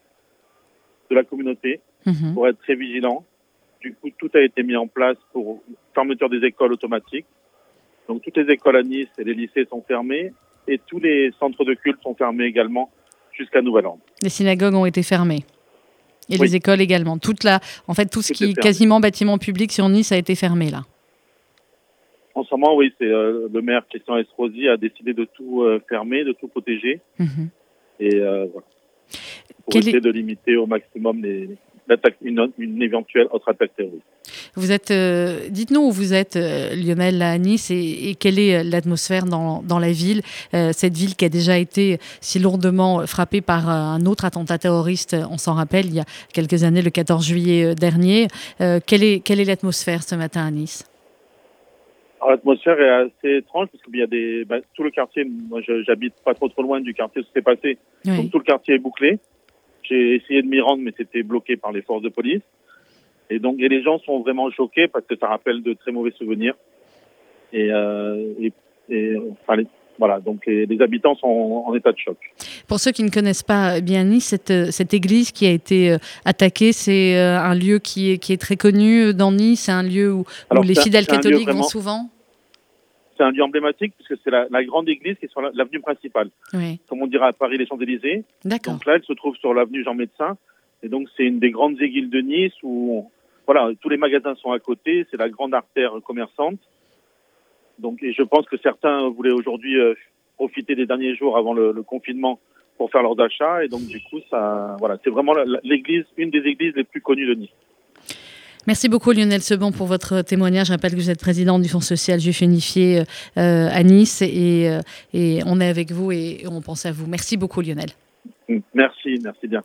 de la communauté mhm. pour être très vigilant. Du coup, tout a été mis en place pour fermeture des écoles automatiques. Donc, toutes les écoles à Nice et les lycées sont fermés et tous les centres de culte sont fermés également jusqu'à nouvel ordre. Les synagogues ont été fermées et les écoles également. Toute la, en fait, tout ce qui est quasiment bâtiment public sur Nice a été fermé là. En ce moment, oui, c'est euh, le maire Christian Estrosi a décidé de tout euh, fermer, de tout protéger. Mhm. Et euh, voilà. Pour essayer de limiter au maximum les, une, une, éventuelle autre attaque terroriste. Vous êtes, dites-nous où vous êtes, Lionel, à Nice, et, quelle est l'atmosphère dans, dans, la ville, cette ville qui a déjà été si lourdement frappée par un autre attentat terroriste, on s'en rappelle, il y a quelques années, le 14 juillet dernier. quelle est, quelle est l'atmosphère ce matin à Nice? L'atmosphère est assez étrange parce qu'il y a des, bah, tout le quartier, moi j'habite pas trop trop loin du quartier où c'est passé, donc tout le quartier est bouclé. J'ai essayé de m'y rendre, mais c'était bloqué par les forces de police. Et donc, et les gens sont vraiment choqués parce que ça rappelle de très mauvais souvenirs. Et, euh, et, et enfin, voilà, donc les, les, habitants sont en, état de choc. Pour ceux qui ne connaissent pas bien Nice, cette, cette église qui a été euh, attaquée, c'est euh, un lieu qui est, qui est très connu dans Nice, c'est un lieu où, où les fidèles catholiques vont souvent? C'est un lieu emblématique puisque c'est la, la, grande église qui est sur l'avenue principale. Oui. Comme on dirait à Paris, les Champs-Élysées. D'accord. Donc là, elle se trouve sur l'avenue Jean Médecin. Et donc, c'est une des grandes églises de Nice où, voilà, tous les magasins sont à côté. C'est la grande artère commerçante. Donc, et je pense que certains voulaient aujourd'hui euh, profiter des derniers jours avant le, confinement pour faire leurs achats. Et donc, du coup, ça, voilà, c'est vraiment l'église, une des églises les plus connues de Nice. Merci beaucoup Lionel Seban pour votre témoignage. Je rappelle que vous êtes président du Fonds social juif unifié euh, à Nice et, euh, et, on est avec vous et on pense à vous. Merci beaucoup Lionel. Merci, merci bien.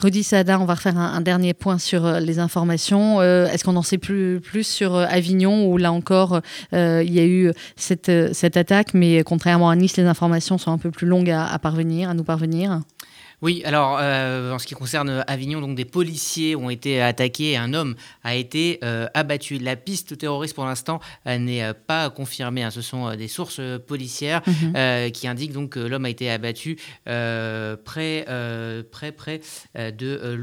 Rudy Sada, on va refaire un, dernier point sur euh, les informations. Est-ce qu'on en sait plus, sur Avignon où là encore il y a eu cette, attaque, mais contrairement à Nice, les informations sont un peu plus longues à parvenir, à nous parvenir oui, alors euh, en ce qui concerne Avignon, donc des policiers ont été attaqués et un homme a été euh, abattu. La piste terroriste pour l'instant n'est pas confirmée. Hein. Ce sont euh, des sources policières mhm. qui indiquent donc que l'homme a été abattu près, près, près de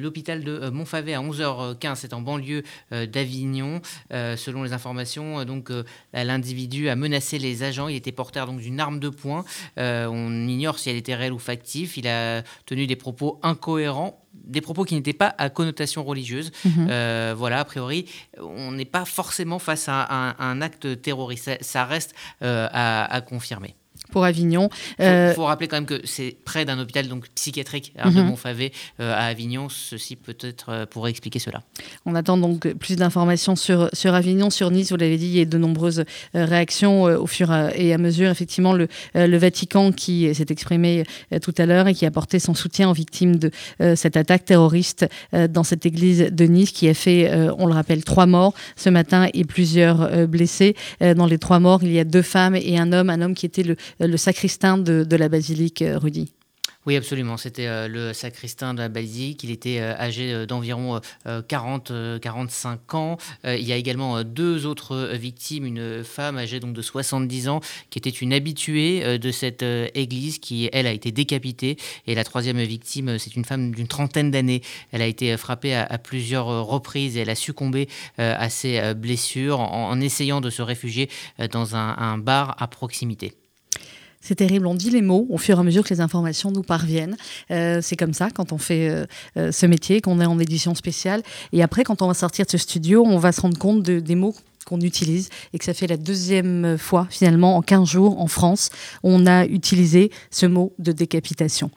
l'hôpital de Montfavet à 11h15. C'est en banlieue d'Avignon. selon les informations, donc l'individu a menacé les agents. Il était porteur donc d'une arme de poing. on ignore si elle était réelle ou factive. Il a tenu des propos incohérents des propos qui n'étaient pas à connotation religieuse. Mhm. Euh, voilà, a priori, on n'est pas forcément face à un, acte terroriste. Ça, reste euh, à, confirmer pour Avignon. Il euh, faut, rappeler quand même que c'est près d'un hôpital donc psychiatrique. Montfavet euh, à Avignon. Ceci peut-être euh, pourrait expliquer cela. On attend donc plus d'informations sur, sur Avignon, sur Nice. Vous l'avez dit, il y a de nombreuses réactions au fur et à mesure. Effectivement, le, le Vatican qui s'est exprimé tout à l'heure et qui a apporté son soutien aux victimes de cette attaque terroriste dans cette église de Nice qui a fait, on le rappelle, trois morts ce matin et plusieurs blessés. Dans les trois morts, il y a deux femmes et un homme, un homme qui était le le sacristain de, la basilique, euh, Rudy. Oui, absolument. C'était euh, le sacristain de la basilique. Il était euh, âgé d'environ 40-45 ans. il y a également deux autres victimes. Une femme âgée donc de 70 ans qui était une habituée de cette église qui, elle, a été décapitée. Et la troisième victime, c'est une femme d'une trentaine d'années. Elle a été frappée à, plusieurs reprises et elle a succombé à ses blessures en, essayant de se réfugier dans un bar à proximité. C'est terrible, on dit les mots au fur et à mesure que les informations nous parviennent. Euh, c'est comme ça quand on fait euh, euh, ce métier, qu'on est en édition spéciale. Et après, quand on va sortir de ce studio, on va se rendre compte de, des mots qu'on utilise et que ça fait la deuxième fois finalement en 15 jours en France, on a utilisé ce mot de décapitation.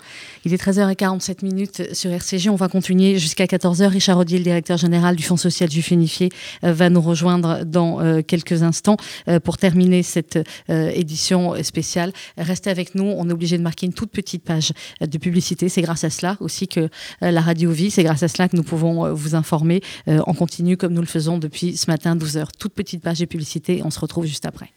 Il est 13h47 minutes sur RCG, on va continuer jusqu'à 14h. Richard Audier, le directeur général du Fonds social juif unifié, euh, va nous rejoindre dans euh, quelques instants euh, pour terminer cette édition spéciale. Restez avec nous, on est obligé de marquer une toute petite page de publicité. C'est grâce à cela aussi que la radio vit, c'est grâce à cela que nous pouvons vous informer en continu comme nous le faisons depuis ce matin 12h petite page de publicité. On se retrouve juste après.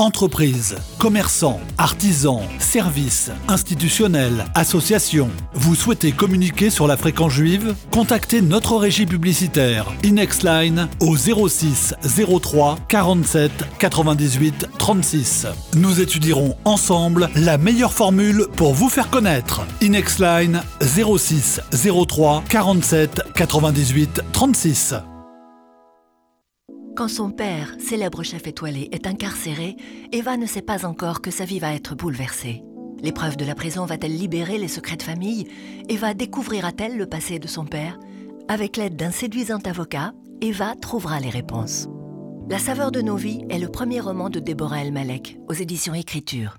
Entreprises, commerçants, artisans, services, institutionnels, associations. Vous souhaitez communiquer sur la fréquence juive? Contactez notre régie publicitaire Inexline au 06 03 47 98 36. Nous étudierons ensemble la meilleure formule pour vous faire connaître. Inexline 06 03 47 98 36. Quand son père, célèbre chef étoilé, est incarcéré, Eva ne sait pas encore que sa vie va être bouleversée. L'épreuve de la prison va-t-elle libérer les secrets de famille? Eva découvrira-t-elle le passé de son père? Avec l'aide d'un séduisant avocat, Eva trouvera les réponses. La saveur de nos vies est le premier roman de Déborah El Malek aux éditions Écriture.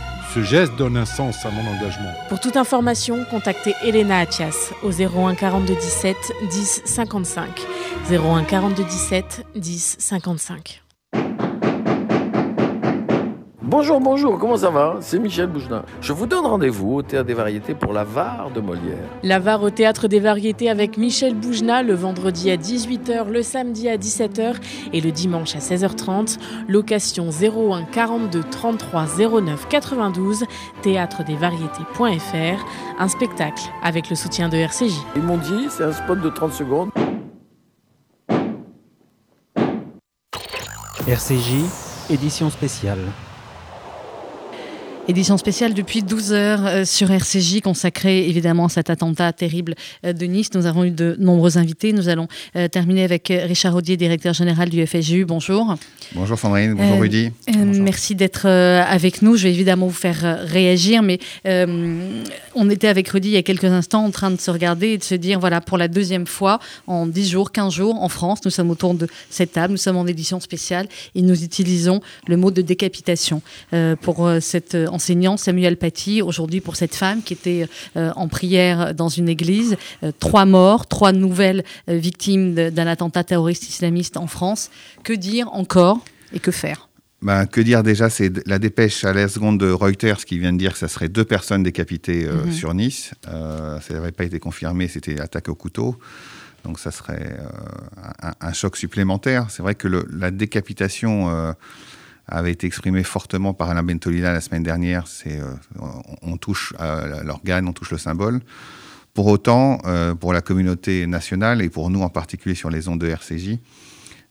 Ce geste donne un sens à mon engagement. Pour toute information, contactez Elena Atias au 01 42 17 10 55. 01 42 17 10 55. Bonjour, bonjour, comment ça va? C'est Michel Boujna. Je vous donne rendez-vous au Théâtre des Variétés pour la VAR de Molière. La VAR au Théâtre des Variétés avec Michel Boujna le vendredi à 18h, le samedi à 17h et le dimanche à 16h30. Location 01 42 33 09 92, théâtredesvariétés.fr. Un spectacle avec le soutien de RCJ. Ils m'ont dit, c'est un spot de 30 secondes. RCJ, édition spéciale. Édition spéciale depuis 12 heures euh, sur RCJ, consacrée évidemment à cet attentat terrible euh, de Nice. Nous avons eu de nombreux invités. Nous allons euh, terminer avec Richard Audier, directeur général du FSJU. Bonjour. Bonjour Sandrine, bonjour Rudy. Merci d'être avec nous. Je vais évidemment vous faire réagir, mais on était avec Rudy il y a quelques instants en train de se regarder et de se dire, voilà, pour la deuxième fois, en 10 jours, 15 jours, en France, nous sommes autour de cette table, nous sommes en édition spéciale et nous utilisons le mot de décapitation pour cette enseignant Samuel Paty, aujourd'hui pour cette femme qui était euh, en prière dans une église. Euh, trois morts, trois nouvelles euh, victimes d'un attentat terroriste islamiste en France. Que dire encore et que faire? Ben, que dire déjà, c'est la dépêche à la seconde de Reuters qui vient de dire que ça serait deux personnes décapitées mhm. sur Nice. ça n'avait pas été confirmé, c'était attaque au couteau. Donc ça serait un, choc supplémentaire. C'est vrai que le, la décapitation avait été exprimé fortement par Alain Bentolila la semaine dernière. C'est euh, on, touche l'organe, on touche le symbole. Pour autant, euh, pour la communauté nationale et pour nous en particulier sur les ondes de RCJ,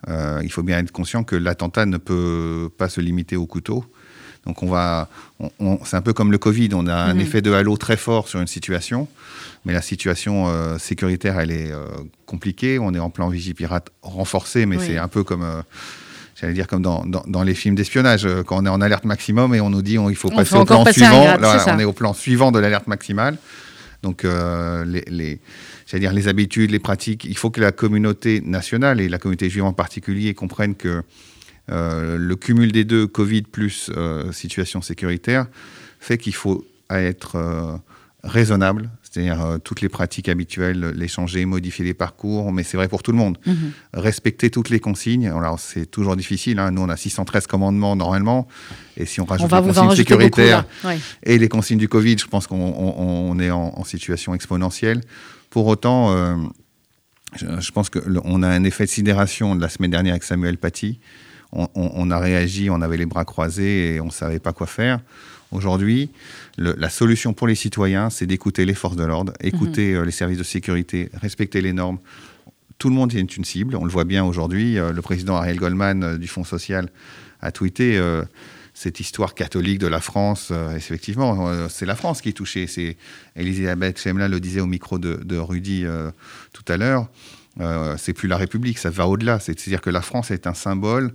euh, il faut bien être conscient que l'attentat ne peut pas se limiter au couteau. Donc on va, c'est un peu comme le Covid, on a un mhm. effet de halo très fort sur une situation, mais la situation sécuritaire elle est compliquée. On est en plan vigipirate renforcé, mais c'est un peu comme j'allais dire comme dans, dans, les films d'espionnage, euh, quand on est en alerte maximum et on nous dit il faut passer au plan suivant. on est au plan suivant de l'alerte maximale. Donc euh, les, les dire les habitudes, les pratiques, il faut que la communauté nationale et la communauté juive en particulier comprennent que euh, le cumul des deux, Covid plus situation sécuritaire, fait qu'il faut être raisonnable, c'est-à-dire euh, toutes les pratiques habituelles, les changer, modifier les parcours, mais c'est vrai pour tout le monde. Mhm. Respecter toutes les consignes, alors c'est toujours difficile, hein. nous on a 613 commandements normalement, et si on rajoute les consignes sécuritaires et les consignes du Covid, je pense qu'on est en, situation exponentielle. Pour autant, euh, je, pense qu'on a un effet de sidération de la semaine dernière avec Samuel Paty. On, on, a réagi, on avait les bras croisés et on ne savait pas quoi faire. Aujourd'hui, la solution pour les citoyens, c'est d'écouter les forces de l'ordre, écouter mhm. euh, les services de sécurité, respecter les normes. Tout le monde est une cible, on le voit bien aujourd'hui. Euh, le président Ariel Goldman euh, du Fonds social a tweeté cette histoire catholique de la France. effectivement, c'est la France qui est touchée. C'est Elisabeth Chemla le disait au micro de, de Rudy tout à l'heure. c'est plus la République, ça va au-delà. C'est-à-dire que la France est un symbole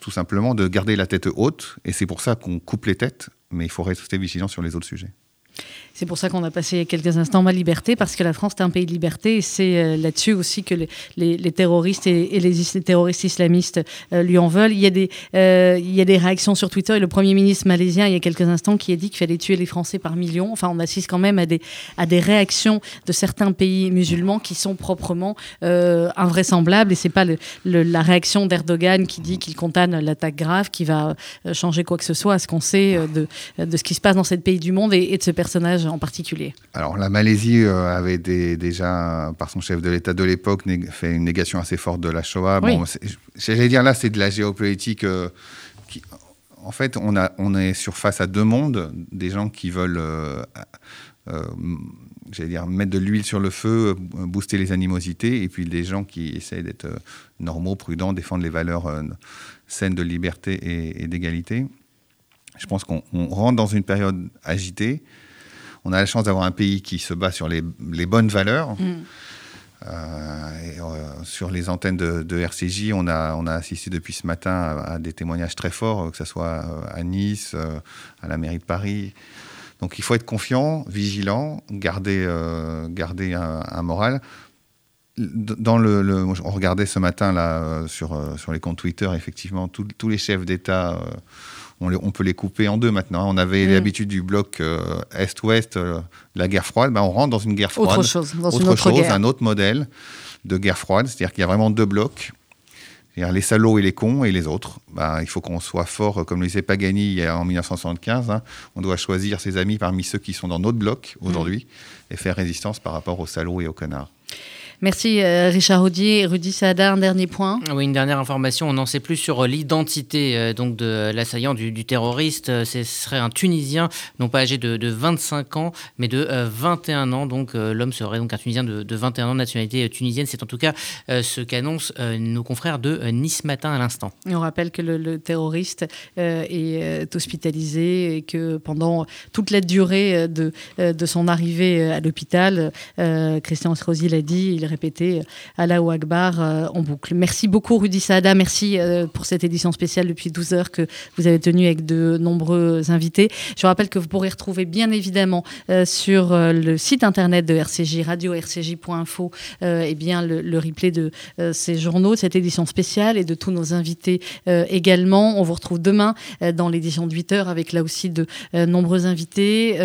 tout simplement de garder la tête haute, et c'est pour ça qu'on coupe les têtes, mais il faut rester vigilant sur les autres sujets. C'est pour ça qu'on a passé quelques instants ma liberté, parce que la France est un pays de liberté, et c'est euh, là-dessus aussi que les, terroristes et, les, terroristes islamistes euh, lui en veulent. Il y, a des, euh, il y a des réactions sur Twitter, et le Premier ministre malaisien, il y a quelques instants, qui a dit qu'il fallait tuer les Français par millions. Enfin, on assiste quand même à des, à des réactions de certains pays musulmans qui sont proprement invraisemblables, et c'est pas la réaction d'Erdogan qui dit qu'il condamne l'attaque grave, qui va changer quoi que ce soit à ce qu'on sait de, de ce qui se passe dans ce pays du monde et, et de ce personnage en particulier Alors la Malaisie euh, avait déjà, par son chef de l'État de l'époque, fait une négation assez forte de la Shoah. Bon, J'allais dire là, c'est de la géopolitique. Euh, qui, en fait, on, a, on est sur face à deux mondes, des gens qui veulent... Euh, j'allais dire, mettre de l'huile sur le feu, booster les animosités, et puis des gens qui essaient d'être normaux, prudents, défendre les valeurs saines de liberté et, et d'égalité. Je pense qu'on rentre dans une période agitée on a la chance d'avoir un pays qui se bat sur les, bonnes valeurs. Mm. et, sur les antennes de, RCJ, on a, on a assisté depuis ce matin à, des témoignages très forts, que ce soit à Nice, à la mairie de Paris. Donc il faut être confiant, vigilant, garder, garder un, moral dans le, on regardait ce matin là euh, sur, euh, sur les comptes Twitter, effectivement, tous les chefs d'État, euh, on, on, peut les couper en deux maintenant. On avait mm. l'habitude du bloc Est-Ouest, la guerre froide. Ben, on rentre dans une guerre froide. Autre chose, dans une autre chose, un autre modèle de guerre froide. C'est-à-dire qu'il y a vraiment deux blocs. Les salauds et les cons et les autres. Ben, il faut qu'on soit fort, comme le disait Pagani en 1975. Hein. On doit choisir ses amis parmi ceux qui sont dans notre bloc aujourd'hui mm. et faire résistance par rapport aux salauds et aux connards. Merci euh, Richard Audier. Rudy Saada, un dernier point. Oui, une dernière information. On n'en sait plus sur euh, l'identité euh, donc de l'assaillant du, terroriste. Ce serait un Tunisien, non pas âgé de, 25 ans, mais de 21 ans. Donc l'homme serait donc un Tunisien de, 21 ans de nationalité tunisienne. C'est en tout cas ce qu'annoncent nos confrères de Nice Matin à l'instant. on rappelle que le, terroriste est hospitalisé et que pendant toute la durée de, de son arrivée à l'hôpital, Christian Estrosi l'a dit, il répéter Allahu Akbar euh, en boucle. Merci beaucoup Rudy Saada, merci euh, pour cette édition spéciale depuis 12 heures que vous avez tenue avec de nombreux invités. Je rappelle que vous pourrez retrouver bien évidemment euh, sur le site internet de RCJ, radio-rcj.info, et bien le, replay de ces journaux, de cette édition spéciale et de tous nos invités également. On vous retrouve demain dans l'édition de 8 heures avec là aussi de nombreux invités.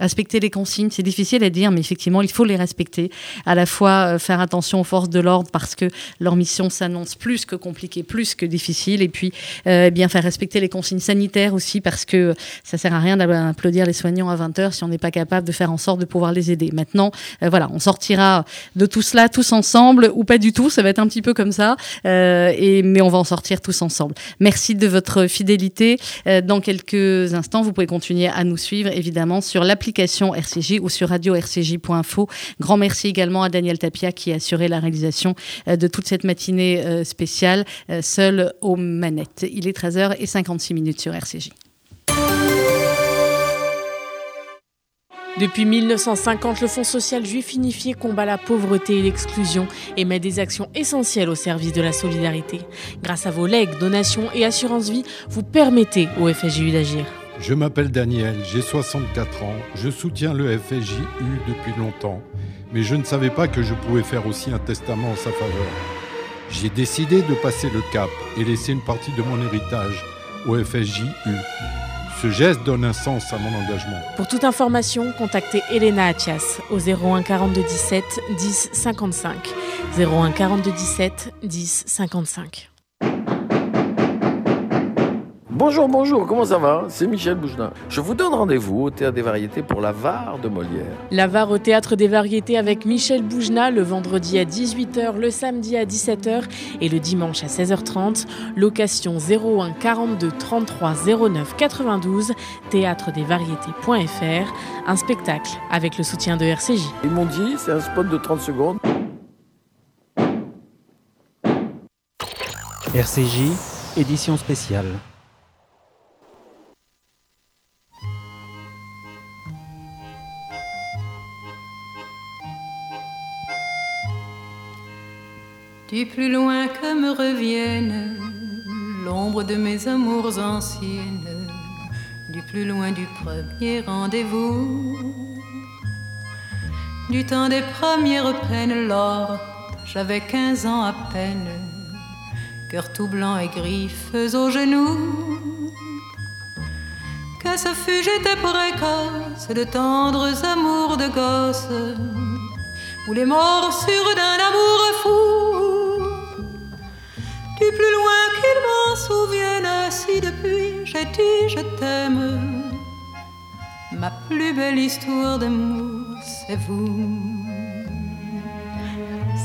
respecter les consignes, c'est difficile à dire, mais effectivement, il faut les respecter. À la fois faire attention aux forces de l'ordre parce que leur mission s'annonce plus que compliquée, plus que difficile. Et puis, euh, bien faire respecter les consignes sanitaires aussi parce que ça sert à rien d'applaudir les soignants à 20h si on n'est pas capable de faire en sorte de pouvoir les aider. Maintenant, euh, voilà, on sortira de tout cela tous ensemble ou pas du tout. Ça va être un petit peu comme ça. Euh, et, mais on va en sortir tous ensemble. Merci de votre fidélité. dans quelques instants, vous pouvez continuer à nous suivre évidemment sur l'application RCJ ou sur radio-rcj.info. Grand merci également à Daniel Tapia qui a assuré la réalisation euh, de toute cette matinée euh, spéciale, euh, seul aux manettes. Il est 13h56 minutes sur RCJ. Depuis 1950, le Fonds social juif unifié combat la pauvreté et l'exclusion et met des actions essentielles au service de la solidarité. Grâce à vos legs, donations et assurances vie, vous permettez au FSJU d'agir. Je m'appelle Daniel, j'ai 64 ans, je soutiens le FSJU depuis longtemps mais je ne savais pas que je pouvais faire aussi un testament en sa faveur. J'ai décidé de passer le cap et laisser une partie de mon héritage au FSJU. Ce geste donne un sens à mon engagement. Pour toute information, contactez Elena Atias au 01 42 17 10 55. 01 42 17 10 55. Bonjour, bonjour, comment ça va? C'est Michel Bougelin. Je vous donne rendez-vous au Théâtre des Variétés pour la VAR de Molière. La VAR au Théâtre des Variétés avec Michel Boujna le vendredi à 18h, le samedi à 17h et le dimanche à 16h30. Location 01 42 33 09 92, théâtredesvariétés.fr. Un spectacle avec le soutien de RCJ. Ils m'ont dit, c'est un spot de 30 secondes. RCJ, édition spéciale. Du plus loin que me revienne l'ombre de mes amours anciennes, du plus loin du premier rendez-vous, du temps des premières peines, lors j'avais quinze ans à peine, cœur tout blanc et griffes aux genoux. Que ce fut, j'étais précoce de tendres amours de gosse, ou les morsures d'un amour fou plus loin qu'il m'en souvienne, si depuis j'ai dit je t'aime, ma plus belle histoire d'amour, c'est vous.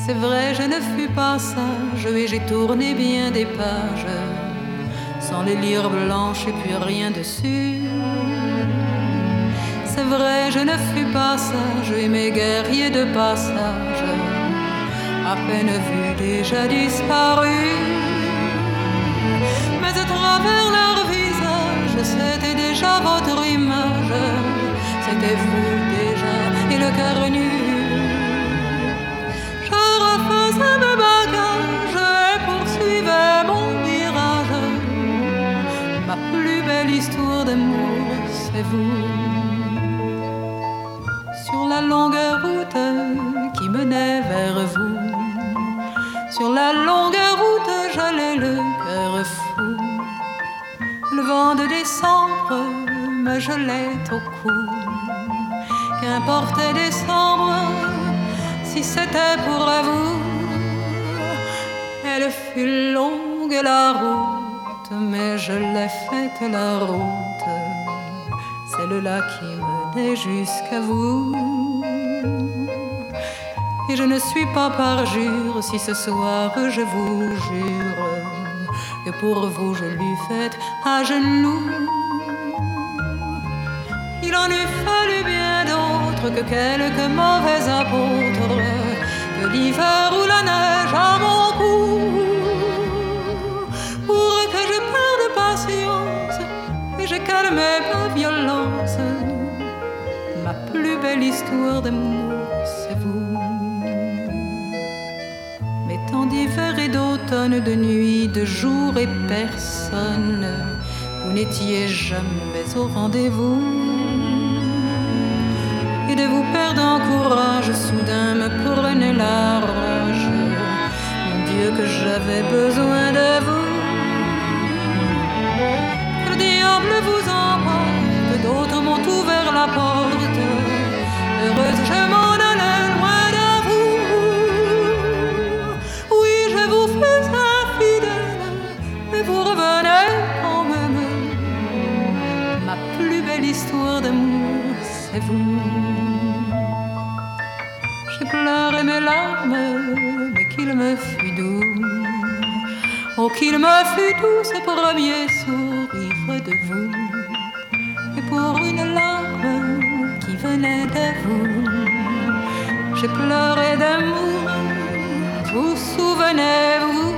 C'est vrai, je ne fus pas sage et j'ai tourné bien des pages, sans les lire blanches et puis rien dessus. C'est vrai, je ne fus pas sage et mes guerriers de passage, à peine vus déjà disparus travers leur visage, c'était déjà votre image. c'était vous déjà, et le cœur nu. Je refaisais mes bagages et poursuivais mon virage. Ma plus belle histoire d'amour, c'est vous. Sur la longue route qui menait vers vous, sur la longue route, j'allais le cœur fou. Le vent de décembre me gelait au cou. Qu'importe décembre, si c'était pour vous. Elle fut longue la route, mais je l'ai faite la route. Celle-là qui menait jusqu'à vous. Et je ne suis pas parjure si ce soir je vous jure que pour vous je lui faite à genoux. Il en eût fallu bien d'autres que quelques mauvais apôtres, que l'hiver ou la neige à mon cou, pour que je perde patience et je calme ma violence. Ma plus belle histoire d'amour, de nuit, de jour et personne, vous n'étiez jamais au rendez-vous. Et de vous perdre en courage, soudain me prenait la rage. Mon Dieu, que j'avais besoin de vous. Le diable vous emporte, d'autres m'ont ouvert la porte. Heureuse, je m'en c'est vous. J'ai pleuré mes larmes, mais qu'il me fut doux. Oh, qu'il me fut doux ce premier sourire de vous. Et pour une larme qui venait de vous, j'ai pleuré d'amour. Vous souvenez-vous?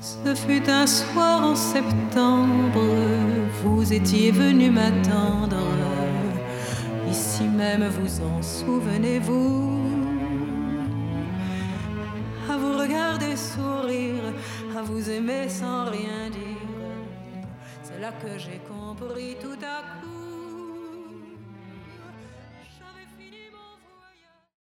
Ce fut un soir en septembre, vous étiez venu m'attendre. Même, vous en souvenez-vous À vous regarder sourire, à vous aimer sans rien dire. C'est là que j'ai compris tout à coup.